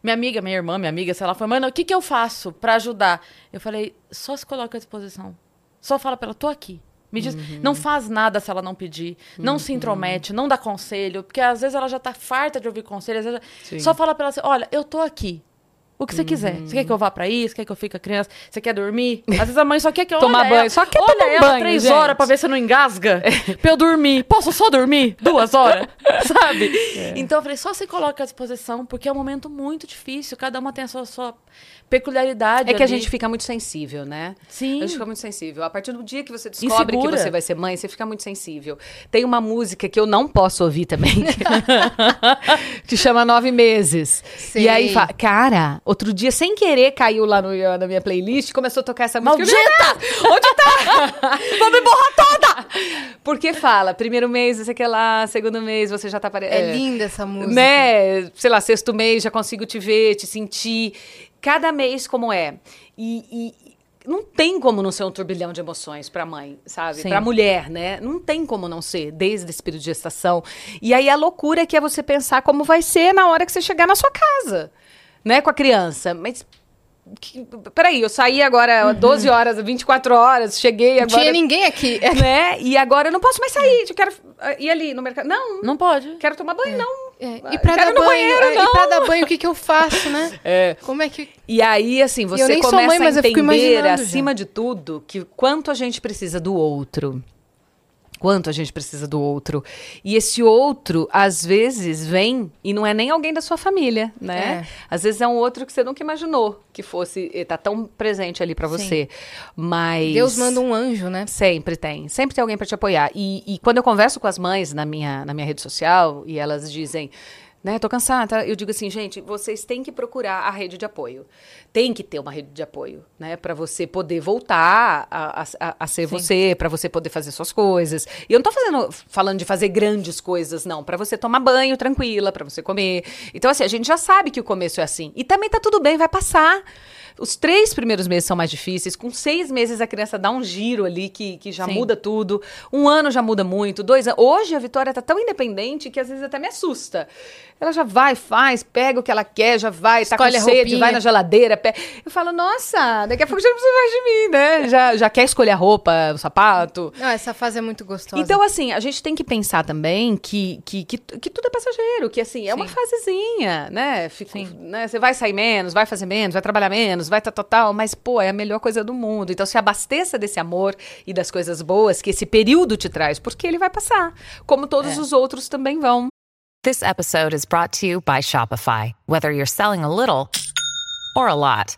minha amiga, minha irmã, minha amiga, sei lá, foi, mano, o que que eu faço pra ajudar? Eu falei, só se coloca à disposição. Só fala pra ela, tô aqui. Me diz, Uhum. não faz nada se ela não pedir, não se intromete, não dá conselho, porque às vezes ela já tá farta de ouvir conselho, Sim. só fala pra ela assim: olha, eu tô aqui. O que você quiser. Você quer que eu vá pra isso? Você quer que eu fique a criança? Você quer dormir? Às vezes a mãe só quer que eu Tomar banho. ela- Só quer olha tomar ela banho, três gente. horas pra ver se não engasga. pra eu dormir. Posso só dormir? Duas horas? Sabe? Então eu falei, só se coloca à disposição, porque é um momento muito difícil. Cada uma tem a sua, sua peculiaridade. É que a ali. gente fica muito sensível, né? Sim. A gente fica muito sensível. A partir do dia que você descobre que você vai ser mãe, você fica muito sensível. Tem uma música que eu não posso ouvir também, que chama Nove Meses. Sei. E aí, fa- cara, outro dia, sem querer, caiu lá no, na minha playlist começou a tocar essa música. Maldita! "Meu Deus, Onde tá? Vou me borrar toda! Porque fala, primeiro mês, você quer lá, segundo mês, você já tá parecendo. É linda essa música. Né? Sei lá, sexto mês já consigo te ver, te sentir. Cada mês como é. E, e não tem como não ser um turbilhão de emoções pra mãe, sabe? Pra mulher, né? Não tem como não ser, desde esse período de gestação. E aí a loucura é que é você pensar como vai ser na hora que você chegar na sua casa, né? Com a criança. Mas. que- peraí, eu saí agora 12 horas, 24 horas, cheguei Não agora. tinha ninguém aqui. Né? E agora eu não posso mais sair. Eu quero ir ali no mercado. Não, Não pode. quero tomar banho, não. É, E pra dar banho, banheiro, é, e pra dar banho, o que que eu faço, né? É. Como é que... E aí, assim, você começa mãe, a entender, acima já. de tudo, que quanto a gente precisa do outro. Quanto a gente precisa do outro. E esse outro, às vezes, vem e não é nem alguém da sua família, né? É. Às vezes é um outro que você nunca imaginou que fosse, eh, tá tão presente ali pra você. Mas. Deus manda um anjo, né? Sempre tem. Sempre tem alguém para te apoiar. E, e quando eu converso com as mães na minha, na minha rede social e elas dizem, né, tô cansada, eu digo assim, gente, vocês têm que procurar a rede de apoio. Tem que ter uma rede de apoio, né, para você poder voltar a, a, a ser você, para você poder fazer suas coisas. E eu não tô fazendo, falando de fazer grandes coisas, não, para você tomar banho tranquila, para você comer. Então, assim, a gente já sabe que o começo é assim. E também tá tudo bem, vai passar. Os três primeiros meses são mais difíceis. Com seis meses a criança dá um giro ali que, que já Sim. muda tudo. Um ano já muda muito. Dois anos. Hoje a Vitória tá tão independente que às vezes até me assusta. Ela já vai, faz, pega o que ela quer, já vai, tá Escolhe a com sede, vai na geladeira. Eu falo, nossa, daqui a pouco já não precisa mais de mim, né? Já, já quer escolher a roupa, o sapato. Não, essa fase é muito gostosa. Então, assim, a gente tem que pensar também que, que, que, que tudo é passageiro, que assim, é uma fasezinha, né? Fico, né? Você vai sair menos, vai fazer menos, vai trabalhar menos, vai tá total, mas, pô, é a melhor coisa do mundo. Então, se abasteça desse amor e das coisas boas que esse período te traz, porque ele vai passar, como todos os outros também vão. This episode is brought to you by Shopify. Whether you're selling a little or a lot,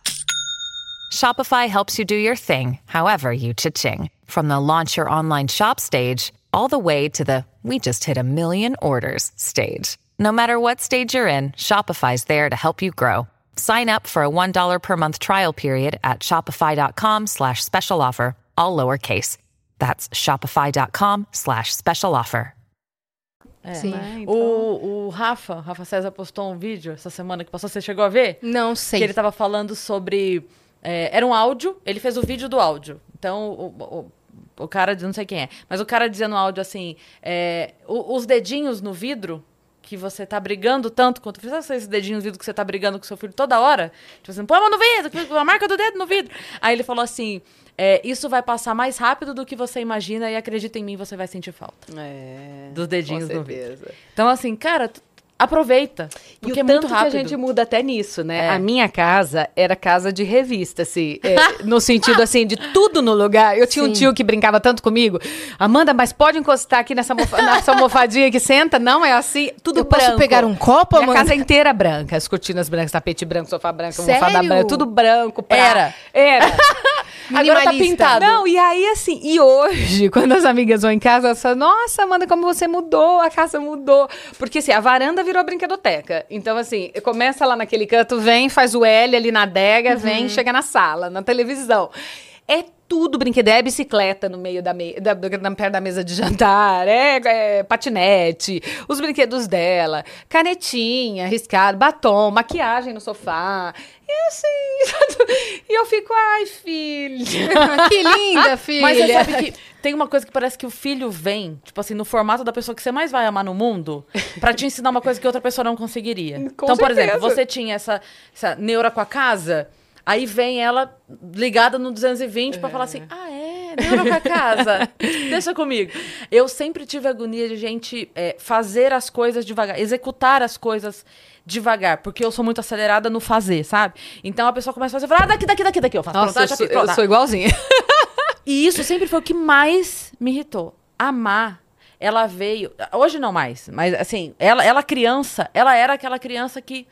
Shopify helps you do your thing, however you cha-ching. From the launch your online shop stage, all the way to the we just hit a million orders stage. No matter what stage you're in, Shopify's there to help you grow. Sign up for a $1 per month trial period at shopify.com slash special offer, all lowercase. That's shopify.com slash special offer. Sim. O, o Rafa, Rafa César postou um vídeo essa semana que passou, você chegou a ver? Não sei. Que ele tava falando sobre. é, era um áudio, ele fez o vídeo do áudio. Então, o, o, o cara, não sei quem é, mas o cara dizia no áudio assim: é, os dedinhos no vidro que você tá brigando tanto quanto. Sabe esses dedinhos no vidro que você tá brigando com seu filho toda hora? Tipo assim, põe a mão no vidro, a marca do dedo no vidro. Aí ele falou assim: é, isso vai passar mais rápido do que você imagina e acredita em mim, você vai sentir falta. É. Dos dedinhos no vidro. Então, assim, cara, aproveita. E Porque o é muito rápido. que a gente muda até nisso, né? É. A minha casa era casa de revista, assim. é, no sentido, assim, de tudo no lugar. Eu tinha um Sim. tio que brincava tanto comigo. Amanda, mas pode encostar aqui nessa, mofa- nessa almofadinha que senta? Não, é assim, tudo Eu posso branco. pegar um copo, Minha Amanda? casa inteira branca. As cortinas brancas, tapete branco, sofá branco, almofada branca. Tudo branco. pra- Era. Era. Agora tá pintado. Não, e aí assim, e hoje, quando as amigas vão em casa, elas falam, nossa, Amanda, como você mudou, a casa mudou. Porque assim, a varanda virou brinquedoteca. Então, assim, começa lá naquele canto, vem, faz o L ali na adega, vem, chega na sala, na televisão. É tudo brinquedo, é bicicleta no meio da, me da, da perto da mesa de jantar, é, é patinete, os brinquedos dela, canetinha, riscado, batom, maquiagem no sofá. E assim, e eu fico, ai, filha. que linda, filha. Mas você sabe que tem uma coisa que parece que o filho vem, tipo assim, no formato da pessoa que você mais vai amar no mundo, pra te ensinar uma coisa que outra pessoa não conseguiria. Com então, por certeza. exemplo, você tinha essa, essa neura com a casa, aí vem ela ligada no 220 pra falar assim: ah, é. É, demorou com a casa. Deixa comigo. Eu sempre tive agonia de gente é, fazer as coisas devagar, executar as coisas devagar, porque eu sou muito acelerada no fazer, sabe? Então a pessoa começa a fazer, fala, ah, daqui, daqui, daqui, daqui. Eu faço, Nossa, pronto, eu já sou, eu ah. sou igualzinha. E isso sempre foi o que mais me irritou. Amar, ela veio. Hoje não mais, mas assim, ela, ela criança, ela era aquela criança que.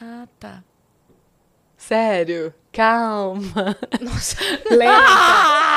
Ah, tá. Sério? Calma. Nossa. Ah!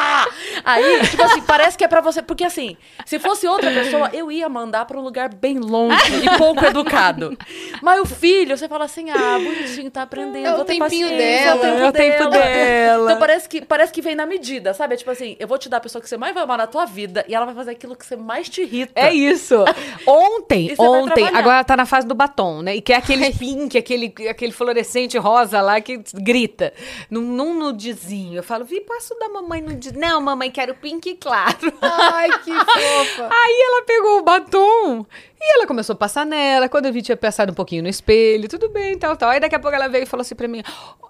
Aí, tipo assim, parece que é pra você. Porque assim, se fosse outra pessoa, eu ia mandar pra um lugar bem longe e pouco educado. Mas o filho, você fala assim: ah, bonitinho, tá aprendendo. É o tempinho dela, É o tempo dela. Então parece que, parece que vem na medida, sabe? É tipo assim: eu vou te dar a pessoa que você mais vai amar na tua vida e ela vai fazer aquilo que você mais te irrita. É isso. Ontem, ontem, agora ela tá na fase do batom, né? E que é aquele pink, aquele, aquele fluorescente rosa lá que grita. Num, num nudezinho. Eu falo, Vi, posso dar mamãe nude? Não, mamãe, quero pink claro. Ai, que fofa. Aí ela pegou o batom e ela começou a passar nela. Quando eu vi, tinha passado um pouquinho no espelho, tudo bem, tal, tal. Aí daqui a pouco ela veio e falou assim pra mim.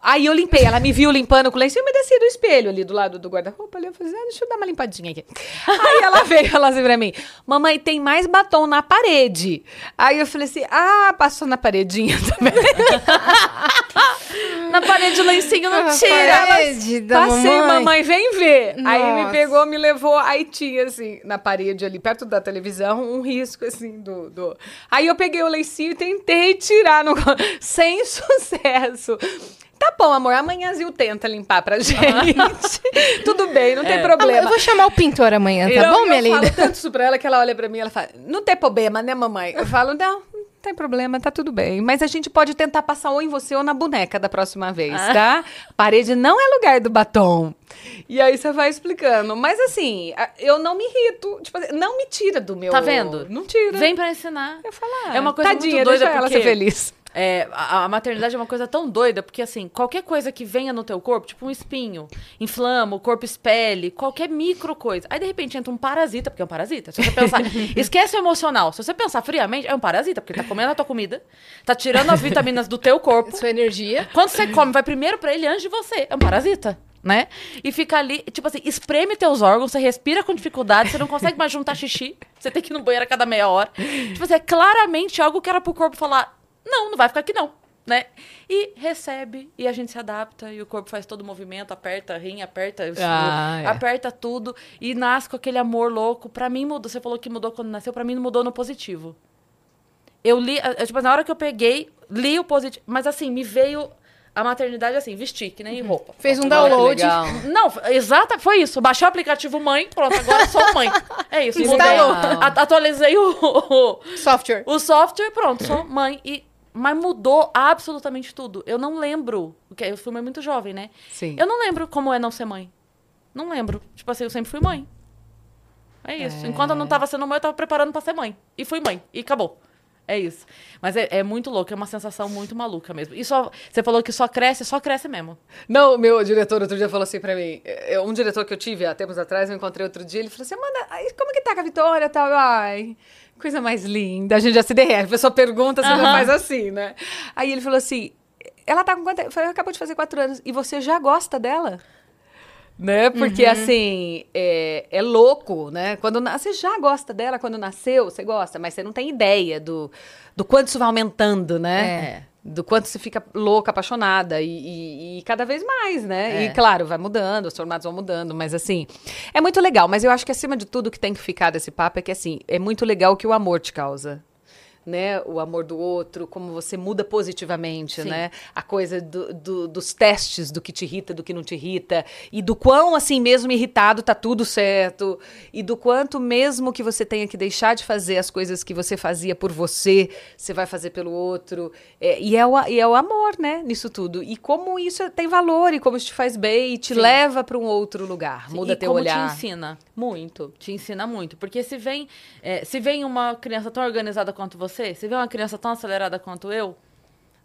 Aí eu limpei, ela me viu limpando com o lenço e eu me desci do espelho ali do lado do guarda-roupa. Ali eu falei, ah, deixa eu dar uma limpadinha aqui. Aí ela veio e falou assim pra mim: Mamãe, tem mais batom na parede. Aí eu falei assim: Ah, passou na paredinha também. Na parede o lencinho não tira. parede da Passei, mamãe. mamãe, vem ver. Aí me Nossa. pegou, me levou, aí tinha, assim, na parede ali, perto da televisão, um risco, assim, do... do... Aí eu peguei o lencinho e tentei tirar, no... sem sucesso. Tá bom, amor, amanhãzinho tenta limpar pra gente. Tudo bem, não tem Eu problema. vou chamar o pintor amanhã, tá Eu- bom, minha eu linda? falo tanto isso pra ela que ela olha pra mim e ela fala, não tem problema, né, mamãe? Eu falo, não tem problema, tá tudo bem. Mas a gente pode tentar passar ou em você ou na boneca da próxima vez, Ah. tá? Parede não é lugar do batom. E aí você vai explicando. Mas assim, eu não me irrito. Tipo, assim, não me tira do meu... Tá vendo? Não tira. Vem pra ensinar. Eu falo, ah, É uma coisa tadinha, muito doida deixa ela porque ser feliz. É, a, a maternidade é uma coisa tão doida, porque assim, qualquer coisa que venha no teu corpo, tipo um espinho, inflama, o corpo espelhe, qualquer micro coisa. Aí de repente entra um parasita, porque é um parasita. Se você pensar, esquece o emocional. Se você pensar friamente, é um parasita, porque tá comendo a tua comida, tá tirando as vitaminas do teu corpo. Sua energia. Quando você come, vai primeiro pra ele antes de você. É um parasita. Né? E fica ali, tipo assim, espreme teus órgãos, você respira com dificuldade, você não consegue mais juntar xixi, você tem que ir no banheiro a cada meia hora. Tipo assim, é claramente algo que era pro corpo falar: não, não vai ficar aqui não, né? E recebe, e a gente se adapta, e o corpo faz todo o movimento, aperta, rim, aperta, Ah, é. aperta tudo, e nasce com aquele amor louco. Pra mim mudou, você falou que mudou quando nasceu, pra mim mudou no positivo. Eu li, eh, tipo, na hora que eu peguei, li o positivo, mas assim, me veio a maternidade assim, vestir, que nem roupa. Fez um download. legal. não, exata, foi isso. Baixei o aplicativo mãe, pronto, agora sou mãe. É isso. Instalou. mudei, atualizei o, o, Software. o software, pronto, sou mãe. E, mas mudou absolutamente tudo. Eu não lembro, porque eu fui mãe muito jovem, né? Sim. Eu não lembro como é não ser mãe. Não lembro. Tipo assim, eu sempre fui mãe. É isso. Enquanto eu não tava sendo mãe, eu tava preparando pra ser mãe. E fui mãe. E acabou. É isso. Mas é, é muito louco, é uma sensação muito maluca mesmo. E só, você falou que só cresce, só cresce mesmo. Não, meu diretor outro dia falou assim pra mim. é, Um diretor que eu tive há tempos atrás, eu encontrei outro dia, ele falou assim: Amanda, aí, como que tá com a Vitória e tal? Eu, Ai, coisa mais linda. A gente já se derrete. A pessoa pergunta, você Aham. faz assim, né? Aí ele falou assim: ela tá com quanto? Eu falei, acabou de fazer quatro anos. E você já gosta dela? Né? Porque, assim, é, é louco, né? Quando você já gosta dela, quando nasceu, você gosta, mas você não tem ideia do, do quanto isso vai aumentando, né? Do quanto você fica louca, apaixonada, e, e- e cada vez mais, né? É. E, claro, vai mudando, os formatos vão mudando, mas, assim, é muito legal. Mas eu acho que, acima de tudo, o que tem que ficar desse papo é que, assim, é muito legal o que o amor te causa. Né, o amor do outro, como você muda positivamente, Sim. né? A coisa do- do- dos testes, do que te irrita, do que não te irrita, e do quão, assim, mesmo irritado, tá tudo certo, e do quanto, mesmo que você tenha que deixar de fazer as coisas que você fazia por você, você vai fazer pelo outro. É, e, é o, e é o amor, né, nisso tudo. E como isso tem valor, e como isso te faz bem, e te Sim. leva para um outro lugar, muda e teu como olhar. te ensina. Muito. Te ensina muito. Porque se vem, é, se vem uma criança tão organizada quanto você, se vem uma criança tão acelerada quanto eu,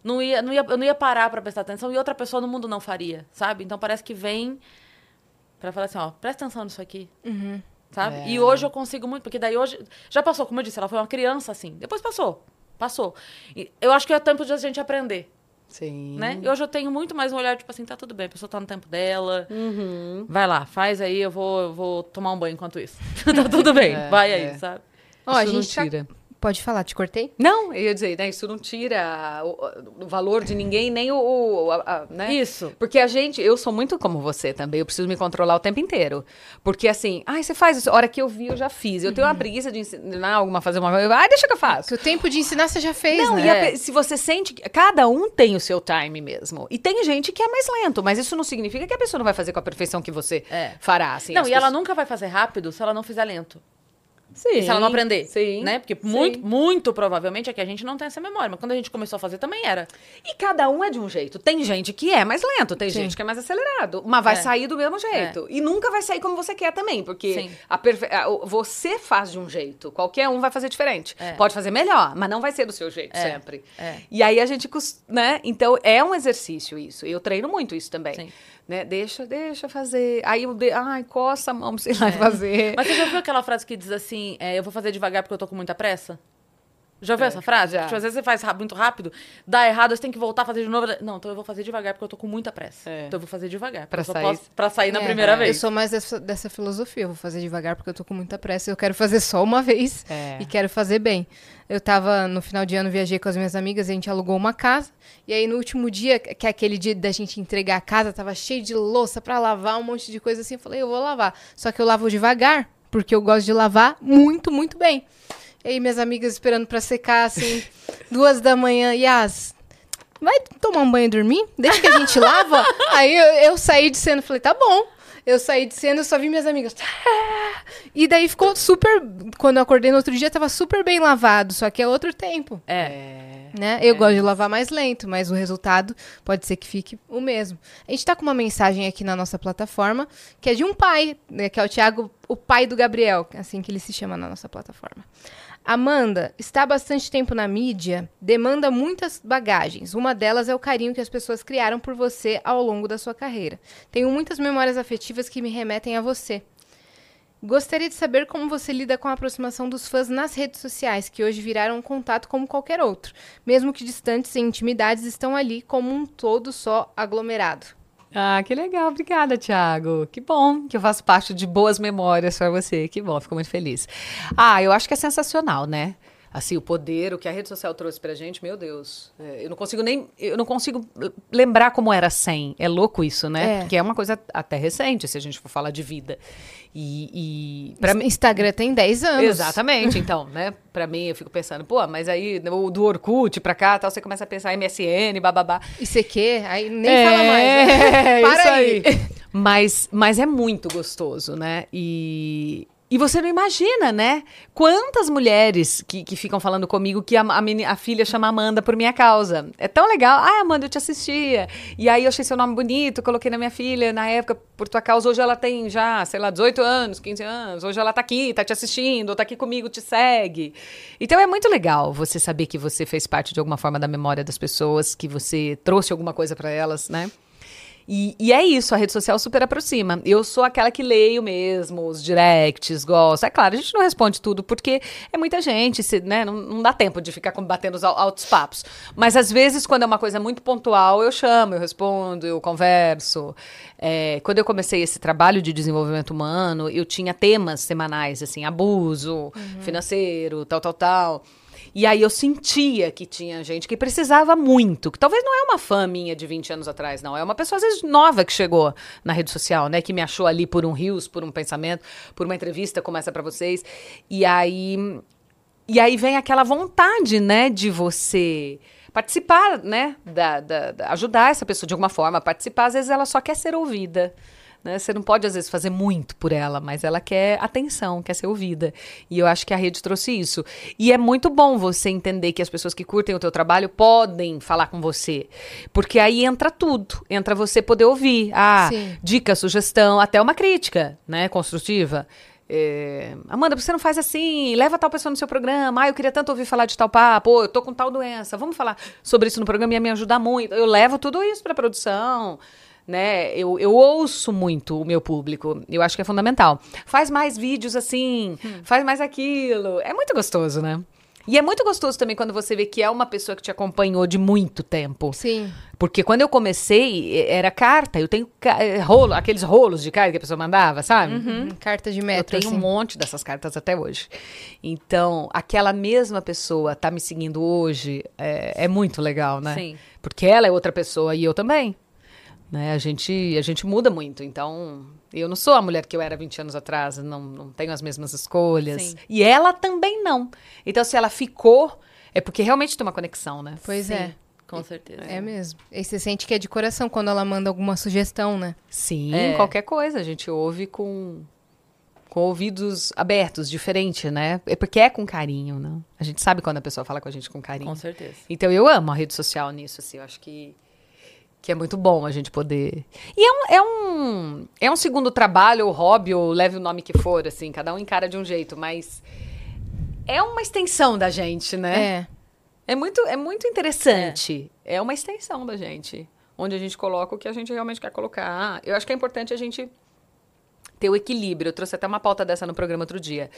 não ia, não ia, eu não ia parar pra prestar atenção e outra pessoa no mundo não faria, sabe? Então parece que vem pra falar assim, ó, presta atenção nisso aqui. Sabe? É. E hoje eu consigo muito, porque daí hoje. Já passou, como eu disse, ela foi uma criança assim. Depois passou. Passou. E eu acho que é tempo de a gente aprender. Sim. Né? E hoje eu tenho muito mais um olhar, tipo assim, tá tudo bem, a pessoa tá no tempo dela. Uhum. Vai lá, faz aí, eu vou, eu vou tomar um banho enquanto isso. tá tudo bem, É, vai aí, é. sabe? Ó, a Isso não gente tá- tira. Pode falar, te cortei? Não, eu ia dizer, né, isso não tira o, o valor de ninguém, nem o, o- a- a- né? Isso. Porque a gente, eu sou muito como você também, eu preciso me controlar o tempo inteiro. Porque assim, ai, você faz isso, a hora que eu vi, eu já fiz. Eu tenho uma preguiça de ensinar alguma fazer uma coisa, ai, deixa que eu faço. Que o tempo de ensinar você já fez, Não, né? e a se você sente cada um tem o seu time mesmo. E tem gente que é mais lento, mas isso não significa que a pessoa não vai fazer com a perfeição que você É. fará, assim. não, e ela pessoas- nunca vai fazer rápido se ela não fizer lento. Sim, se ela não aprender. Sim. Né? Porque muito, muito provavelmente é que a gente não tem essa memória. Mas quando a gente começou a fazer também era. E cada um é de um jeito. Tem gente que é mais lento, tem Sim. gente que é mais acelerado. Mas vai É. sair do mesmo jeito. E nunca vai sair como você quer também. Porque Sim. a perfe- você faz de um jeito. Qualquer um vai fazer diferente. É. Pode fazer melhor, mas não vai ser do seu jeito É. sempre. É. E aí a gente, né? Então é um exercício isso. Eu treino muito isso também. Sim. Né? Deixa, deixa fazer. Aí eu, de... ai, coça a mão pra você lá e fazer. É. Mas você já viu aquela frase que diz assim: é, eu vou fazer devagar porque eu tô com muita pressa? Já ouviu essa frase? Tipo, às vezes você faz muito rápido, dá errado, você tem que voltar a fazer de novo. Não, então eu vou fazer devagar porque eu tô com muita pressa. É. Então eu vou fazer devagar. Pra eu sair- posso- pra sair na É, primeira Eu vez. sou mais dessa, dessa filosofia. Eu vou fazer devagar porque eu tô com muita pressa. Eu quero fazer só uma vez É. e quero fazer bem. Eu tava, no final de ano, viajei com as minhas amigas, a gente alugou uma casa. E aí, no último dia, que é aquele dia da gente entregar a casa, tava cheio de louça pra lavar, um monte de coisa assim. Eu falei, eu vou lavar. Só que eu lavo devagar, porque eu gosto de lavar muito, muito bem. E aí, minhas amigas esperando pra secar, assim, duas da manhã. Yas, vai tomar um banho e dormir? Deixa que a gente lava. Aí eu, eu saí de cena e falei, tá bom. Eu saí de cena, eu só vi minhas amigas. E daí ficou super. Quando eu acordei no outro dia, tava super bem lavado, só que é outro tempo. É. Né? Eu gosto de lavar mais lento, mas o resultado pode ser que fique o mesmo. A gente tá com uma mensagem aqui na nossa plataforma, que é de um pai, né, que é o Thiago, o pai do Gabriel, assim que ele se chama na nossa plataforma. Amanda, está há bastante tempo na mídia, demanda muitas bagagens. Uma delas é o carinho que as pessoas criaram por você ao longo da sua carreira. Tenho muitas memórias afetivas que me remetem a você. Gostaria de saber como você lida com a aproximação dos fãs nas redes sociais, que hoje viraram um contato como qualquer outro. Mesmo que distantes e intimidades estão ali como um todo só aglomerado. Ah, que legal. Obrigada, Thiago. Que bom que eu faço parte de boas memórias para você. Que bom, fico muito feliz. Ah, eu acho que é sensacional, né? Assim, o poder, o que a rede social trouxe pra gente, meu Deus. É, eu não consigo nem. Eu não consigo lembrar como era sem. É louco isso, né? É. Porque é uma coisa até recente, se a gente for falar de vida. E. e pra mim. Instagram tem 10 anos. Exatamente, então, né? Pra mim, eu fico pensando, pô, mas aí do Orkut pra cá, tal, você começa a pensar MSN, bababá. ICQ, aí nem fala mais. Né? É, Para isso aí. Mas, mas é muito gostoso, né? E, e você não imagina, né? Quantas mulheres que, que ficam falando comigo que a, a, a filha chama Amanda por minha causa. É tão legal. Ah, Amanda, eu te assistia. E aí eu achei seu nome bonito, coloquei na minha filha na época por tua causa. Hoje ela tem já, sei lá, 18 anos, 15 anos. Hoje ela tá aqui, tá te assistindo, tá aqui comigo, te segue. Então é muito legal você saber que você fez parte de alguma forma da memória das pessoas, que você trouxe alguma coisa pra elas, né? E, e é isso, a rede social super aproxima. Eu sou aquela que leio mesmo, os directs, gosto. É claro, a gente não responde tudo, porque é muita gente, se- né? Não, não dá tempo de ficar combatendo os al- altos papos. Mas às vezes, quando é uma coisa muito pontual, eu chamo, eu respondo, eu converso. É, quando eu comecei esse trabalho de desenvolvimento humano, eu tinha temas semanais, assim, abuso financeiro, tal, tal, tal. E aí eu sentia que tinha gente que precisava muito, que talvez não é uma fã minha de 20 anos atrás, não. É uma pessoa, às vezes, nova que chegou na rede social, né? Que me achou ali por um rios, por um pensamento, por uma entrevista como essa pra vocês. E aí. E aí vem aquela vontade, né, de você participar, né? Da, da- da- ajudar essa pessoa de alguma forma a participar. Às vezes ela só quer ser ouvida. Né? Você não pode, às vezes, fazer muito por ela, mas ela quer atenção, quer ser ouvida. E eu acho que a rede trouxe isso. E é muito bom você entender que as pessoas que curtem o teu trabalho podem falar com você. Porque aí entra tudo. Entra você poder ouvir. Ah, Sim. dica, sugestão, até uma crítica, né? Construtiva. É, Amanda, você não faz assim? Leva tal pessoa no seu programa. Ah, eu queria tanto ouvir falar de tal papo. Pô, eu tô com tal doença. Vamos falar sobre isso no programa ia me ajudar muito. Eu levo tudo isso pra produção. Né? Eu, eu ouço muito o meu público. Eu acho que é fundamental. Faz mais vídeos assim, faz mais aquilo. É muito gostoso, né? E é muito gostoso também quando você vê que é uma pessoa que te acompanhou de muito tempo. Sim. Porque quando eu comecei, era carta. Eu tenho eh, rolo, aqueles rolos de carta que a pessoa mandava, sabe? Uhum. Carta de Eu metro, tenho assim. um monte dessas cartas até hoje. Então, aquela mesma pessoa tá me seguindo hoje é, é muito legal, né? Sim. Porque ela é outra pessoa e eu também. Né? A, gente, a gente muda muito. Então, eu não sou a mulher que eu era 20 anos atrás, não, não tenho as mesmas escolhas. Sim. E ela também não. Então, se ela ficou, é porque realmente tem uma conexão, né? Pois é. Com certeza. É mesmo. E você sente que é de coração quando ela manda alguma sugestão, né? Sim, É. qualquer coisa. A gente ouve com, com ouvidos abertos, diferente, né? É porque é com carinho, né? A gente sabe quando a pessoa fala com a gente com carinho. Com certeza. Então eu amo a rede social nisso, assim. Eu acho que, que é muito bom a gente poder. E é um, é um, é um segundo trabalho, ou hobby, ou leve o nome que for, assim. Cada um encara de um jeito, mas é uma extensão da gente, né? É. É muito, é muito interessante. É. uma extensão da gente. Onde a gente coloca o que a gente realmente quer colocar. Eu acho que é importante a gente ter o equilíbrio. Eu trouxe até uma pauta dessa no programa outro dia.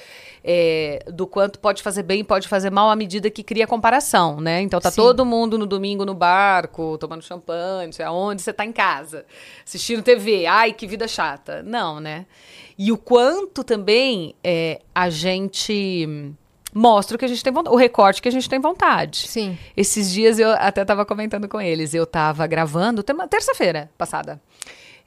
É, do quanto pode fazer bem e pode fazer mal à medida que cria comparação, né? Então tá Sim. todo mundo no domingo no barco, tomando champanhe, não sei aonde, você tá em casa, assistindo TV. Ai, que vida chata. Não, né? E o quanto também é, a gente mostra o que a gente tem vontade, o recorte que a gente tem vontade. Sim. Esses dias eu até tava comentando com eles. Eu tava gravando, terça-feira passada.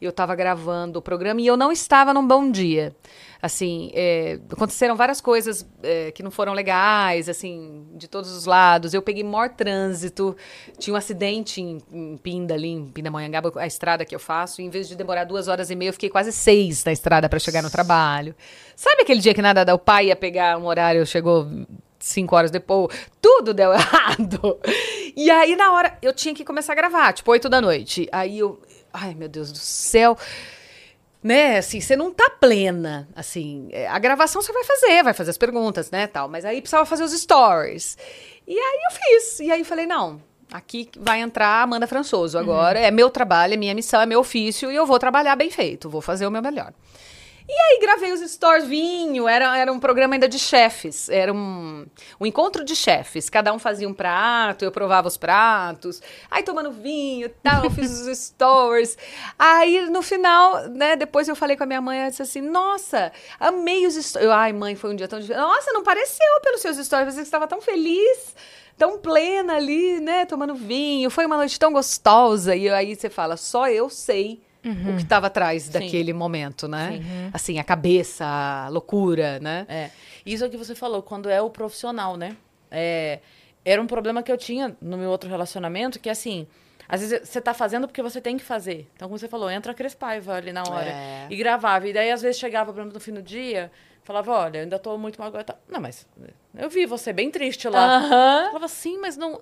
Eu tava gravando o programa e eu não estava num bom dia. Assim, é, aconteceram várias coisas é, que não foram legais, assim, de todos os lados. Eu peguei maior trânsito, tinha um acidente em, em Pinda, ali em Pindamonhangaba, a estrada que eu faço. Em vez de demorar duas horas e meia, eu fiquei quase seis na estrada para chegar no trabalho. Sabe aquele dia que nada dá? O pai ia pegar um horário, chegou cinco horas depois, tudo deu errado. E aí, na hora, eu tinha que começar a gravar, tipo, oito da noite. Aí eu, ai meu Deus do céu. Né, assim, você não tá plena, assim, é, a gravação você vai fazer, vai fazer as perguntas, né, tal, mas aí precisava fazer os stories. E aí eu fiz, e aí falei, não, aqui vai entrar a Amanda Françoso agora, é meu trabalho, é minha missão, é meu ofício, e eu vou trabalhar bem feito, vou fazer o meu melhor. E aí gravei os stories, vinho, era, era um programa ainda de chefes, era um, um encontro de chefes, cada um fazia um prato, eu provava os pratos, aí tomando vinho e tal, eu fiz os stories. Aí no final, né, depois eu falei com a minha mãe, ela disse assim, nossa, amei os stories. Eu, ai mãe, foi um dia tão difícil. Nossa, não pareceu pelos seus stories, você estava tão feliz tão plena ali, né, tomando vinho. Foi uma noite tão gostosa. E aí você fala, só eu sei o que estava atrás daquele momento, né? Assim, a cabeça, a loucura, né? É. Isso é o que você falou, quando é o profissional, né? É, era um problema que eu tinha no meu outro relacionamento, que assim, às vezes você tá fazendo porque você tem que fazer. Então, como você falou, entra a Crespaiva ali na hora. É. E gravava. E daí, às vezes, chegava, por exemplo, no fim do dia, falava, olha, eu ainda tô muito magoada. Não, mas eu vi você bem triste lá. Falava, sim, mas não...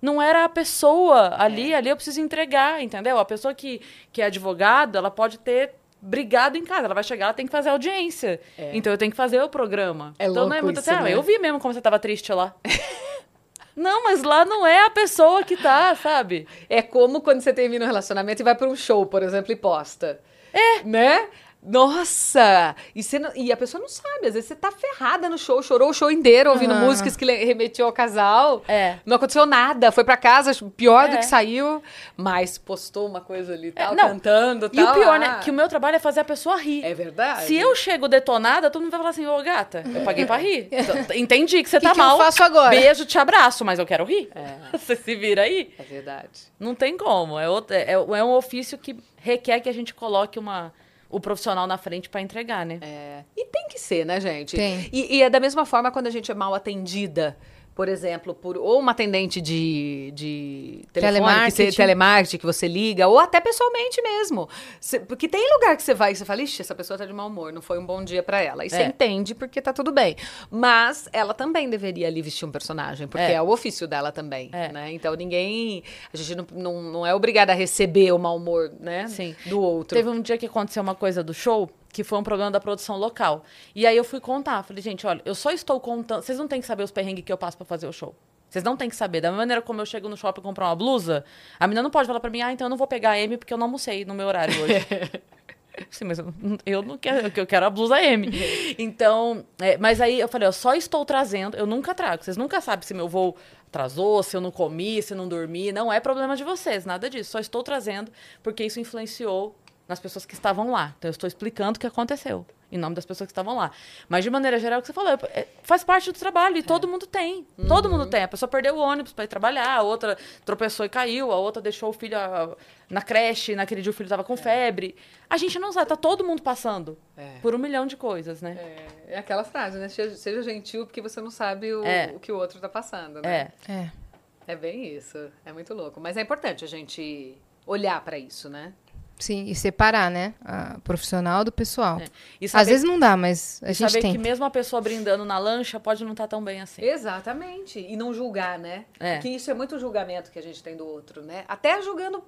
Não era a pessoa ali, ali eu preciso entregar, entendeu? A pessoa que, que é advogada, ela pode ter brigado em casa, ela vai chegar, ela tem que fazer audiência. Então eu tenho que fazer o programa. É então não é muito isso, assim, ah, né? eu vi mesmo como você tava triste lá. não, mas lá não é a pessoa que tá, sabe? É como quando você termina um relacionamento e vai para um show, por exemplo, e posta. É. Né? Nossa! E, você não- e a pessoa não sabe, às vezes você tá ferrada no show, chorou o show inteiro ouvindo Aham. músicas que remetiu ao casal. É. Não aconteceu nada, foi pra casa pior do É. que saiu, mas postou uma coisa ali, tal, não. cantando, E o tal, pior, ah. né? Que o meu trabalho é fazer a pessoa rir. É verdade. Se eu chego detonada, todo mundo vai falar assim, ô gata, eu paguei pra rir. Então, Entendi que você Que tá que eu mal. faço agora? Beijo, te abraço, mas eu quero rir. Você se vira aí. É verdade. Não tem como. É, outro, é, é um ofício que requer que a gente coloque uma, o profissional na frente pra entregar, né? É. E tem que ser, né, gente? Tem. E, e é da mesma forma quando a gente é mal atendida, por exemplo, por ou uma atendente de, de telefone, que Telemarketing. você, telemarketing que você liga, ou até pessoalmente mesmo. Cê- porque tem lugar que você vai e você fala, ixi, essa pessoa tá de mau humor, não foi um bom dia pra ela. E você É. entende porque tá tudo bem. Mas ela também deveria ali vestir um personagem, porque é, É. o ofício dela também, É. né? Então ninguém... A gente não, não, não é obrigada a receber o mau humor, né? Sim. Do outro. Teve um dia que aconteceu uma coisa do show, que foi um problema da produção local. E aí eu fui contar. Falei, gente, olha, eu só estou contando. Vocês não têm que saber os perrengues que eu passo pra fazer o show. Vocês não têm que saber. Da mesma maneira como eu chego no shopping comprar uma blusa, a menina não pode falar pra mim, ah, então eu não vou pegar a M porque eu não almocei no meu horário hoje. Sim, mas eu não- eu não quero, eu quero a blusa M. Então, é, mas aí eu falei, ó, só estou trazendo, eu nunca trago. Vocês nunca sabem se meu voo atrasou, se eu não comi, se eu não dormi. Não é problema de vocês, nada disso. Só estou trazendo porque isso influenciou nas pessoas que estavam lá. Então, eu estou explicando o que aconteceu. Em nome das pessoas que estavam lá. Mas, de maneira geral, o que você falou, é- faz parte do trabalho. E todo mundo tem. Todo mundo tem. A pessoa perdeu o ônibus para ir trabalhar, a outra tropeçou e caiu, a outra deixou o filho na creche, naquele dia o filho estava com febre. A gente não sabe, tá todo mundo passando É. por um milhão de coisas, né? É aquela frase, né? Seja, seja gentil porque você não sabe o, É. o que o outro tá passando, né? É. É. É bem isso. É muito louco. Mas é importante a gente olhar pra isso, né? Sim, e separar, né? A profissional do pessoal. É. E Às saber- vezes não dá, mas a E gente saber tem. que mesmo a pessoa brindando na lancha pode não estar tão bem assim. Exatamente. E não julgar, né? É. Porque isso é muito julgamento que a gente tem do outro, né? Até julgando,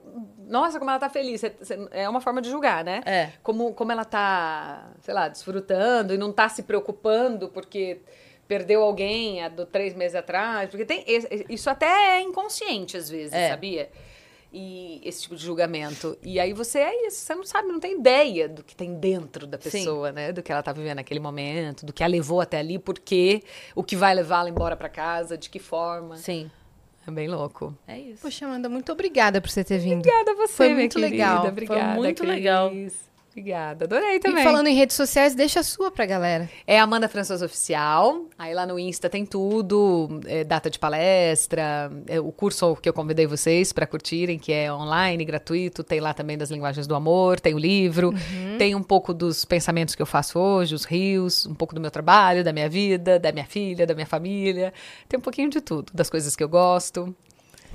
nossa, como ela tá feliz. É uma forma de julgar, né? É. Como, como ela tá, sei lá, desfrutando e não tá se preocupando porque perdeu alguém há do três meses atrás. Porque tem. Isso até é inconsciente, às vezes, É. sabia? E esse tipo de julgamento. E aí você é isso, você não sabe, não tem ideia do que tem dentro da Sim. pessoa, né? Do que ela tá vivendo naquele momento, do que a levou até ali, por quê, o que vai levá-la embora pra casa, de que forma. Sim. É bem louco. É isso. Poxa, Amanda, muito obrigada por você ter vindo. Obrigada a você, Foi minha muito querida. legal. Obrigada, Foi muito Cris. legal. Obrigada, adorei também. E falando em redes sociais, deixa a sua pra galera. É Amanda Françosa Oficial. Aí lá no Insta tem tudo, é, data de palestra, é, o curso que eu convidei vocês para curtirem, que é online, gratuito. Tem lá também das linguagens do amor, tem o livro, tem um pouco dos pensamentos que eu faço hoje, os rios, um pouco do meu trabalho, da minha vida, da minha filha, da minha família. Tem um pouquinho de tudo, das coisas que eu gosto.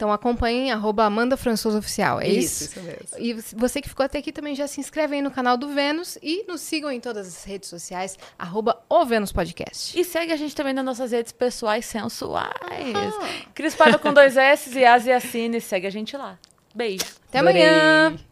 Então acompanhem arroba Amanda Françoso Oficial, é isso? Isso, isso mesmo. E você que ficou até aqui também já se inscreve aí no canal do Vênus e nos sigam em todas as redes sociais, arroba o Vênus Podcast. E segue a gente também nas nossas redes pessoais sensuais. Cris Paiva com dois S e Asiacine. Segue a gente lá. Beijo. Até Adorei. amanhã!